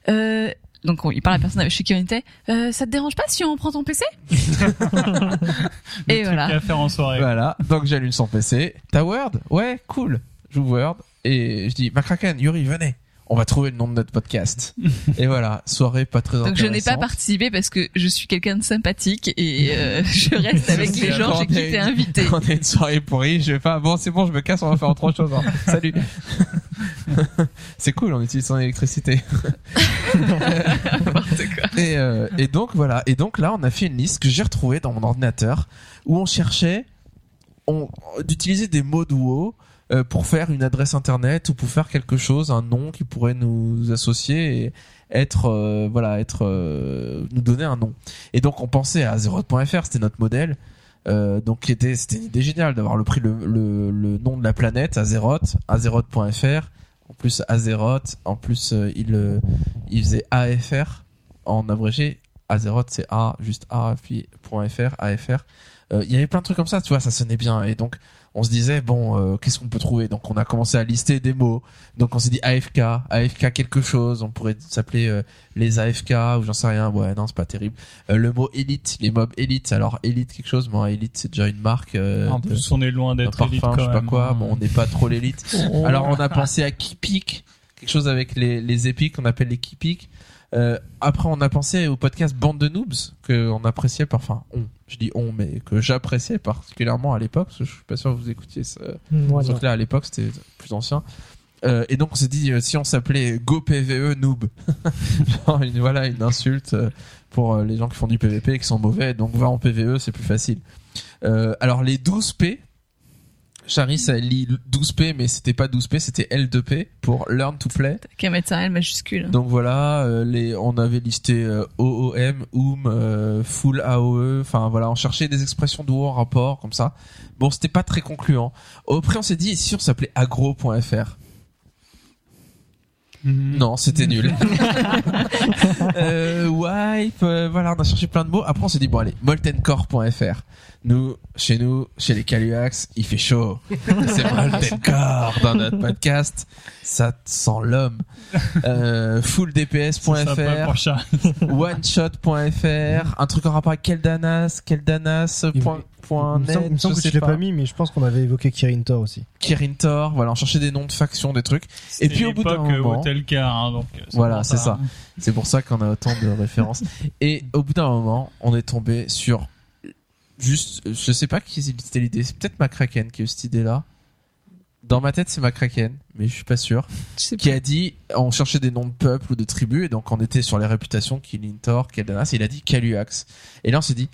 euh, donc on- il parle à la personne avec chez qui on était euh, ça te dérange pas si on prend ton PC *laughs* *laughs* Et truc voilà. à faire en soirée. Voilà, donc j'allume son PC. T'as Word? Ouais, cool. J'ouvre Word et je dis McCracken, Yuri, venez. On va trouver le nom de notre podcast. *laughs* et voilà, soirée pas très Donc je n'ai pas participé parce que je suis quelqu'un de sympathique et euh, *laughs* je reste avec les gens chez qui t'es invité. On a une soirée pourrie, je vais pas, bon c'est bon, je me casse, on va faire autre chose. hein. *laughs* Salut. c'est cool, on utilise son électricité. Et, euh, et donc voilà. Et donc là, on a fait une liste que j'ai retrouvée dans mon ordinateur où on cherchait on, d'utiliser des mots euh, pour faire une adresse internet ou pour faire quelque chose, un nom qui pourrait nous associer et être euh, voilà, être euh, nous donner un nom. Et donc on pensait à Azeroth.fr, c'était notre modèle. Euh, donc était c'était une idée géniale d'avoir le pris le, le, le nom de la planète Azeroth, Azeroth.fr. En plus Azeroth, en plus euh, il euh, il faisait AFR en abrégé. Azeroth c'est A juste A puis .fr AFR. Euh, Il y avait plein de trucs comme ça, tu vois, ça sonnait bien et donc on se disait bon euh, qu'est-ce qu'on peut trouver? Donc on a commencé à lister des mots. Donc on s'est dit AFK AFK quelque chose. On pourrait s'appeler euh, les AFK ou j'en sais rien. Ouais non c'est pas terrible. Euh, le mot élite les mobs élite alors élite quelque chose moi élite c'est déjà une marque euh, en de- plus, on est loin d'être parfum élite quand je sais pas même, quoi bon on n'est pas trop l'élite. Alors on a pensé à Kipik, quelque chose avec les, les épiques qu'on appelle les Kipik. Euh, après on a pensé au podcast Bande de Noobs que on appréciait par, enfin on, je dis on, mais que j'appréciais particulièrement à l'époque. parce que Je suis pas sûr que vous écoutiez ce, Moi, ce non. truc-là à l'époque, c'était plus ancien. Euh, et donc on s'est dit euh, si on s'appelait Go PVE Noob, *laughs* genre une, voilà une insulte euh, pour euh, les gens qui font du PVP et qui sont mauvais, donc va en PVE c'est plus facile. Euh, alors les 12 P, Charis ça lit 12P mais c'était pas 12P c'était L2P pour Learn to Play. T'as qu'à mettre un L majuscule. Donc voilà, euh, les, on avait listé euh, OOM, OOM, euh, Full AOE, enfin voilà, on cherchait des expressions haut en rapport comme ça. Bon, c'était pas très concluant. Après, on s'est dit, si on s'appelait agro.fr. Mhm. Non, c'était nul. *laughs* euh, wipe, euh, voilà, on a cherché plein de mots. Après, on s'est dit, bon allez, moltencore.fr. Nous, chez nous, chez les Caluax, il fait chaud. *laughs* C'est Moltencore dans notre podcast. Ça sent l'homme. Euh, fulldps.fr, oneshot.fr, un truc en rapport avec Keldanas, Keldanas.net, Il me semble, il me semble je que sais je l'ai pas. pas mis, mais je pense qu'on avait évoqué Kirin Tor aussi. Kirin Tor, voilà, on cherchait des noms de factions, des trucs. Et puis, au bout d'un euh, moment- Hotel Car, hein, donc. euh, Voilà, c'est ça. C'est pour ça qu'on a autant de références. *laughs* Et au bout d'un moment, on est tombé sur juste, je sais pas qui c'était l'idée, c'est peut-être McCracken qui a eu cette idée-là dans ma tête c'est McCracken, mais je suis pas sûr. Qui a dit, on cherchait des noms de peuples ou de tribus, et donc on était sur les réputations Kilintor, Keldanas, et il a dit Kaluax. Et là on s'est dit,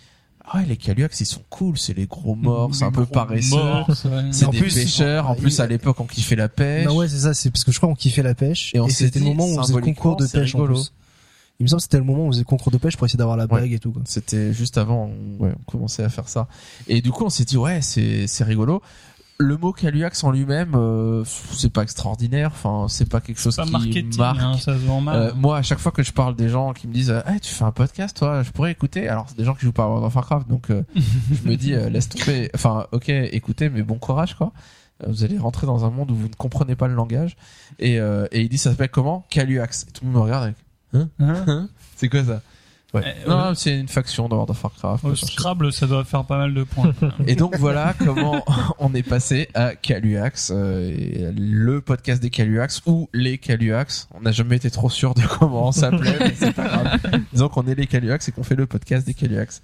ah ouais, les Kaluax ils sont cool, c'est les gros morts, c'est un peu paresseux. C'est des plus, pêcheurs. En plus, à l'époque, on kiffait la pêche. Non, ouais, c'est ça, c'est parce que je crois qu'on kiffait la pêche. Et c'était le moment où on faisait le concours de pêche en plus. Il me semble que c'était le moment où on faisait le concours de pêche pour essayer d'avoir la Ouais. bague et tout, quoi. C'était juste avant, on, ouais, on commençait à faire ça. Et du coup, on s'est dit, ouais, c'est, c'est rigolo. Le mot Caluax en lui-même, euh, c'est pas extraordinaire. Enfin, c'est pas quelque chose Pas qui marketing, marque. hein, ça se vend mal. Euh, moi, à chaque fois que je parle des gens qui me disent, hey, tu fais un podcast, toi, je pourrais écouter? Alors, c'est des gens qui jouent pas à World of Warcraft, donc euh, *laughs* je me dis, laisse tomber. Enfin, ok, écoutez, mais bon courage, quoi. Vous allez rentrer dans un monde où vous ne comprenez pas le langage. Et, et il dit, ça s'appelle comment? Caluax. Et tout le monde me regarde avec, Hein? C'est quoi ça? Ouais. Eh, non, euh, c'est une faction de World of Warcraft. Chercher. Scrabble, ça doit faire pas mal de points. Et donc voilà *laughs* comment *laughs* on est passé à Caluax, euh, le podcast des Caluax ou les Caluax. On n'a jamais été trop sûr de *laughs* comment on s'appelait, mais c'est pas grave. Disons qu'on est les Caluax et qu'on fait le podcast des Caluax.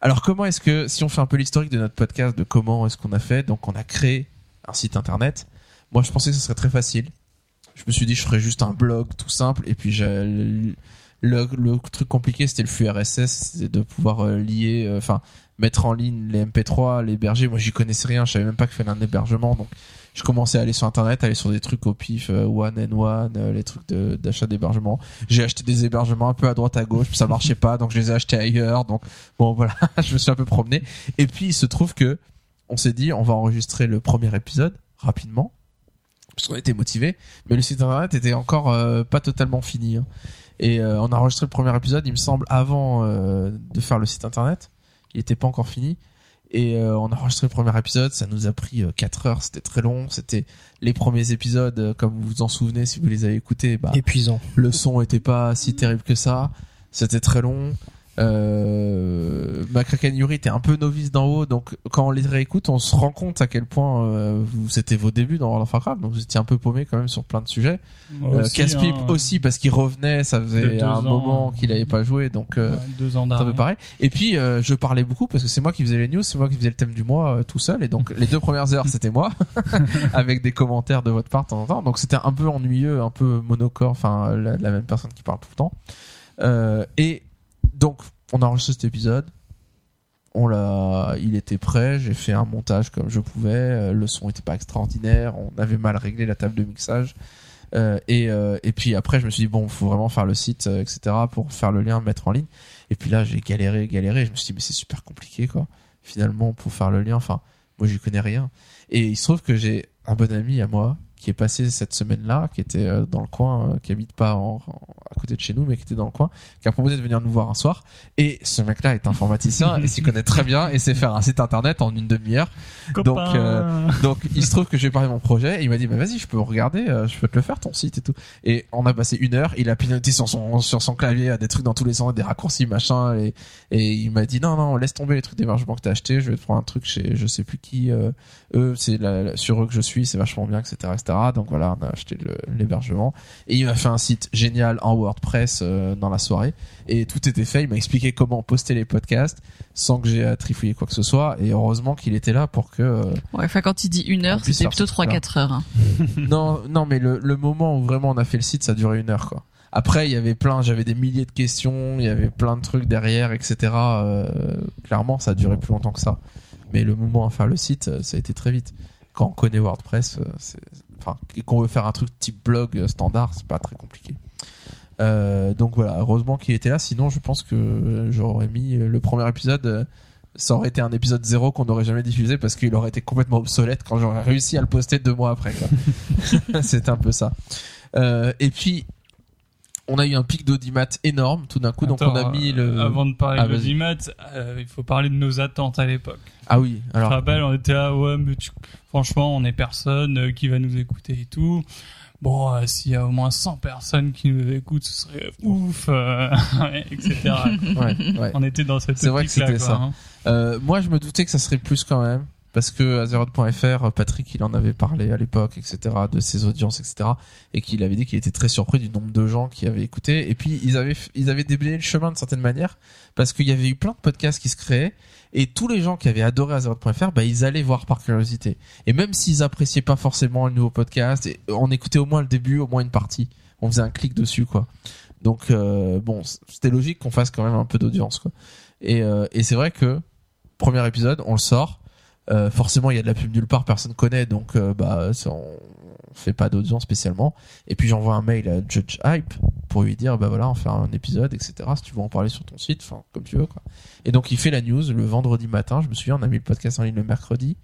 Alors comment est-ce que, si on fait un peu l'historique de notre podcast, de comment est-ce qu'on a fait, donc on a créé un site internet. Moi je pensais que ce serait très facile. Je me suis dit je ferais juste un blog tout simple et puis j'ai le, truc compliqué c'était le flux RSS, de pouvoir euh, lier, euh, enfin mettre en ligne les MP3, l'héberger. Moi, j'y connaissais rien. Je savais même pas qu'il fallait un hébergement. Donc, je commençais à aller sur Internet, aller sur des trucs au pif, euh, One and One, les trucs d'achat d'hébergement. J'ai acheté des hébergements un peu à droite à gauche, puis ça marchait pas, donc je les ai achetés ailleurs. Donc, bon, voilà, *laughs* je me suis un peu promené. Et puis, il se trouve que on s'est dit, on va enregistrer le premier épisode rapidement, parce qu'on était motivé. Mais le site Internet était encore pas totalement fini. hein. Et euh, on a enregistré le premier épisode, il me semble, avant euh, de faire le site Internet. Il était pas encore fini. Et euh, on a enregistré le premier épisode. Ça nous a pris 4 heures. C'était très long. C'était les premiers épisodes comme vous vous en souvenez si vous les avez écoutés bah, Épuisant. le son était pas si terrible que ça. C'était très long euh, Makraken Yuri était un peu novice d'en haut donc quand on les réécoute on se rend compte à quel point euh, c'était vos débuts dans World of Warcraft donc vous étiez un peu paumé quand même sur plein de sujets euh, aussi, Casse-Pipe hein, aussi parce qu'il revenait ça faisait un ans. moment qu'il avait pas joué donc euh, deux ans un peu pareil. Et puis euh, je parlais beaucoup parce que c'est moi qui faisais les news, c'est moi qui faisais le thème du mois euh, tout seul. Et donc les deux premières heures c'était moi *laughs* avec des commentaires de votre part de temps en temps. Donc c'était un peu ennuyeux, un peu monocorde, enfin la, la même personne qui parle tout le temps. Euh, et donc on a enregistré cet épisode. On l'a, il était prêt. J'ai fait un montage comme je pouvais. euh, Le son était pas extraordinaire. On avait mal réglé la table de mixage. Euh, et, euh, et puis après, je me suis dit bon, faut vraiment faire le site, etc. pour faire le lien, mettre en ligne. Et puis là, j'ai galéré, galéré. Je me suis dit mais c'est super compliqué quoi. Finalement, pour faire le lien, enfin, moi j'y connais rien. Et il se trouve que j'ai un bon ami à moi qui est passé cette semaine-là, qui était euh, dans le coin, euh, qui habite pas en, en- à côté de chez nous, mais qui était dans le coin, qui a proposé de venir nous voir un soir. Et ce mec-là est informaticien *laughs* et s'y connaît très bien et sait faire un site internet en une demi-heure. Donc, euh, Donc il se trouve que j'ai parlé de mon projet et il m'a dit bah vas-y je peux regarder je peux te le faire ton site et tout et on a passé une heure il a piloté sur son sur son clavier à des trucs dans tous les sens des raccourcis machin et et il m'a dit non non laisse tomber les trucs d'hébergement que t'as acheté je vais te prendre un truc chez je sais plus qui euh, eux c'est sur eux que je suis c'est vachement bien etc etc donc voilà on a acheté l'hébergement et il m'a fait un site génial en WordPress euh, dans la soirée et tout était fait il m'a expliqué comment poster les podcasts sans que j'ai à trifouiller quoi que ce soit et heureusement qu'il était là pour que euh, Ouais, enfin, quand il dit une heure, c'était plutôt ce truc-là. 3-4 heures. hein. *laughs* *laughs* non, non, mais le, le moment où vraiment on a fait le site, ça a duré une heure, quoi. Après, il y avait plein, j'avais des milliers de questions, il y avait plein de trucs derrière, etc. Euh, clairement, ça a duré plus longtemps que ça. Mais le moment à faire le site, euh, ça a été très vite. Quand on connaît WordPress, c'est, enfin, qu'on veut faire un truc type blog euh, standard, c'est pas très compliqué. Euh, donc voilà, heureusement qu'il était là, sinon je pense que j'aurais mis euh, le premier épisode, euh, ça aurait été un épisode zéro qu'on n'aurait jamais diffusé parce qu'il aurait été complètement obsolète quand j'aurais réussi à le poster deux mois après. *laughs* *laughs* c'est un peu ça. Euh, et puis, on a eu un pic d'audimat énorme tout d'un coup, donc on a mis euh, le. Avant de parler Ah, l'audimat, euh, il faut parler de nos attentes à l'époque. Ah oui, Je alors. te rappelle, on était là, ouais, mais tu- franchement, on est personne euh, qui va nous écouter et tout. Bon, euh, s'il y a au moins 100 personnes qui nous écoutent, ce serait ouf, euh, *laughs* etc. Ouais, ouais. on était dans cette C'est vrai que c'était ça. hein. Euh, moi, je me doutais que ça serait plus quand même. Parce que Azeroth.fr, Patrick, il en avait parlé à l'époque, etc., de ses audiences, etc., et qu'il avait dit qu'il était très surpris du nombre de gens qui avaient écouté. Et puis ils avaient ils avaient déblayé le chemin de certaine manière parce qu'il y avait eu plein de podcasts qui se créaient et tous les gens qui avaient adoré Azeroth.fr, bah ils allaient voir par curiosité. Et même s'ils appréciaient pas forcément le nouveau podcast, on écoutait au moins le début, au moins une partie. On faisait un clic dessus, quoi. Donc euh, bon, c'était logique qu'on fasse quand même un peu d'audience, quoi. Et, euh, et c'est vrai que premier épisode, on le sort. Euh, forcément, il y a de la pub nulle part, personne connaît, donc euh, bah ça, on fait pas d'audience spécialement. Et puis j'envoie un mail à Judge Hype pour lui dire bah voilà, on fait un épisode, etc. Si tu veux en parler sur ton site, enfin comme tu veux quoi. Et donc il fait la news le vendredi matin. Je me souviens, on a mis le podcast en ligne le mercredi.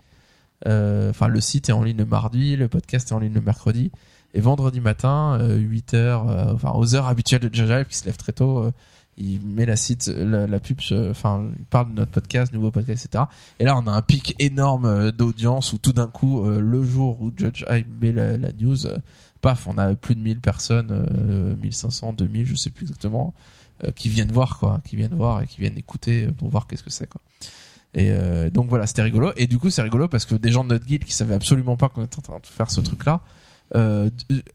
Euh, Enfin, le site est en ligne le mardi, le podcast est en ligne le mercredi. Et vendredi matin, euh, 8 heures, euh, enfin aux heures habituelles de Judge Hype, qui se lève très tôt. Il met la site, la, pub, enfin, il parle de notre podcast, nouveau podcast, etc. Et là, on a un pic énorme euh, d'audience où tout d'un coup, euh, le jour où Judge Hype met la, news, euh, paf, on a plus de 1000 personnes, euh, 1500, 2000, je sais plus exactement, qui viennent voir, quoi, qui viennent voir et qui viennent écouter pour voir qu'est-ce que c'est, quoi. Et donc voilà, c'était rigolo. Et du coup, c'est rigolo parce que des gens de notre guild qui savaient absolument pas qu'on était en train de faire ce truc-là, euh,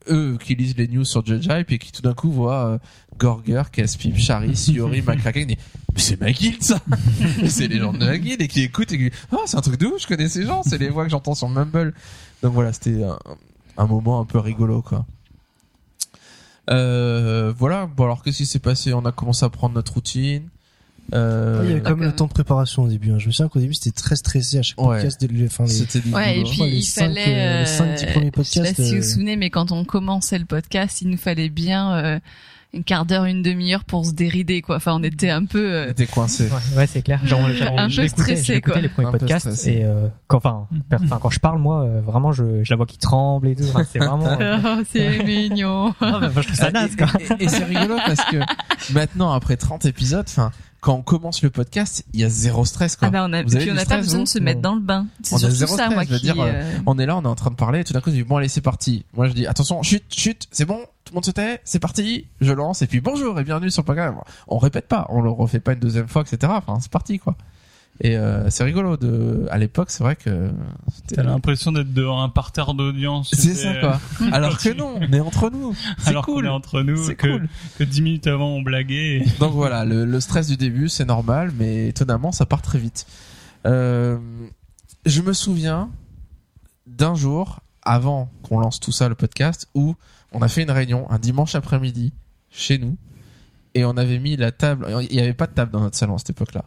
eux qui lisent les news sur Judge Hype et qui tout d'un coup voient euh, Gorger, Caspip, Shari, Siori, *laughs* McCracken, disent, mais c'est ma guilde ça *laughs* C'est les gens de ma guilde et qui écoutent et qui oh c'est un truc de ouf, je connais ces gens, c'est les voix que j'entends sur Mumble. Donc voilà, c'était un, un moment un peu rigolo quoi. Euh, voilà, bon alors qu'est-ce qui s'est passé? On a commencé à prendre notre routine. Euh, il y avait quand même le temps de préparation au début. hein. Je me souviens qu'au début c'était très stressé à chaque Ouais. podcast. dès le- Enfin, les- c'était du Ouais, et puis Enfin, les il cinq, fallait. euh, les cinq, dix premiers je sais pas podcasts, si vous euh, vous souvenez, mais quand on commençait le podcast, il nous fallait bien euh, un quart d'heure, une demi-heure pour se dérider, quoi. Enfin, on était un peu. euh, T'es coincé. Ouais, ouais, c'est clair. Genre, genre, Un peu stressé, quoi. les premiers Un podcasts et euh, quand, enfin, per- enfin, quand je parle, moi, euh, vraiment, je, je la vois qui tremble et tout. Enfin, c'est vraiment. euh, *laughs* Oh, c'est mignon. *laughs* non, mais, enfin, je trouve ça naze, quoi. Et, et- et c'est rigolo parce que maintenant, après 30 épisodes, enfin, quand on commence le podcast, il y a zéro stress, quoi. Ah bah on a, Vous avez puis on du n'a pas besoin de se mettre dans le bain. C'est surtout zéro ça, stress, moi, je veux dire, euh, On est là, on est en train de parler, et tout d'un coup, je dis, bon, allez, c'est parti. Moi, je dis, attention, chut, chut, c'est bon, tout le monde se tait, c'est parti, je lance, et puis bonjour et bienvenue sur le programme. On répète pas, on le refait pas une deuxième fois, etc. Enfin, c'est parti, quoi. Et euh, c'est rigolo de, à l'époque, c'est vrai que T'as l'impression d'être devant un parterre d'audience. c'est ça, quoi. Alors que non, on est entre nous. C'est Alors qu'on cool. est entre nous, C'est que, cool. que 10 minutes avant on blaguait. et- Donc voilà, le, le stress du début, c'est normal, mais étonnamment, ça part très vite. Euh, je me souviens d'un jour, avant qu'on lance tout ça, le podcast, où on a fait une réunion un dimanche après-midi chez nous, et on avait mis la table, il n'y avait pas de table dans notre salon à cette époque-là.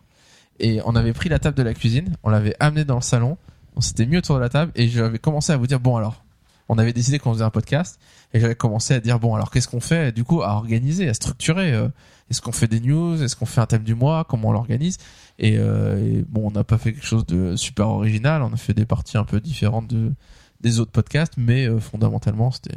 Et on avait pris la table de la cuisine, on l'avait amenée dans le salon, on s'était mis autour de la table, et j'avais commencé à vous dire, bon alors, on avait décidé qu'on faisait un podcast, et j'avais commencé à dire, bon alors qu'est-ce qu'on fait, du coup, à organiser, à structurer, euh, est-ce qu'on fait des news Est-ce qu'on fait un thème du mois Comment on l'organise et, euh, bon, on n'a pas fait quelque chose de super original. On a fait des parties un peu différentes de des autres podcasts, mais euh, fondamentalement, c'était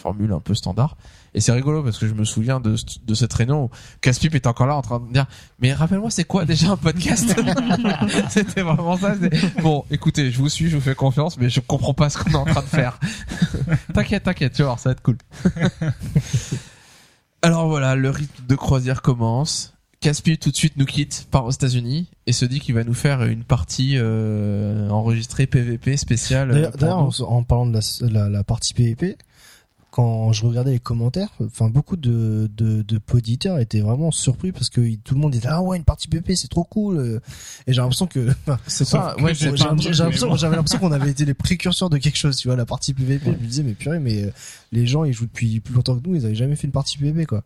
formule un peu standard. Et c'est rigolo parce que je me souviens de, de cette réunion où Caspip est encore là en train de dire mais rappelle-moi c'est quoi déjà un podcast? *laughs* C'était vraiment ça. Bon, écoutez, je vous suis, je vous fais confiance, mais je comprends pas ce qu'on est en train de faire. *laughs* t'inquiète, t'inquiète, tu vas voir, ça va être cool. *laughs* Alors voilà, le rythme de croisière commence. Caspi tout de suite nous quitte, part aux États-Unis et se dit qu'il va nous faire une partie euh, enregistrée PVP spéciale. euh, D'ailleurs, en, en parlant de la, la, la partie PvP, quand je regardais les commentaires, enfin beaucoup de de, de poditeurs étaient vraiment surpris parce que tout le monde était ah ouais une partie PvP c'est trop cool. Et j'ai l'impression que *laughs* c'est pas, ouais, j'ai l'impression- j'avais l'impression qu'on avait été les précurseurs de quelque chose tu vois la partie PvP je me disais mais purée mais euh, les gens ils jouent depuis plus longtemps que nous ils avaient jamais fait une partie PvP quoi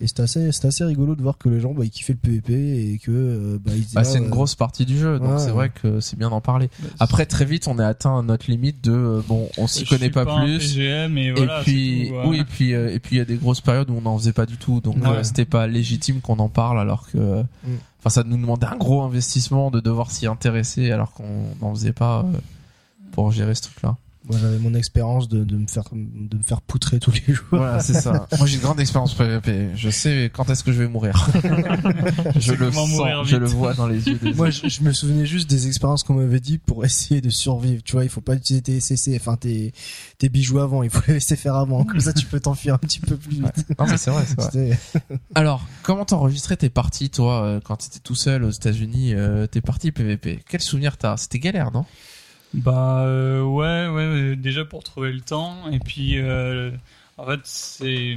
et c'était assez c'était assez rigolo de voir que les gens bah, ils kiffaient le PvP et que euh, bah, ils bah, c'est une euh, grosse partie du jeu, donc Ouais, c'est ouais. vrai que c'est bien d'en parler. Après, très vite, on a atteint notre limite de euh, bon, on s'y connaît pas, plus. PGM et puis c'est tout, ouais. oui, et puis euh, et puis il y a des grosses périodes où on n'en faisait pas du tout, donc Ouais. euh, c'était pas légitime qu'on en parle alors que, Mm. enfin ça nous demandait un gros investissement de devoir s'y intéresser alors qu'on n'en faisait pas euh, pour gérer ce truc-là. Moi j'avais mon expérience de, de me faire de me faire poutrer tous les jours Voilà, c'est ça. *laughs* Moi j'ai une grande expérience PVP. Je sais quand est-ce que je vais mourir. *laughs* je le sens, mourir je le vois dans les yeux. Des *laughs* Moi, je, je me souvenais juste des expériences qu'on m'avait dit pour essayer de survivre. Tu vois, il faut pas utiliser tes CC, enfin tes, tes bijoux avant. Il faut les laisser faire avant. Comme ça, tu peux t'enfuir un petit peu plus vite. Non mais c'est vrai, c'est vrai. C'était- Alors, comment t'enregistrais tes parties, toi, euh, quand t'étais tout seul aux États-Unis, euh, tes parties PVP Quel souvenir t'as? C'était galère, non? Bah euh, ouais, ouais, déjà pour trouver le temps et puis euh, en fait c'est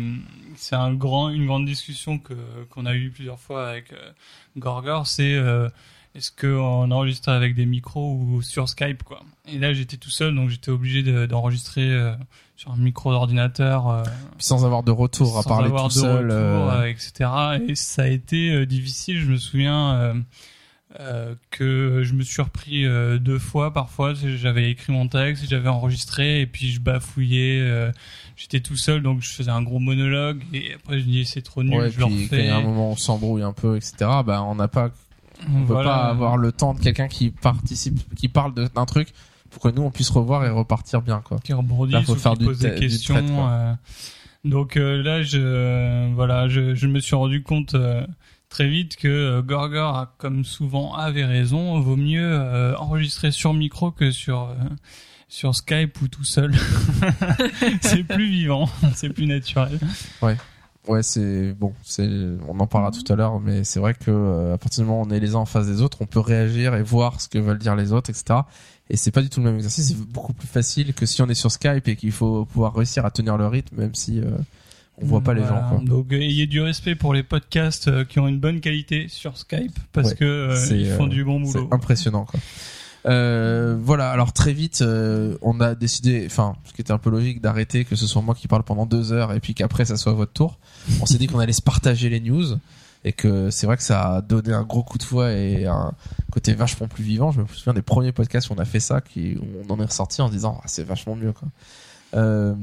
c'est un grand une grande discussion que qu'on a eu plusieurs fois avec euh, Gorgor, c'est euh, est-ce qu'on enregistre avec des micros ou sur Skype quoi. Et là j'étais tout seul donc j'étais obligé de- d'enregistrer euh, sur un micro d'ordinateur euh, sans avoir de retour à parler tout seul. retour, euh, etc. Et ça a été difficile. Je me souviens euh, que je me suis repris euh, deux fois parfois. J'avais écrit mon texte, j'avais enregistré et puis je bafouillais. euh, J'étais tout seul donc je faisais un gros monologue et après je me dis c'est trop nul, ouais, je le quand il refais. y a un moment où on s'embrouille un peu, etc. Bah, on n'a pas, on peut Voilà. pas avoir le temps de quelqu'un qui participe, qui parle d'un truc pour que nous on puisse revoir et repartir bien, quoi. qui rebondit, Là, faut ou faire qui du pose des du questions. trait, donc là, je voilà, je, je me suis rendu compte très vite que euh, Gorgor, comme souvent, avait raison. Vaut mieux euh, enregistrer sur micro que sur euh, sur Skype ou tout seul. *laughs* c'est plus vivant, *laughs* c'est plus naturel. Ouais, c'est bon, c'est on en parlera tout à l'heure, mais c'est vrai que à partir du moment où on est les uns en face des autres, on peut réagir et voir ce que veulent dire les autres, etc. Et c'est pas du tout le même exercice, c'est beaucoup plus facile que si on est sur Skype et qu'il faut pouvoir réussir à tenir le rythme, même si on voit pas les Voilà. gens. Quoi. Donc euh, ayez du respect pour les podcasts euh, qui ont une bonne qualité sur Skype parce Ouais, que euh, c'est, ils font euh, du bon C'est boulot. impressionnant, quoi. Euh, voilà, alors très vite, euh, on a décidé, enfin, ce qui était un peu logique, d'arrêter que ce soit moi qui parle pendant deux heures et puis qu'après ça soit votre tour. On s'est dit qu'on allait se partager les news et que c'est vrai que ça a donné un gros coup de fouet et un côté vachement plus vivant. Je me souviens des premiers podcasts où on a fait ça, qui, où on en est ressorti en disant ah, c'est vachement mieux, quoi. Euh,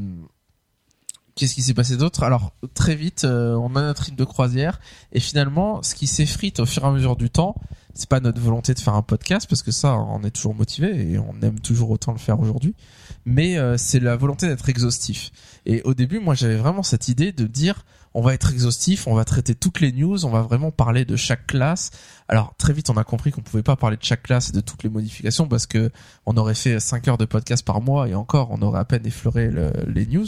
Qu'est-ce qui s'est passé d'autre? Alors très vite, euh, on a notre rythme de croisière et finalement, ce qui s'effrite au fur et à mesure du temps, c'est pas notre volonté de faire un podcast parce que ça, on est toujours motivé et on aime toujours autant le faire aujourd'hui. Mais euh, c'est la volonté d'être exhaustif. Et au début, moi, j'avais vraiment cette idée de dire, on va être exhaustif, on va traiter toutes les news, on va vraiment parler de chaque classe. Alors très vite, on a compris qu'on pouvait pas parler de chaque classe et de toutes les modifications parce que on aurait fait 5 heures de podcast par mois et encore, on aurait à peine effleuré le- les news.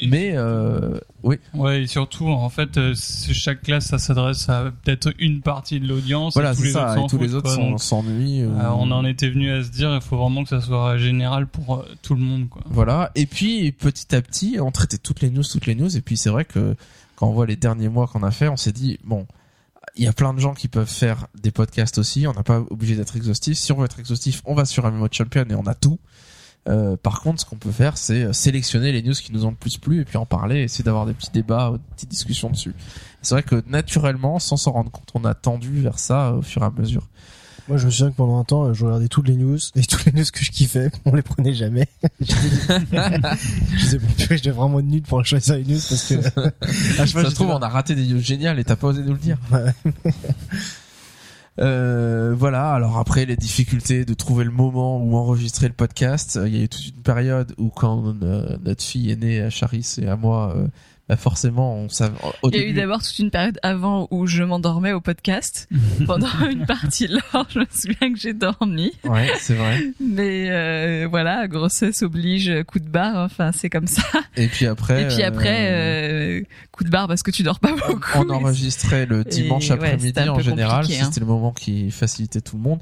Et Mais euh, oui, Ouais, et surtout, en fait, euh, chaque classe, ça s'adresse à peut-être une partie de l'audience. voilà, c'est ça. Et tous les autres s'ennuient. ou- euh, on en était venu à se dire, il faut vraiment que ça soit général pour euh, tout le monde, quoi. Voilà. Et puis petit à petit, on traitait toutes les news, toutes les news. Et puis c'est vrai que quand on voit les derniers mois qu'on a fait, on s'est dit bon, il y a plein de gens qui peuvent faire des podcasts aussi. On n'a pas obligé d'être exhaustif. Si on veut être exhaustif, on va sur Mode Champion et on a tout. Euh, par contre, ce qu'on peut faire, c'est euh, sélectionner les news qui nous ont le plus plu et puis en parler, essayer d'avoir des petits débats, des petites discussions dessus. C'est vrai que naturellement, sans s'en rendre compte, on a tendu vers ça euh, au fur et à mesure. Moi, je me souviens que pendant un temps, je regardais toutes les news et toutes les news que je kiffais, *laughs* on les prenait jamais. *laughs* je disais, bon, purée, j'étais vraiment nul pour choisir une news parce que, *laughs* à chaque fois, Ça se trouve, là. on a raté des news géniales et t'as pas osé nous le dire. Euh, voilà. Alors après, les difficultés de trouver le moment où enregistrer le podcast. euh, Il y a eu toute une période où quand euh, notre fille est née à Charis et à moi, euh, bah forcément, on savait. Il y a eu d'abord toute une période avant où je m'endormais au podcast. *laughs* Pendant une partie là, je me souviens que j'ai dormi. ouais, c'est vrai. Mais euh, voilà, grossesse oblige, coup de barre, enfin c'est comme ça. Et puis après. Et puis euh, après, euh, coup de barre parce que tu dors pas beaucoup. on enregistrait le dimanche ouais, après-midi en général, hein. c'était le moment qui facilitait tout le monde.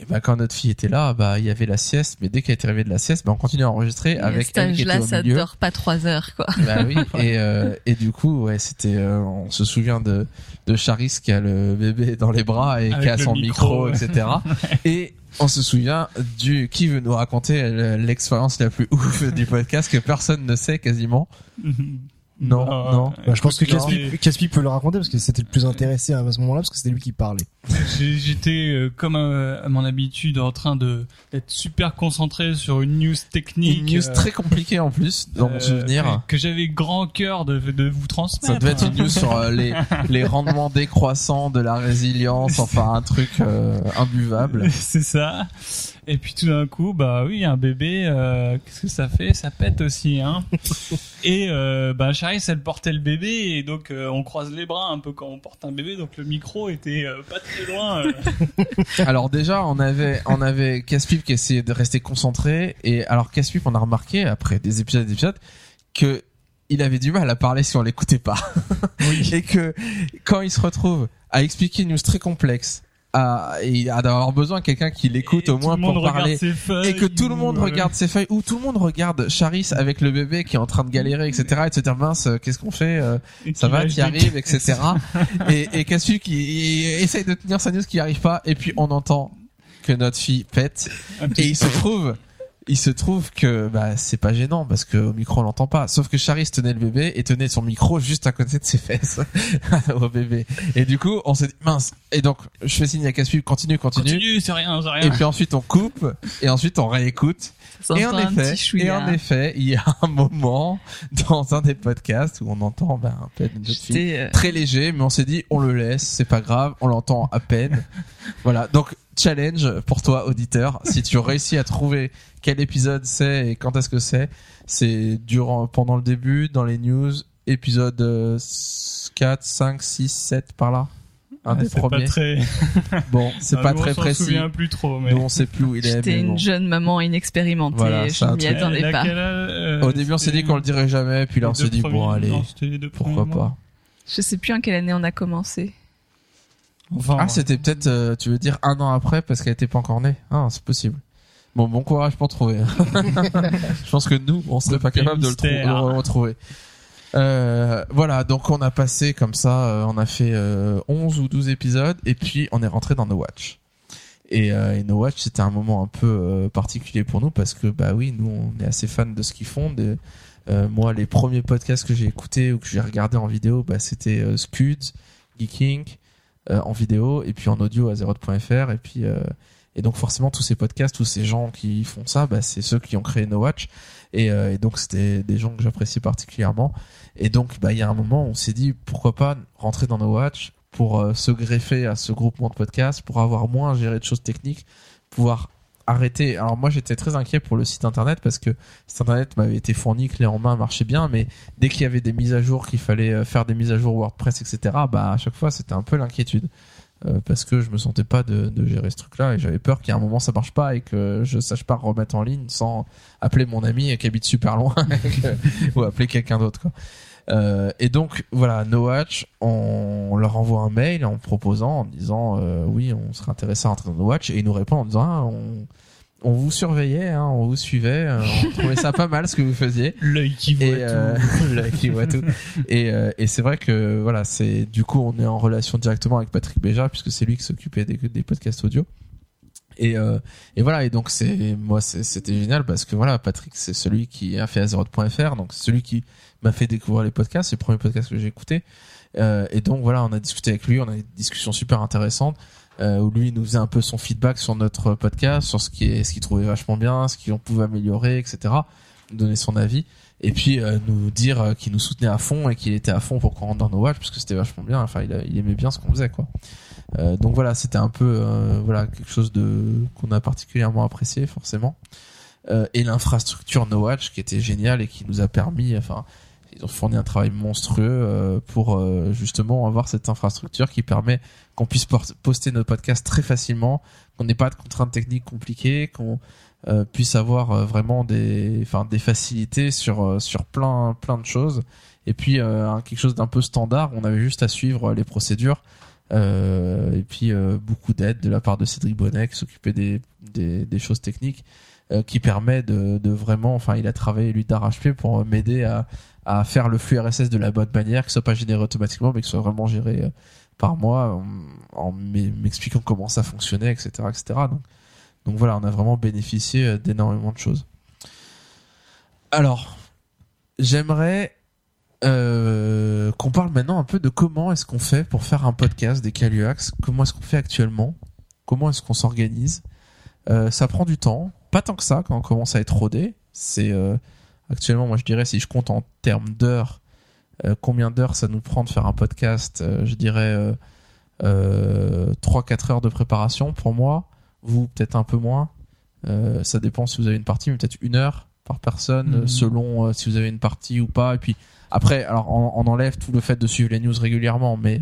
Et bah, quand notre fille était là, bah il y avait la sieste, mais dès qu'elle était arrivée de la sieste, bah on continuait à enregistrer Et à avec cet elle qui était âge-là, au ça dort pas trois heures, quoi. Bah oui. *laughs* Et euh, et du coup, ouais, c'était. euh, on se souvient de de Charis qui a le bébé dans les bras et qui Avec a le son micro, micro, etc. *laughs* et on se souvient du qui veut nous raconter l'expérience la plus *laughs* ouf du podcast que personne ne sait quasiment. Non, Bah, non. Bah, je pense que Caspi, Caspi peut le raconter parce que c'était le plus intéressé à ce moment-là parce que c'était lui qui parlait. J'étais euh, comme à, à mon habitude en train de d'être super concentré sur une news technique. Une news euh, très compliquée en plus dans mon euh, souvenir. que, j'avais grand cœur de, de vous transmettre. Ça devait être une news sur euh, les, *laughs* les rendements décroissants de la résilience, enfin un truc euh, imbuvable. *laughs* C'est ça. Et puis tout d'un coup, bah oui, un bébé, euh, qu'est-ce que ça fait? Ça pète aussi, hein. *laughs* et euh, bah Charis, elle portait le bébé et donc euh, on croise les bras un peu quand on porte un bébé, donc le micro était euh, pas très loin. euh. *laughs* Alors déjà, on avait on avait Caspip qui essayait de rester concentré et alors Caspip, on a remarqué après des épisodes et des épisodes que il avait du mal à parler si on l'écoutait pas. *laughs* et que quand il se retrouve à expliquer une news très complexe à, à d'avoir besoin de quelqu'un qui l'écoute au moins pour parler. et que tout le monde regarde ses feuilles ou tout le monde regarde Charis avec le bébé qui est en train de galérer etc et de se dire mince euh, qu'est-ce qu'on fait euh, ça va des- arrives etc et et Cassu qui essaye de tenir sa news qui n'y arrive pas et puis on entend que notre fille pète et il se trouve il se trouve que bah c'est pas gênant parce que au micro on l'entend pas. Sauf que Charis tenait le bébé et tenait son micro juste à côté de ses fesses *laughs* au bébé. Et du coup on s'est dit mince. Et donc je fais signe à Cassu continue continue, Continue, c'est rien, c'est et rien. puis ensuite on coupe et ensuite on réécoute. Ça et en effet, et en effet, il y a un moment dans un des podcasts où on entend ben, un peu de fille. euh, très léger, mais on s'est dit on le laisse, c'est pas grave, on l'entend à peine. *laughs* voilà, donc challenge pour toi auditeur, si tu *laughs* réussis à trouver quel épisode c'est et quand est-ce que c'est, c'est durant pendant le début dans les news, épisode euh, 4, 5, 6, 7 par là. Un Ouais, des pas premiers. très, *laughs* Bon, c'est Ah, pas très on précis. souvient plus trop, mais. Nous on sait plus où il est. J'étais une bon. jeune maman inexpérimentée. Voilà, je m'y attendais pas. Euh, Au début on s'est dit qu'on le dirait jamais, puis là on s'est dit bon allez, non, pourquoi premiers mois. pas. Je sais plus en quelle année on a commencé. Enfin, Ah, c'était peut-être, euh, tu veux dire un an après parce qu'elle était pas encore née. Ah, c'est possible. Bon, bon courage pour trouver. *laughs* Je pense que nous, on serait Le pas capable de le, trou- mystère. de le retrouver. Euh, voilà, donc on a passé comme ça, euh, on a fait euh, 11 ou 12 épisodes et puis on est rentré dans No Watch. Et, euh, et No Watch, c'était un moment un peu euh, particulier pour nous parce que bah oui, nous on est assez fans de ce qu'ils font. De, euh, moi, les premiers podcasts que j'ai écoutés ou que j'ai regardés en vidéo, bah, c'était euh, Scuds, Geeking, euh, en vidéo et puis en audio à Zeroth.fr et puis euh, et donc forcément tous ces podcasts, tous ces gens qui font ça, bah, c'est ceux qui ont créé No Watch. Et, euh, et donc c'était des gens que j'apprécie particulièrement. Et donc bah il y a un moment on s'est dit pourquoi pas rentrer dans No Watch pour euh, se greffer à ce groupement de podcasts, pour avoir moins à gérer de choses techniques, pouvoir arrêter. Alors moi j'étais très inquiet pour le site internet parce que le site internet m'avait été fourni clé en main, marchait bien, mais dès qu'il y avait des mises à jour, qu'il fallait euh, faire des mises à jour WordPress, etc. Bah à chaque fois c'était un peu l'inquiétude Euh, parce que je me sentais pas de, de gérer ce truc-là et j'avais peur qu'à un moment ça marche pas et que je sache pas remettre en ligne sans appeler mon ami qui habite super loin *laughs* ou appeler quelqu'un d'autre quoi. Euh, et donc voilà, No Watch, on leur envoie un mail en proposant, en disant euh, oui, on serait intéressé à rentrer dans No Watch, et ils nous répondent en disant ah, on, on vous surveillait, hein, on vous suivait, euh, on *laughs* trouvait ça pas mal ce que vous faisiez. L'œil qui voit Et tout. *laughs* l'œil qui voit tout. Et, et c'est vrai que voilà, c'est du coup on est en relation directement avec Patrick Béja puisque c'est lui qui s'occupait des, des podcasts audio. Et, euh, et voilà, et donc c'est moi c'était génial parce que voilà, Patrick c'est celui qui a fait Azeroth.fr, donc c'est celui qui m'a fait découvrir les podcasts, c'est le premier podcast que j'ai écouté. Euh, et donc voilà, on a discuté avec lui, on a eu des discussions super intéressantes euh, où lui il nous faisait un peu son feedback sur notre podcast, sur ce qui est ce qu'il trouvait vachement bien, ce qu'on pouvait améliorer, etc. Donner son avis et puis euh, nous dire euh, qu'il nous soutenait à fond et qu'il était à fond pour qu'on rentre dans nos watch parce que c'était vachement bien. Enfin, il, il aimait bien ce qu'on faisait quoi. Euh, donc voilà, c'était un peu euh, voilà quelque chose de qu'on a particulièrement apprécié forcément. Euh, et l'infrastructure No Watch qui était géniale et qui nous a permis, enfin, ils ont fourni un travail monstrueux euh, pour euh, justement avoir cette infrastructure qui permet qu'on puisse poster nos podcasts très facilement, qu'on n'ait pas de contraintes techniques compliquées, qu'on puisse avoir vraiment des, enfin, des facilités sur sur plein plein de choses. Et puis quelque chose d'un peu standard, on avait juste à suivre les procédures. Euh, et puis euh, beaucoup d'aide de la part de Cédric Bonnet qui s'occupait des, des, des choses techniques euh, qui permet de, de vraiment enfin il a travaillé lui d'arrache-pied pour m'aider à, à faire le flux RSS de la bonne manière que ce soit pas généré automatiquement mais que ce soit vraiment géré par moi en, en m'e- m'expliquant comment ça fonctionnait etc etc donc, donc voilà on a vraiment bénéficié d'énormément de choses. Alors j'aimerais euh, qu'on parle maintenant un peu de comment est-ce qu'on fait pour faire un podcast des Caluax, comment est-ce qu'on fait actuellement, comment est-ce qu'on s'organise? Euh, ça prend du temps, pas tant que ça quand on commence à être rodé. C'est euh, actuellement, moi je dirais, si je compte en termes d'heures, combien d'heures ça nous prend de faire un podcast, je dirais euh, euh, 3-4 heures de préparation pour moi, vous peut-être un peu moins. Ça dépend si vous avez une partie, mais peut-être une heure par personne, euh, selon si vous avez une partie ou pas. Et puis après, alors on, enlève tout le fait de suivre les news régulièrement, mais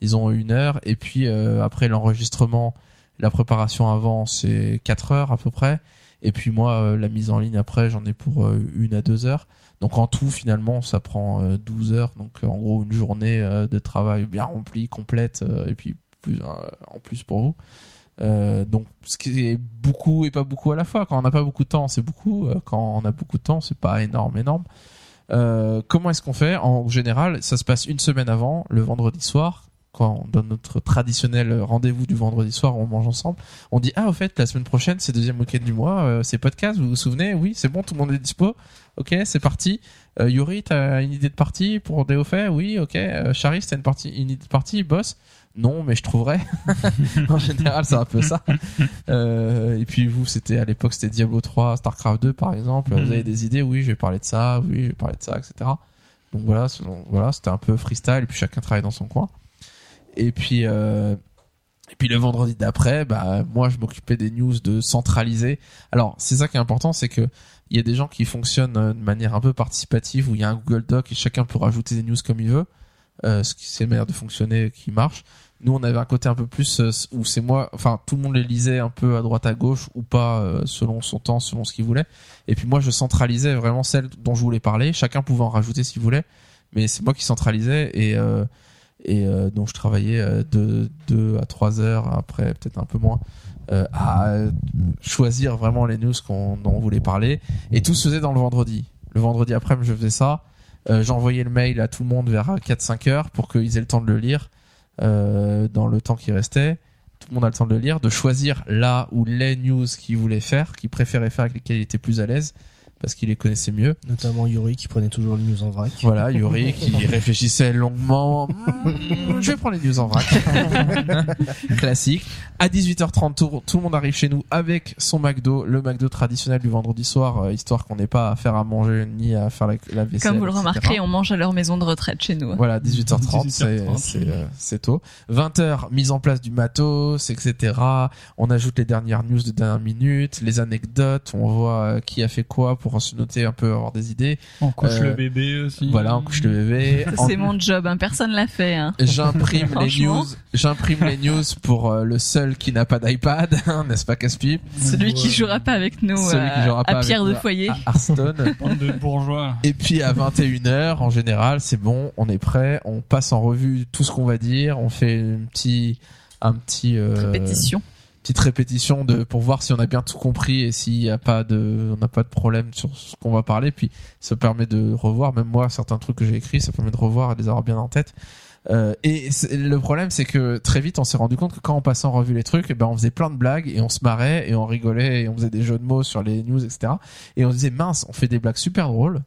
ils ont une heure. Et puis euh, après l'enregistrement, la préparation avant, c'est 4 heures à peu près. Et puis moi, euh, la mise en ligne après, j'en ai pour euh, une à deux heures. Donc en tout, finalement, ça prend euh, 12 heures. Donc euh, en gros, une journée euh, de travail bien remplie, complète. euh, et puis plus euh, en plus pour vous. Euh, donc ce qui est beaucoup et pas beaucoup à la fois. Quand on n'a pas beaucoup de temps, c'est beaucoup. Euh, Quand on a beaucoup de temps, c'est pas énorme, énorme. Euh, comment est-ce qu'on fait En général, ça se passe une semaine avant, le vendredi soir, quand on donne notre traditionnel rendez-vous du vendredi soir, on mange ensemble. On dit ah au fait la semaine prochaine c'est deuxième week-end du mois, euh, c'est podcast, vous vous souvenez Oui, c'est bon, tout le monde est dispo. Ok, c'est parti. Euh, Yuri, t'as une idée de partie pour des faits Oui, ok. Euh, Charis, t'as une partie, une idée de partie Boss Non, mais je trouverai. *laughs* en général, c'est un peu ça. Euh, et puis vous, c'était à l'époque, c'était Diablo 3, Starcraft 2 par exemple. Mhm. Vous avez des idées Oui, je vais parler de ça. Oui, je vais parler de ça, etc. Donc voilà, selon- voilà, c'était un peu freestyle. Et puis chacun travaille dans son coin. Et puis, euh, et puis le vendredi d'après, bah moi je m'occupais des news de centraliser. Alors c'est ça qui est important, c'est que il y a des gens qui fonctionnent euh, de manière un peu participative où il y a un Google Doc et chacun peut rajouter des news comme il veut. Euh, ce qui c'est une manière de fonctionner qui marche. Nous on avait un côté un peu plus euh, où c'est moi, enfin tout le monde les lisait un peu à droite à gauche ou pas euh, selon son temps, selon ce qu'il voulait. Et puis moi je centralisais vraiment celles dont je voulais parler. Chacun pouvait en rajouter s'il voulait, mais c'est moi qui centralisais et euh, et euh, donc je travaillais euh, de 2 à 3 heures après peut-être un peu moins euh, à choisir vraiment les news qu'on dont on voulait parler et tout se faisait dans le vendredi le vendredi après je faisais ça euh, j'envoyais le mail à tout le monde vers 4-5 heures pour qu'ils aient le temps de le lire euh, dans le temps qui restait tout le monde a le temps de le lire de choisir là ou les news qu'ils voulaient faire qu'ils préféraient faire avec lesquelles ils étaient plus à l'aise parce qu'ils les connaissaient mieux Notamment Yuri qui prenait toujours les news en vrac. voilà, Yuri *laughs* qui réfléchissait longuement. Hmm, je vais prendre les news en vrac. *laughs* Classique. À 18h30, tout, tout le monde arrive chez nous avec son McDo, le McDo traditionnel du vendredi soir, euh, histoire qu'on n'ait pas à faire à manger ni à faire la, la vaisselle. Comme vous le etc. remarquerez, on mange à leur maison de retraite chez nous. Voilà, 18h30, c'est 18h30. c'est euh, c'est tôt. 20h, mise en place du matos, etc. On ajoute les dernières news de dernière minute, les anecdotes, on voit euh, qui a fait quoi pour se noter un peu, avoir des idées. On couche Euh, le bébé aussi. Voilà, on couche le bébé. *laughs* En- C'est mon job, hein. personne l'a fait. Hein. J'imprime les Franchement. news, j'imprime les news pour euh, le seul qui n'a pas d'iPad, *laughs* hein, n'est-ce pas Casse-Pipe Celui qui jouera pas avec nous Celui qui euh, jouera pas à avec Pierre de nous Foyer. à Hearthstone. *laughs* Bande de bourgeois. Et puis à 21h, en général, c'est bon, on est prêt, on passe en revue tout ce qu'on va dire, on fait un petit, un petit, euh, Répétition. Petite répétition de pour voir si on a bien tout compris et s'il y a pas de, on n'a pas de problème sur ce qu'on va parler. Puis ça permet de revoir, même moi, certains trucs que j'ai écrits, ça permet de revoir et de les avoir bien en tête. Euh, et le problème, c'est que très vite, on s'est rendu compte que quand on passait en revue les trucs, eh ben, on faisait plein de blagues et on se marrait et on rigolait et on faisait des jeux de mots sur les news, etc. Et on se disait mince, on fait des blagues super drôles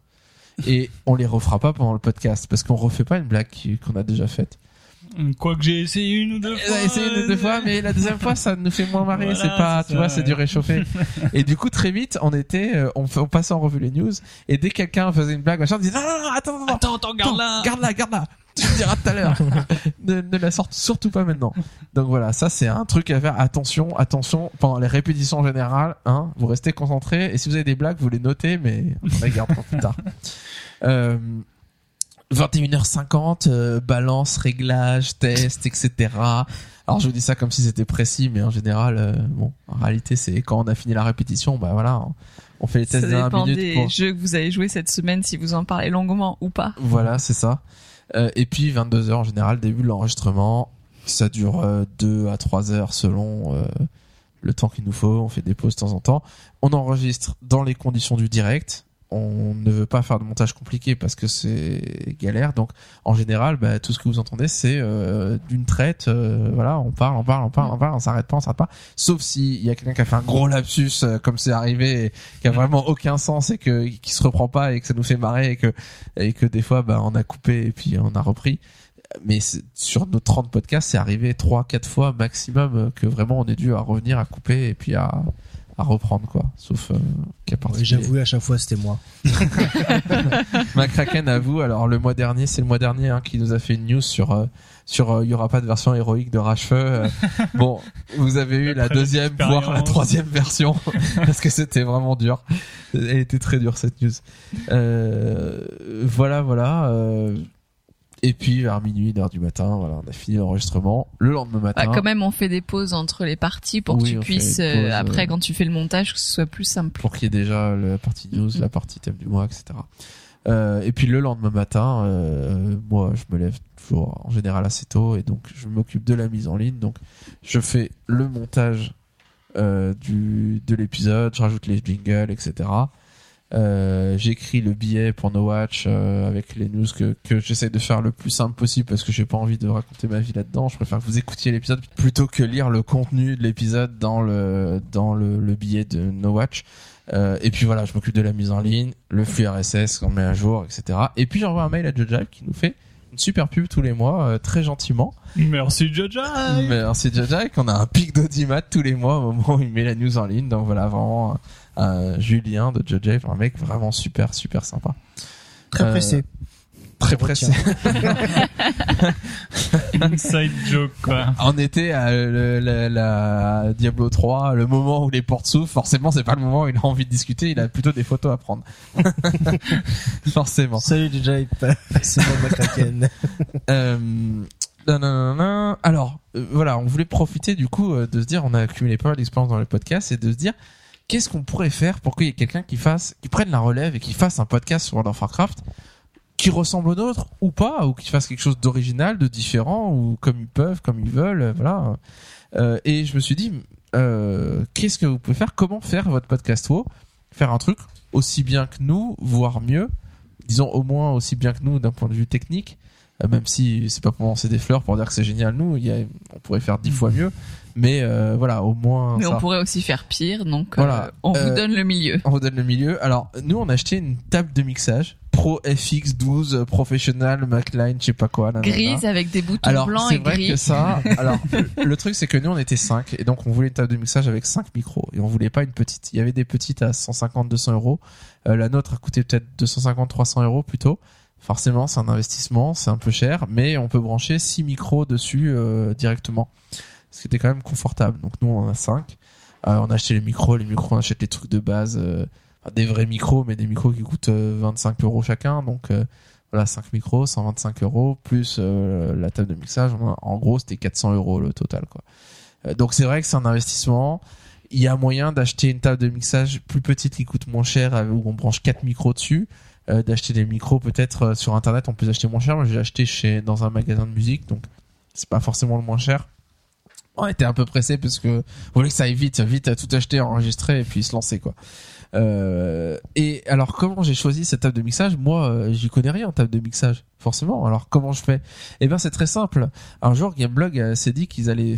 et on les refera pas pendant le podcast parce qu'on refait pas une blague qu'on a déjà faite. Quoique j'ai essayé une ou deux fois. a essayé une ou deux fois, mais la deuxième fois, ça nous fait moins marrer. Voilà, c'est pas, tu ça, vois, c'est du réchauffé. *laughs* et du coup, très vite, on était, euh, on, on passait en revue les news, et dès que quelqu'un faisait une blague, machin, on disait non, non, non, attends, attends, Attends, attends, garde là. garde-la, garde-la. Tu me diras tout à l'heure. *laughs* ne, ne la sorte surtout pas maintenant. Donc voilà, ça c'est un truc à faire. Attention, attention, pendant les répétitions en général, hein, vous restez concentrés, et si vous avez des blagues, vous les notez, mais on les garde pour plus tard. *laughs* Euh, 21h50, euh, balance, réglage, test, etc. Alors je vous dis ça comme si c'était précis, mais en général, euh, bon, en réalité, c'est quand on a fini la répétition, bah voilà, on- on fait les tests de 1 dépend minute des pour... jeux que vous avez joués cette semaine, si vous en parlez longuement ou pas. Voilà, c'est ça. Euh, et puis 22 heures en général, début de l'enregistrement. Ça dure 2 à 3 heures selon euh, le temps qu'il nous faut. On fait des pauses de temps en temps. On enregistre dans les conditions du direct. On ne veut pas faire de montage compliqué parce que c'est galère. Donc en général, bah, tout ce que vous entendez, c'est euh, d'une traite. euh, voilà, on parle, on parle, on parle, on parle, on s'arrête pas, on s'arrête pas. Sauf si il y a quelqu'un qui a fait un gros lapsus, euh, comme c'est arrivé, et qui a vraiment aucun sens et que qui se reprend pas et que ça nous fait marrer et que et que des fois bah on a coupé et puis on a repris mais sur nos 30 podcasts c'est arrivé 3 4 fois maximum euh, que vraiment on est dû à revenir à couper et puis à à reprendre quoi. Sauf euh, cas Ouais, J'avoue, à chaque fois, c'était moi. *laughs* McCracken avoue alors le mois dernier c'est le mois dernier hein, qui nous a fait une news sur euh, sur euh, il y aura pas de version héroïque de Rachefeu euh, *laughs* bon vous avez eu la Après deuxième voire la troisième version *laughs* parce que c'était vraiment dur. Elle était très dure cette news. Euh, voilà voilà euh, et puis vers minuit, une heure du matin, voilà, on a fini l'enregistrement. Le lendemain matin, Bah, quand même, on fait des pauses entre les parties pour Oui, que tu puisses, pauses, euh, après, euh, quand tu fais le montage, que ce soit plus simple. pour qu'il y ait déjà la partie news, la partie thème du mois, etc. Euh, et puis le lendemain matin, euh, moi je me lève toujours en général assez tôt et donc je m'occupe de la mise en ligne. Donc je fais le montage euh, du de l'épisode, je rajoute les jingles, etc. Euh, j'écris le billet pour No Watch euh, avec les news que, j'essaie de faire le plus simple possible parce que j'ai pas envie de raconter ma vie là-dedans. Je préfère que vous écoutiez l'épisode plutôt que lire le contenu de l'épisode dans le dans le, le billet de No Watch. Euh, et puis voilà, je m'occupe de la mise en ligne, le flux RSS qu'on met à jour, etc. Et puis j'envoie un mail à Jojo qui nous fait une super pub tous les mois, euh, très gentiment. Merci Jaja. Merci Jojo, qu'on a un pic d'audimat tous les mois au moment où il met la news en ligne. Donc voilà, vraiment euh, Julien de Jojo, un mec vraiment super, super sympa. Très Euh, pressé. Très pressé. *laughs* Inside joke quoi. On était à le- la, la Diablo 3, le moment où les portes s'ouvrent. Forcément, c'est pas le moment où il a envie de discuter. Il a plutôt des photos à prendre. *laughs* Forcément. Salut DJ, c'est moi McCracken. Euh, nanana. Alors, euh, voilà, on voulait profiter du coup euh, de se dire, on a accumulé pas mal d'expérience dans le podcast, et de se dire, qu'est-ce qu'on pourrait faire pour qu'il y ait quelqu'un qui fasse, qui prenne la relève et qui fasse un podcast sur World of Warcraft qui ressemble au nôtre ou pas, ou qui fasse quelque chose d'original, de différent, ou comme ils peuvent, comme ils veulent, euh, voilà. Euh, et je me suis dit, euh, qu'est-ce que vous pouvez faire? Comment faire votre podcast Faire un truc aussi bien que nous, voire mieux, disons au moins aussi bien que nous d'un point de vue technique, même si c'est pas pour lancer des fleurs pour dire que c'est génial nous, il y a, on pourrait faire dix fois mieux, mais euh, voilà, au moins Mais ça. on pourrait aussi faire pire, donc Voilà. euh, on Euh, vous donne le milieu. On vous donne le milieu. Alors, nous, on a acheté une table de mixage Pro FX 12 euh, Professional MacLine, je sais pas quoi. nanana. Grise avec des boutons Alors, blancs c'est et vrai gris. que ça. *laughs* Alors, le- truc, c'est que nous, on était 5 et donc on voulait une table de mixage avec 5 micros et on voulait pas une petite. Il y avait des petites à 150, 200 euros. Euh, la nôtre a coûté peut-être 250, 300 euros plutôt. Forcément, c'est un investissement, c'est un peu cher, mais on peut brancher 6 micros dessus euh, directement, ce qui était quand même confortable. Donc nous, on en a 5. Euh, on a acheté les micros, les micros, on achète les trucs de base, euh, des vrais micros, mais des micros qui coûtent euh, 25 euros chacun. Donc voilà, 5 micros, 125 euros, plus la table de mixage. En gros, c'était 400 euros le total. donc c'est vrai que c'est un investissement. Il y a moyen d'acheter une table de mixage plus petite qui coûte moins cher, où on branche 4 micros dessus. Euh, d'acheter des micros peut-être euh, sur internet on peut acheter moins cher. Moi j'ai acheté chez dans un magasin de musique donc c'est pas forcément le moins cher. On était un peu pressé parce que on voulait que ça aille vite vite tout acheter enregistrer et puis se lancer quoi. Euh, et alors comment j'ai choisi cette table de mixage? Moi, euh, j'y connais rien en table de mixage, forcément. Alors comment je fais? Eh bien, c'est très simple. Un jour, Gameblog euh, s'est dit qu'ils allaient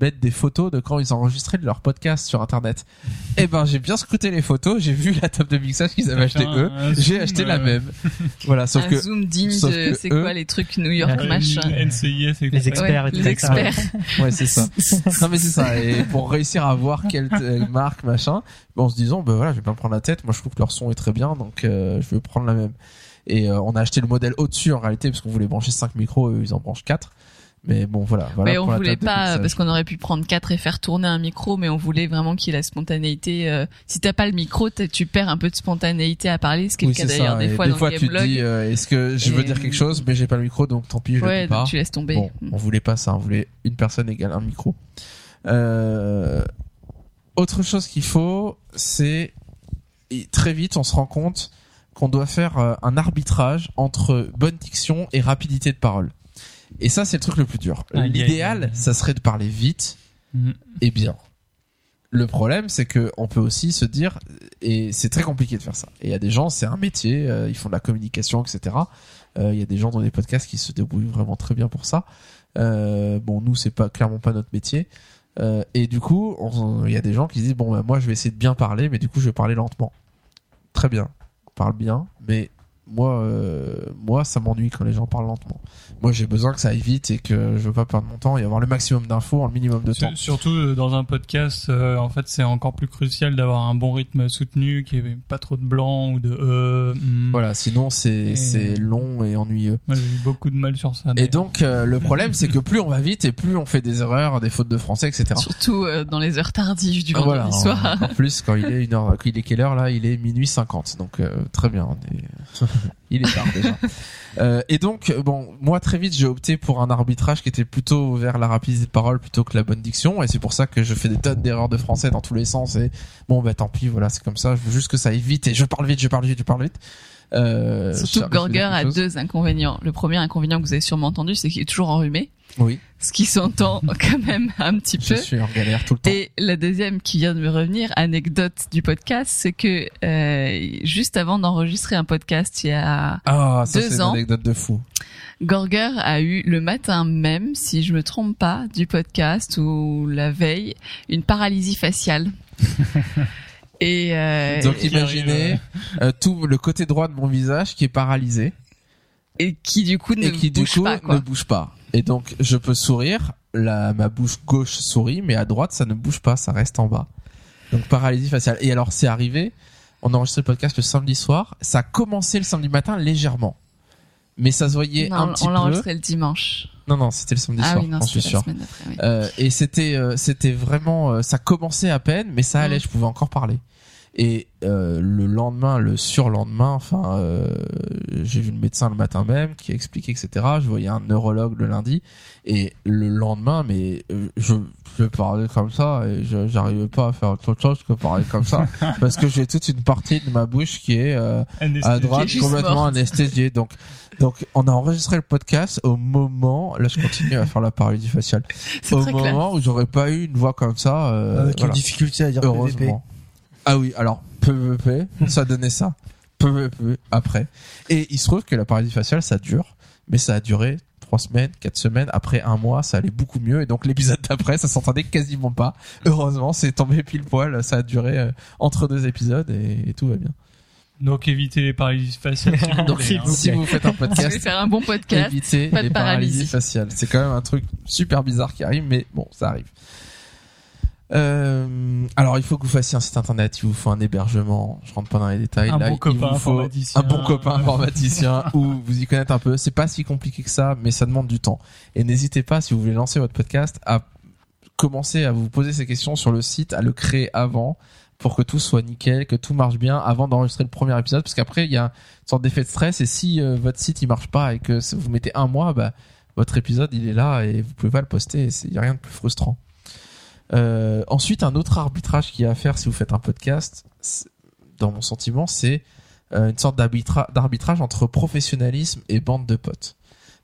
mettre des photos de quand ils enregistraient de leur podcast sur Internet. *laughs* Eh ben, j'ai bien scruté les photos, j'ai vu la table de mixage qu'ils avaient acheté Un- eux, un j'ai acheté la euh, même. *laughs* voilà, sauf un que zoom digne sauf de que c'est eux- quoi les trucs New York Euh, machin. NCIS Les experts Ouais, et tout les ça. experts. *laughs* Ouais, c'est ça. non, mais c'est ça. Et pour réussir à voir quelle euh, marque, machin, bon, en se disant, ben voilà, je vais pas me prendre la tête. Moi, je trouve que leur son est très bien, donc euh, je vais prendre la même. Et euh, on a acheté le modèle au-dessus en réalité, parce qu'on voulait brancher 5 micros, eux, ils en branchent 4. Mais bon, voilà. voilà mais on pour la voulait pas mixage. parce qu'on aurait pu prendre quatre et faire tourner un micro, mais on voulait vraiment qu'il y ait la spontanéité. euh, si t'as pas le micro, tu perds un peu de spontanéité à parler, ce qui est Oui, le cas d'ailleurs des Et fois dans tu te dis, euh, est-ce que je veux dire quelque chose, mais j'ai pas le micro, donc tant pis, je le ouais, dis pas. tu laisses tomber. Bon, on voulait pas ça, on voulait une personne égale un micro. Euh, autre chose qu'il faut, c'est très vite on se rend compte qu'on doit faire euh, un arbitrage entre bonne diction et rapidité de parole. Et ça, c'est le truc le plus dur. Aïe, L'idéal, ça serait de parler vite Mhm. et bien. Le problème, c'est que on peut aussi se dire, et c'est très compliqué de faire ça. Et il y a des gens, c'est un métier, euh, ils font de la communication, etc. Euh, Il y a des gens dans des podcasts qui se débrouillent vraiment très bien pour ça. Euh, bon, nous, c'est pas clairement pas notre métier. Et du coup, on- il y a des gens qui se disent bon, bah, moi, je vais essayer de bien parler, mais du coup, je vais parler lentement. Très bien, parle bien, mais moi, euh, moi, ça m'ennuie quand les gens parlent lentement. Moi, j'ai besoin que ça aille vite et que je veux pas perdre mon temps et avoir le maximum d'infos en le minimum de temps. Sur- Surtout euh, dans un podcast, euh, en fait, c'est encore plus crucial d'avoir un bon rythme soutenu, qu'il n'y ait pas trop de blanc ou de euh. hmm. Voilà, sinon c'est Et- c'est long et ennuyeux. Moi, j'ai eu beaucoup de mal sur ça. Et donc euh, le problème c'est que plus on va vite et plus on fait des erreurs, des fautes de français, etc. Surtout euh, dans les heures tardives du Ah, voilà, vendredi en- soir. En, plus quand il est une heure, il est quelle heure là Il est minuit 50, donc euh, très bien. on est- *laughs* *laughs* il est tard déjà. Euh, et donc bon, moi très vite j'ai opté pour un arbitrage qui était plutôt vers la rapidité de parole plutôt que la bonne diction, et c'est pour ça que je fais des tonnes d'erreurs de français dans tous les sens. Et bon bah tant pis, voilà c'est comme ça. Je veux juste que ça aille vite et je parle vite, je parle vite, je parle vite. Euh, Surtout que Gorger a chose deux inconvénients. Le premier inconvénient que vous avez sûrement entendu, c'est qu'il est toujours enrhumé, Oui, ce qui s'entend *laughs* quand même un petit je peu. suis en galère tout le temps. Et la deuxième qui vient de me revenir, anecdote du podcast, c'est que euh, juste avant d'enregistrer un podcast il y a Ah, ça deux une ans. anecdote de fou. Gorger a eu le matin même, si je me trompe pas, du podcast ou la veille, une paralysie faciale. *laughs* Et euh, Donc imaginez euh, tout le côté droit de mon visage qui est paralysé et qui du coup ne et qui du bouge coup pas quoi. ne bouge pas. Et donc je peux sourire, la ma bouche gauche sourit, mais à droite ça ne bouge pas, ça reste en bas. Donc paralysie faciale. Et alors c'est arrivé, on a enregistré le podcast le samedi soir, ça a commencé le samedi matin légèrement. Mais ça se voyait Non, un petit on l'a peu. enregistré le dimanche. Non non, c'était le samedi ah soir, oui, non, suis la sûr. Oui. Euh, et c'était euh, c'était vraiment euh, ça commençait à peine mais ça allait Mm. je pouvais encore parler et euh, le lendemain le surlendemain enfin euh, j'ai vu le médecin le matin même qui a expliqué etc je voyais un neurologue le lundi et le lendemain mais euh, je je parlais comme ça et je j'arrivais pas à faire autre chose que parler comme ça *laughs* parce que j'ai toute une partie de ma bouche qui est euh, à droite complètement morte. anesthésiée donc donc on a enregistré le podcast au moment là je continue à faire la paralysie faciale C'est au très clair. moment où j'aurais pas eu une voix comme ça euh, Avec voilà. une difficulté à dire PVP. Ah oui alors PVP ça donnait ça PVP après et il se trouve que la paralysie faciale ça dure mais ça a duré trois semaines quatre semaines après un mois ça allait beaucoup mieux et donc l'épisode d'après ça s'entendait quasiment pas heureusement c'est tombé pile poil ça a duré euh, entre deux épisodes et, et tout va bien Donc évitez les paralysies faciales. *laughs* donc si, hein. vous, si vous faites un podcast faire un bon podcast. évitez pas de les paralysies paralysie. faciales. C'est quand même un truc super bizarre qui arrive, mais bon, ça arrive. Euh, alors, il faut que vous fassiez un site internet, il vous faut un hébergement. Je rentre pas dans les détails. Un Là, bon il copain vous faut informaticien. un bon copain informaticien *laughs* ou vous y connaître un peu. C'est pas si compliqué que ça, mais ça demande du temps. Et n'hésitez pas, si vous voulez lancer votre podcast, à commencer à vous poser ces questions sur le site, à le créer avant pour que tout soit nickel, que tout marche bien avant d'enregistrer le premier épisode, parce qu'après il y a une sorte d'effet de stress et si euh, votre site il marche pas et que vous mettez un mois, bah votre épisode il est là et vous pouvez pas le poster. Il y a rien de plus frustrant. Euh, ensuite, un autre arbitrage qu'il y a à faire si vous faites un podcast, dans mon sentiment, c'est euh, une sorte d'arbitra- d'arbitrage entre professionnalisme et bande de potes.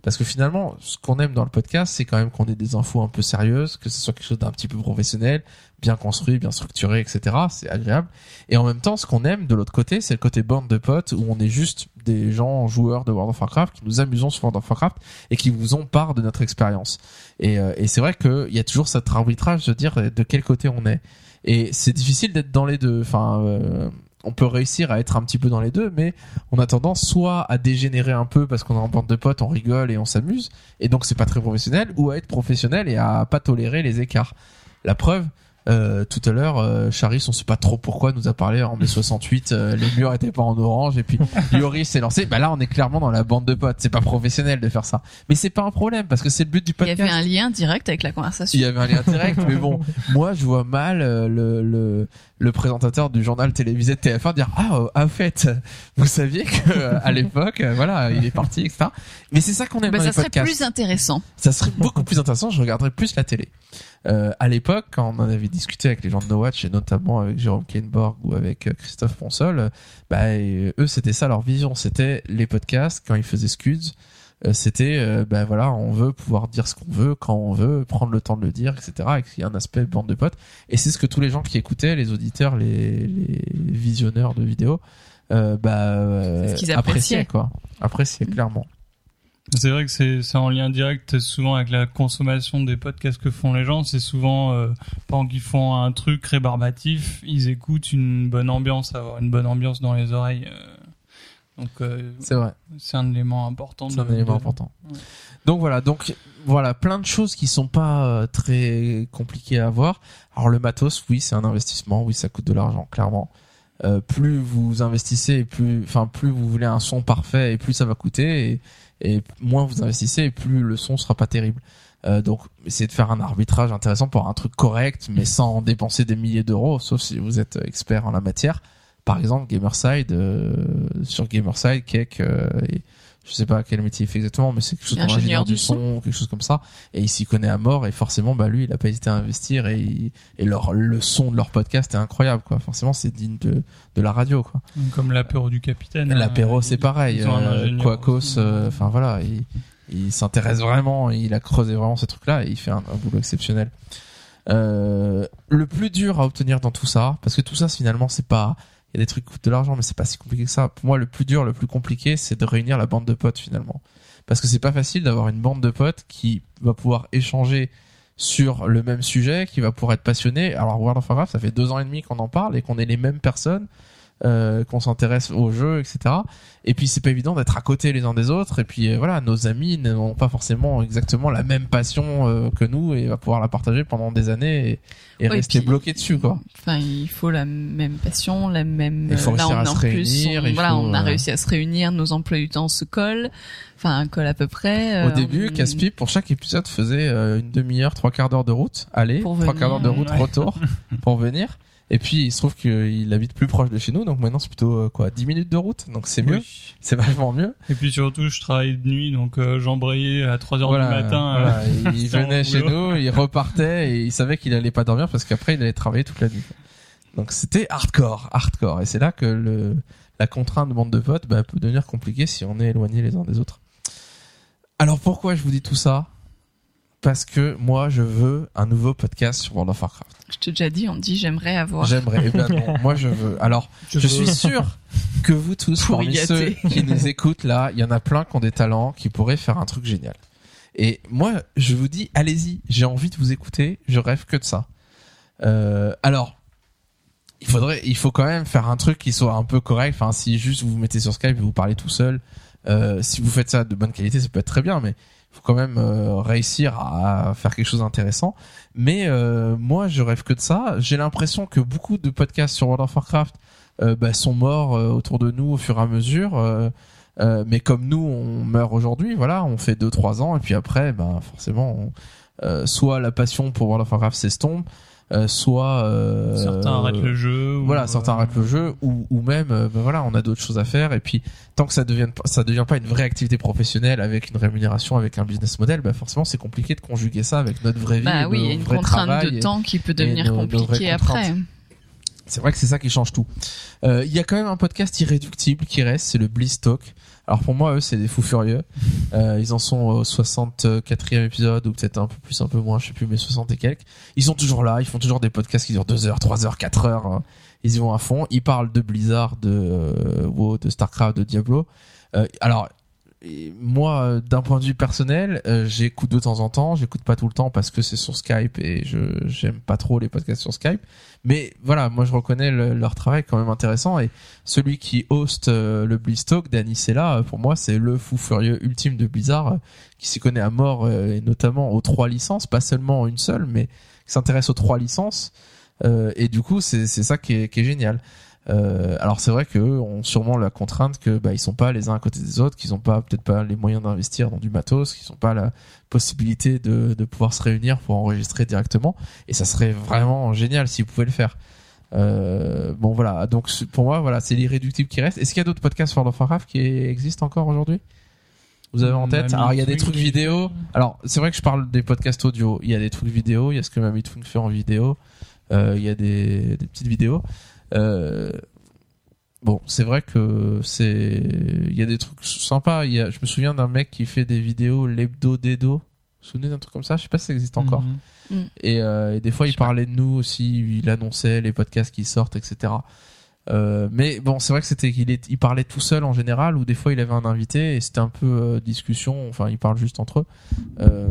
Parce que finalement, ce qu'on aime dans le podcast, c'est quand même qu'on ait des infos un peu sérieuses, que ce soit quelque chose d'un petit peu professionnel, bien construit, bien structuré, etc. C'est agréable. Et en même temps, ce qu'on aime de l'autre côté, c'est le côté bande de potes où on est juste des gens joueurs de World of Warcraft qui nous amusons sur World of Warcraft et qui vous ont part de notre expérience. Et, euh, c'est vrai qu'il y a toujours cet arbitrage de dire de quel côté on est. Et c'est difficile d'être dans les deux. Enfin, euh, on peut réussir à être un petit peu dans les deux, mais on a tendance soit à dégénérer un peu parce qu'on est en bande de potes, on rigole et on s'amuse, et donc c'est pas très professionnel, ou à être professionnel et à pas tolérer les écarts. La preuve, euh, tout à l'heure, euh, Charis, on sait pas trop pourquoi, nous a parlé en mai *laughs* 68, euh, les murs étaient pas en orange, et puis *laughs* Yoris s'est lancé. Bah là, on est clairement dans la bande de potes. C'est pas professionnel de faire ça, mais c'est pas un problème parce que c'est le but du Il y podcast. avait un lien direct avec la conversation. Il y avait un lien direct, mais bon, *laughs* moi je vois mal euh, le, le, le présentateur du journal télévisé de TF1 dire ah euh, en fait vous saviez que euh, *laughs* à l'époque euh, voilà il est parti etc. Mais c'est ça qu'on aime Bah, dans ça les serait podcasts. plus intéressant. Ça serait beaucoup plus intéressant. Je regarderais plus la télé. Euh, à l'époque, quand on en avait discuté avec les gens de No Watch et notamment avec Jérôme Kainborg ou avec euh, Christophe Ponsol, euh, bah euh, eux c'était ça leur vision. C'était les podcasts quand ils faisaient Scuds. Euh, C'était euh, bah voilà, on veut pouvoir dire ce qu'on veut quand on veut, prendre le temps de le dire, etc. Et qu'il y a un aspect bande de potes. Et c'est ce que tous les gens qui écoutaient, les auditeurs, les, les visionneurs de vidéos, euh, bah euh, ce appréciaient quoi, appréciaient clairement. C'est vrai que c'est c'est en lien direct souvent avec la consommation des podcasts que font les gens. C'est souvent euh, pendant qu'ils font un truc rébarbatif, ils écoutent une bonne ambiance, avoir une bonne ambiance dans les oreilles. euh. Donc euh, C'est vrai. c'est un élément important. C'est un de- élément de- important. Ouais. Donc voilà, donc voilà, plein de choses qui sont pas euh, très compliquées à avoir. Alors le matos, oui, c'est un investissement, oui, ça coûte de l'argent, clairement. Euh, plus vous investissez, et plus, enfin, plus vous voulez un son parfait, et plus ça va coûter, et, et moins vous investissez, et plus le son sera pas terrible. Euh, donc, essayez de faire un arbitrage intéressant pour un truc correct, mais sans dépenser des milliers d'euros, sauf si vous êtes expert en la matière. Par exemple, Gamerside, euh, sur Gamerside, Cake, euh, et je sais pas quel métier il fait exactement, mais c'est quelque chose comme Ingénieur du son. son, quelque chose comme ça. Et il s'y connaît à mort et forcément, bah lui, il a pas hésité à investir et, il- et leur le son de leur podcast est incroyable, quoi. Forcément, c'est digne de de la radio, quoi. Comme l'apéro du capitaine. L'apéro, euh, c'est ils- pareil. Euh. Quacos, euh, enfin voilà, il, il s'intéresse vraiment, il a creusé vraiment ces trucs-là et il fait un, un boulot exceptionnel. Euh, le plus dur à obtenir dans tout ça, parce que tout ça finalement c'est pas, il y a des trucs qui coûtent de l'argent, mais c'est pas si compliqué que ça. Pour moi, le plus dur, le plus compliqué, c'est de réunir la bande de potes finalement, parce que c'est pas facile d'avoir une bande de potes qui va pouvoir échanger sur le même sujet, qui va pouvoir être passionné. Alors World of Warcraft, ça fait deux ans et demi qu'on en parle et qu'on est les mêmes personnes euh, qu'on s'intéresse au jeu, etc. Et puis c'est pas évident d'être à côté les uns des autres. Et puis euh, voilà, nos amis n'ont pas forcément exactement la même passion euh, que nous et va pouvoir la partager pendant des années et, et Ouais, rester puis- bloqué dessus, quoi. Enfin, il faut la même passion, la même. Il faut là, réussir on à se plus, réunir, on, voilà, faut, on a euh, réussi à se réunir, nos emplois du temps se collent, enfin collent à peu près. Au euh, début, Caspi pour chaque épisode faisait euh, une demi-heure, trois quarts d'heure de route, aller, trois quarts d'heure de route ouais. retour *laughs* pour venir. Et puis il se trouve qu'il habite plus proche de chez nous, donc maintenant c'est plutôt euh, quoi, 10 minutes de route, donc c'est mieux, Oui. c'est vachement mieux. Et puis surtout, je travaille de nuit, donc euh, j'embrayais à 3 heures voilà, du matin. voilà, euh, il *laughs* venait chez nous, il repartait et il savait qu'il allait pas dormir parce qu'après il allait travailler toute la nuit. Donc c'était hardcore, hardcore. Et c'est là que le, la contrainte de bande de potes bah, peut devenir compliquée si on est éloigné les uns des autres. Alors pourquoi je vous dis tout ça? Parce que moi je veux un nouveau podcast sur World of Warcraft. Je t'ai déjà dit, on dit j'aimerais avoir. J'aimerais. Eh ben non, *laughs* moi je veux. Alors je, veux- suis sûr que vous tous, Pour parmi ceux qui nous écoutent là, il y en a plein qui ont des talents, qui pourraient faire un truc génial. Et moi, je vous dis, allez-y, j'ai envie de vous écouter, je rêve que de ça. Euh, alors, il faudrait, il faut quand même faire un truc qui soit un peu correct. Enfin, si juste vous vous mettez sur Skype et vous parlez tout seul, euh, si vous faites ça de bonne qualité, ça peut être très bien, mais faut quand même euh, réussir à faire quelque chose d'intéressant. Mais euh, moi, je rêve que de ça. J'ai l'impression que beaucoup de podcasts sur World of Warcraft euh, bah, sont morts euh, autour de nous au fur et à mesure. euh, euh, mais comme nous, on meurt aujourd'hui, voilà, on fait deux trois ans et puis après, ben forcément, on- soit la passion pour World of Warcraft s'estompe, euh, soit euh, Certains arrêtent le jeu. ou, voilà, certains euh, arrêtent le jeu ou, ou même, euh, ben voilà, on a d'autres choses à faire. Et puis, tant que ça devient pas- ça devient pas une vraie activité professionnelle avec une rémunération, avec un business model, ben forcément, c'est compliqué de conjuguer ça avec notre vraie vie. Bah oui, il y a une contrainte travail de et- temps qui peut devenir compliquée après. contraintes. C'est vrai que c'est ça qui change tout. Euh, Il y a quand même un podcast irréductible qui reste, c'est le Bliss Talk. Alors pour moi, eux, c'est des fous furieux. *laughs* Euh, ils en sont au 64e épisode ou peut-être un peu plus, un peu moins, je sais plus, mais 60 et quelques. Ils sont toujours là, ils font toujours des podcasts qui durent 2 heures, 3 heures, 4 heures. hein. Ils y vont à fond. Ils parlent de Blizzard, de euh, WoW, de Starcraft, de Diablo. Euh, alors et moi, euh, d'un point de vue personnel, euh, j'écoute de temps en temps. J'écoute pas tout le temps parce que c'est sur Skype et je j'aime pas trop les podcasts sur Skype. Mais voilà, moi je reconnais le- leur travail quand même intéressant et celui qui host euh, le BlizzTalk, Danny Sella, euh, pour moi c'est le fou furieux ultime de Blizzard euh, qui s'y connaît à mort et notamment aux trois licences, pas seulement une seule, mais qui s'intéresse aux trois licences. Et du coup, c'est c'est ça qui est, qui est génial. Euh, alors c'est vrai qu'eux ont sûrement la contrainte que bah ils sont pas les uns à côté des autres, qu'ils ont pas peut-être pas les moyens d'investir dans du matos, qu'ils ont pas la possibilité de, de pouvoir se réunir pour enregistrer directement. Et ça serait vraiment génial s'ils pouvaient le faire. Euh, bon voilà, donc pour moi voilà c'est l'irréductible qui reste. Est-ce qu'il y a d'autres podcasts World of Warcraft qui existent encore aujourd'hui? Vous avez en tête? Mamie Alors il y a des trucs vidéo. Alors c'est vrai que je parle des podcasts audio. Il y a des trucs vidéo. Il y a ce que Mamie Twink fait en vidéo. Euh, il y a des, des petites vidéos. Euh, bon, c'est vrai que c'est, il y a des trucs sympas. Il y a, je me souviens d'un mec qui fait des vidéos l'hebdo dedo. Vous vous souvenez d'un truc comme ça? Je sais pas si ça existe encore. Mhm. Et, euh, et des fois, il pas. parlait de nous aussi. Il annonçait les podcasts qui sortent, etc. Euh, mais bon, c'est vrai que c'était qu'il est, il parlait tout seul en général, ou des fois il avait un invité et c'était un peu euh, discussion. Enfin, ils parlent juste entre eux. Euh,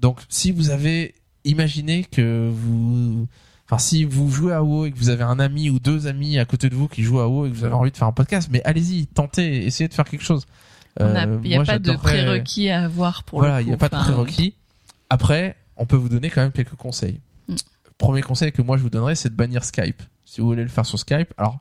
donc, si vous avez imaginé que vous, enfin, si vous jouez à WoW et que vous avez un ami ou deux amis à côté de vous qui jouent à WoW et que vous avez envie de faire un podcast, mais allez-y, tentez, essayez de faire quelque chose. Euh, Il n'y a moi, pas de prérequis à avoir pour voilà, le il coup. n'y a pas de prérequis. Après, on peut vous donner quand même quelques conseils. Mm. Premier conseil que moi je vous donnerais, c'est de bannir Skype. Si vous voulez le faire sur Skype, alors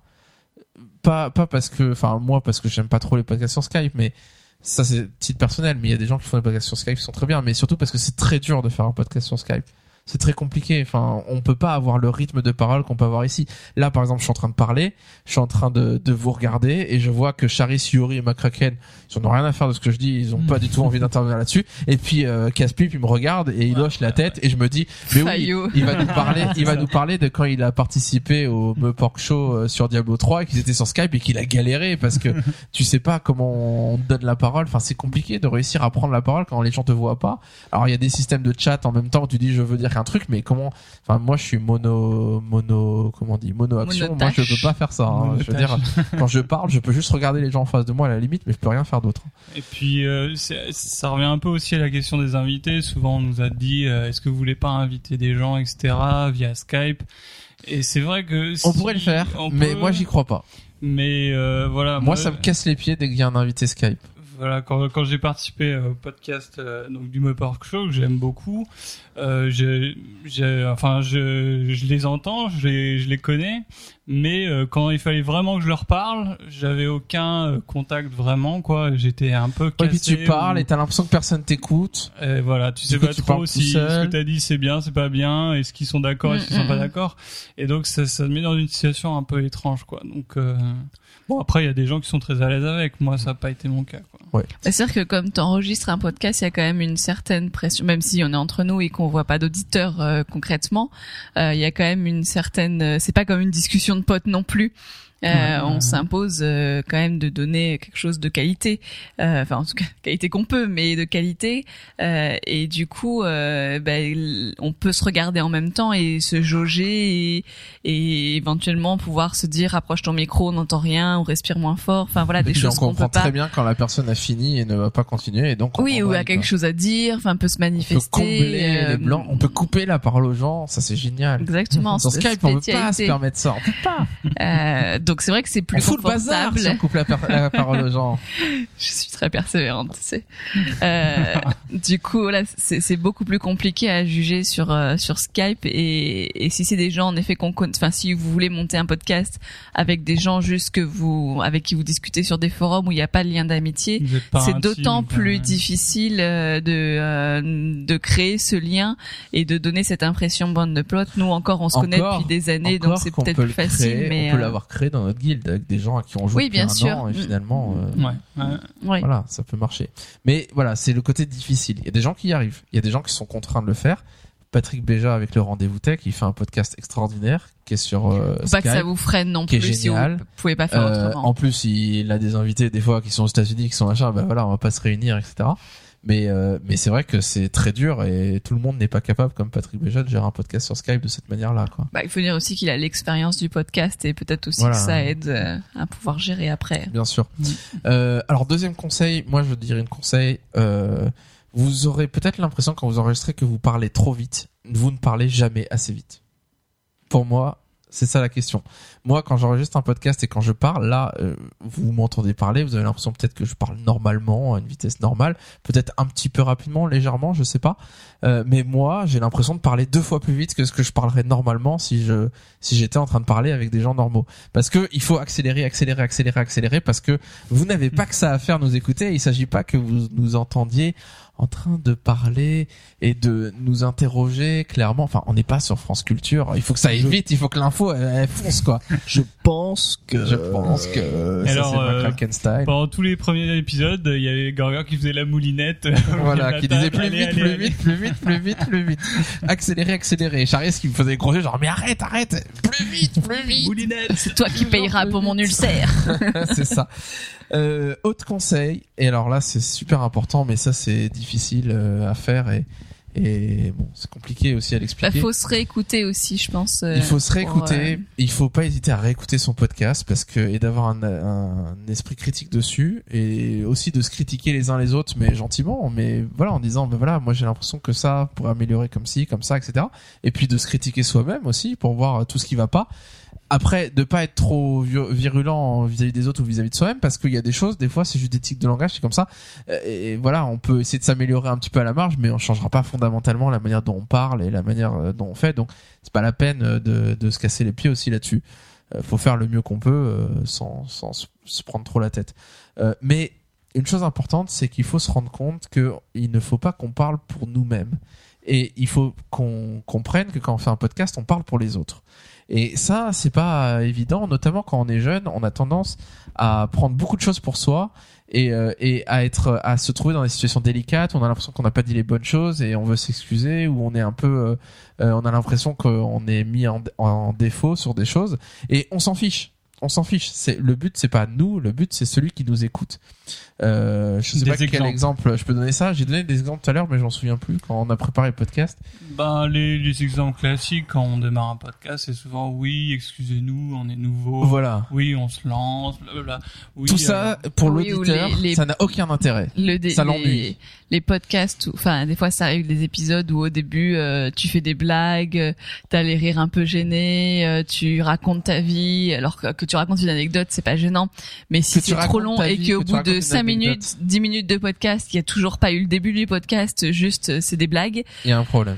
pas pas parce que, enfin moi parce que j'aime pas trop les podcasts sur Skype, mais ça c'est titre personnel. Mais il y a des gens qui font des podcasts sur Skype qui sont très bien, mais surtout parce que c'est très dur de faire un podcast sur Skype. C'est très compliqué. Enfin, on peut pas avoir le rythme de parole qu'on peut avoir ici. Là, par exemple, je suis en train de parler, je suis en train de, de vous regarder et je vois que Charis, Yuri et McCracken, ils en ont rien à faire de ce que je dis, ils ont pas du tout envie d'intervenir là-dessus. Et puis euh, Caspip, il me regarde et il hoche la tête et je me dis, mais oui, il va nous parler, il va *laughs* nous parler de quand il a participé au Me Pork Show euh, sur Diablo 3 et qu'ils étaient sur Skype et qu'il a galéré parce que *laughs* tu sais pas comment on te donne la parole. Enfin, c'est compliqué de réussir à prendre la parole quand les gens te voient pas. Alors, il y a des systèmes de chat en même temps où tu dis je veux dire un truc, mais comment, enfin, moi, je suis mono, mono, comment on dit, mono action. Moi, je peux pas faire ça. hein. Je veux dire, quand je parle, je peux juste regarder les gens en face de moi à la limite, mais je peux rien faire d'autre. Et puis euh, ça revient un peu aussi à la question des invités. Souvent on nous a dit euh, est-ce que vous voulez pas inviter des gens, etc. via Skype? Et c'est vrai que On pourrait le faire, mais peut, moi, j'y crois pas. Mais euh, voilà. Moi, ça me casse les pieds dès qu'il y a un invité Skype. Voilà, quand, quand j'ai participé au podcast euh, donc du Me Pork Show que j'aime beaucoup, euh, j'ai- enfin je, je les entends, je les, je les connais, mais euh, quand il fallait vraiment que je leur parle, j'avais aucun euh, contact vraiment quoi. J'étais un peu Ouais, cassé. puis tu parles ou- et t'as l'impression que personne t'écoute. et voilà, tu sais pas tu trop si ce que t'as dit c'est bien, c'est pas bien, est-ce qu'ils sont d'accord, est-ce qu'ils sont Mm, pas mm, mm. d'accord. Et donc ça, ça te met dans une situation un peu étrange quoi. Donc euh, bon après il y a des gens qui sont très à l'aise avec, moi ça n'a pas été mon cas quoi. Bah, C'est-à-dire que comme tu enregistres un podcast, il y a quand même une certaine pression, même si on est entre nous et qu'on voit pas d'auditeurs euh, concrètement, euh, il y a quand même une certaine. c'est pas comme une discussion de potes non plus. Euh, on s'impose euh, quand même de donner quelque chose de qualité, euh, enfin en tout cas *laughs* qualité qu'on peut, mais de qualité. Euh, et du coup, euh, l- on peut se regarder en même temps et se jauger et, et éventuellement pouvoir se dire approche ton micro, on n'entend rien, on respire moins fort. Enfin voilà des choses on qu'on comprend peut pas. très bien quand la personne a fini et ne va pas continuer et donc on Oui, ou a quelque chose à dire, enfin peut se On peut manifester. combler euh, les blancs, on peut couper la parole aux gens, ça c'est génial. Exactement. C'est Skype, on peut pas se permettre ça. On peut pas. Donc c'est vrai que c'est plus on fout le bazar confortable. si on coupe la, par- la parole aux gens. *laughs* Je suis très persévérante, tu sais. Euh, du coup, là, c'est beaucoup plus compliqué à juger sur euh, sur Skype et, et si c'est des gens en effet qu'on connaît, enfin si vous voulez monter un podcast avec des gens juste que vous avec qui vous discutez sur des forums où il n'y a pas de lien d'amitié, c'est d'autant quoi, plus ouais. difficile euh, de euh, de créer ce lien et de donner cette impression bande de plot. Nous encore, on se connaît depuis des années, donc c'est peut-être peut plus le facile. créer, mais on peut euh, l'avoir créé dans notre guilde avec des gens à qui on joue Oui, depuis bien un sûr. an et Mm. finalement euh, Ouais, ouais. oui. voilà, ça peut marcher. Mais voilà, c'est le côté difficile. Il y a des gens qui y arrivent, il y a des gens qui sont contraints de le faire. Patrick Béja avec le rendez-vous tech, il fait un podcast extraordinaire qui est sur euh, Faut pas que ça Skype. vous freine non qui est plus si vous pouvez pas faire Euh, autrement. en plus, il a des invités des fois qui sont aux États-Unis, qui sont machin. Ben voilà, on va pas se réunir, etc. Mais euh, mais c'est vrai que c'est très dur et tout le monde n'est pas capable, comme Patrick Béja, de gérer un podcast sur Skype de cette manière-là, quoi. Bah, il faut dire aussi qu'il a l'expérience du podcast et peut-être aussi Voilà. que ça aide euh, à pouvoir gérer après. Bien sûr. Mm. Euh, alors deuxième conseil, moi je dirais une conseil. Euh, vous aurez peut-être l'impression quand vous enregistrez que vous parlez trop vite. Vous ne parlez jamais assez vite. Pour moi, c'est ça la question. Moi, quand j'enregistre un podcast et quand je parle, là, euh, vous m'entendez parler, vous avez l'impression peut-être que je parle normalement, à une vitesse normale, peut-être un petit peu rapidement, légèrement, je sais pas. Euh, mais moi, j'ai l'impression de parler deux fois plus vite que ce que je parlerais normalement si je si j'étais en train de parler avec des gens normaux. Parce que il faut accélérer, accélérer, accélérer, accélérer, parce que vous n'avez pas que ça à faire nous écouter. Il s'agit pas que vous nous entendiez en train de parler et de nous interroger clairement. Enfin, on n'est pas sur France Culture. Il faut que ça aille vite. Il faut que l'info elle, elle fonce quoi. Je pense que. Je pense que euh, ça Alors, c'est euh. Pendant tous les premiers épisodes, il y avait Gorgor qui faisait la moulinette. *laughs* Voilà, La qui table, disait plus allez, vite, allez, plus allez. vite, plus vite, plus vite, plus vite. Accélérer, accélérer. Charles qui me faisait gros yeux genre mais arrête, arrête, plus vite, plus vite. Moulinette. C'est toi qui payeras pour mon ulcère. *laughs* c'est ça. Euh, autre conseil, et alors là c'est super important, mais ça c'est difficile euh, à faire et, et bon c'est compliqué aussi à Bah, l'expliquer. faut se réécouter aussi, je pense. euh, il faut se pour, réécouter, euh, il faut pas hésiter à réécouter son podcast parce que et d'avoir un, un esprit critique dessus et aussi de se critiquer les uns les autres mais gentiment mais voilà en disant ben voilà moi j'ai l'impression que ça pourrait améliorer comme ci comme ça etc et puis de se critiquer soi-même aussi pour voir tout ce qui va pas après de pas être trop vi- virulent vis-à-vis des autres ou vis-à-vis de soi-même parce qu'il y a des choses des fois c'est juste des tics de langage c'est comme ça. Euh, et voilà on peut essayer de s'améliorer un petit peu à la marge mais on changera pas fondamentalement la manière dont on parle et la manière euh, dont on fait. Donc c'est pas la peine euh, de, se casser les pieds aussi là-dessus. Euh, faut faire le mieux qu'on peut sans, sans se- prendre trop la tête. Mais une chose importante c'est qu'il faut se rendre compte que il ne faut pas qu'on parle pour nous-mêmes. Et il faut qu'on comprenne que quand on fait un podcast, on parle pour les autres. Et ça, c'est pas évident, notamment quand on est jeune, on a tendance à prendre beaucoup de choses pour soi et, euh, et à être à se trouver dans des situations délicates. On a l'impression qu'on n'a pas dit les bonnes choses et on veut s'excuser ou on est un peu, euh, euh, on a l'impression qu'on est mis en, en défaut sur des choses et on s'en fiche. On s'en fiche. C'est le but, c'est pas nous. Le but, c'est celui qui nous écoute. Euh, je sais Des pas quel exemples. exemple je peux donner ça. J'ai donné des exemples tout à l'heure, mais j'en souviens plus quand on a préparé le podcast. Ben, les, les exemples classiques quand on démarre un podcast, c'est souvent oui, excusez-nous, on est nouveau. Voilà. Oui, on se lance, blablabla. Oui, Tout ça pour l'auditeur, les- les- ça n'a aucun intérêt. le dé- Ça les, l'ennuie. les podcasts où- enfin des fois ça arrive des épisodes où au début euh, tu fais des blagues euh, t'as les rires un peu gênés euh, tu racontes ta vie alors que, que tu racontes une anecdote c'est pas gênant mais si Que tu c'est trop long et qu'au bout de 5 anecdote. minutes 10 minutes de podcast il y a toujours pas eu le début du podcast juste euh, c'est des blagues Il y a un problème.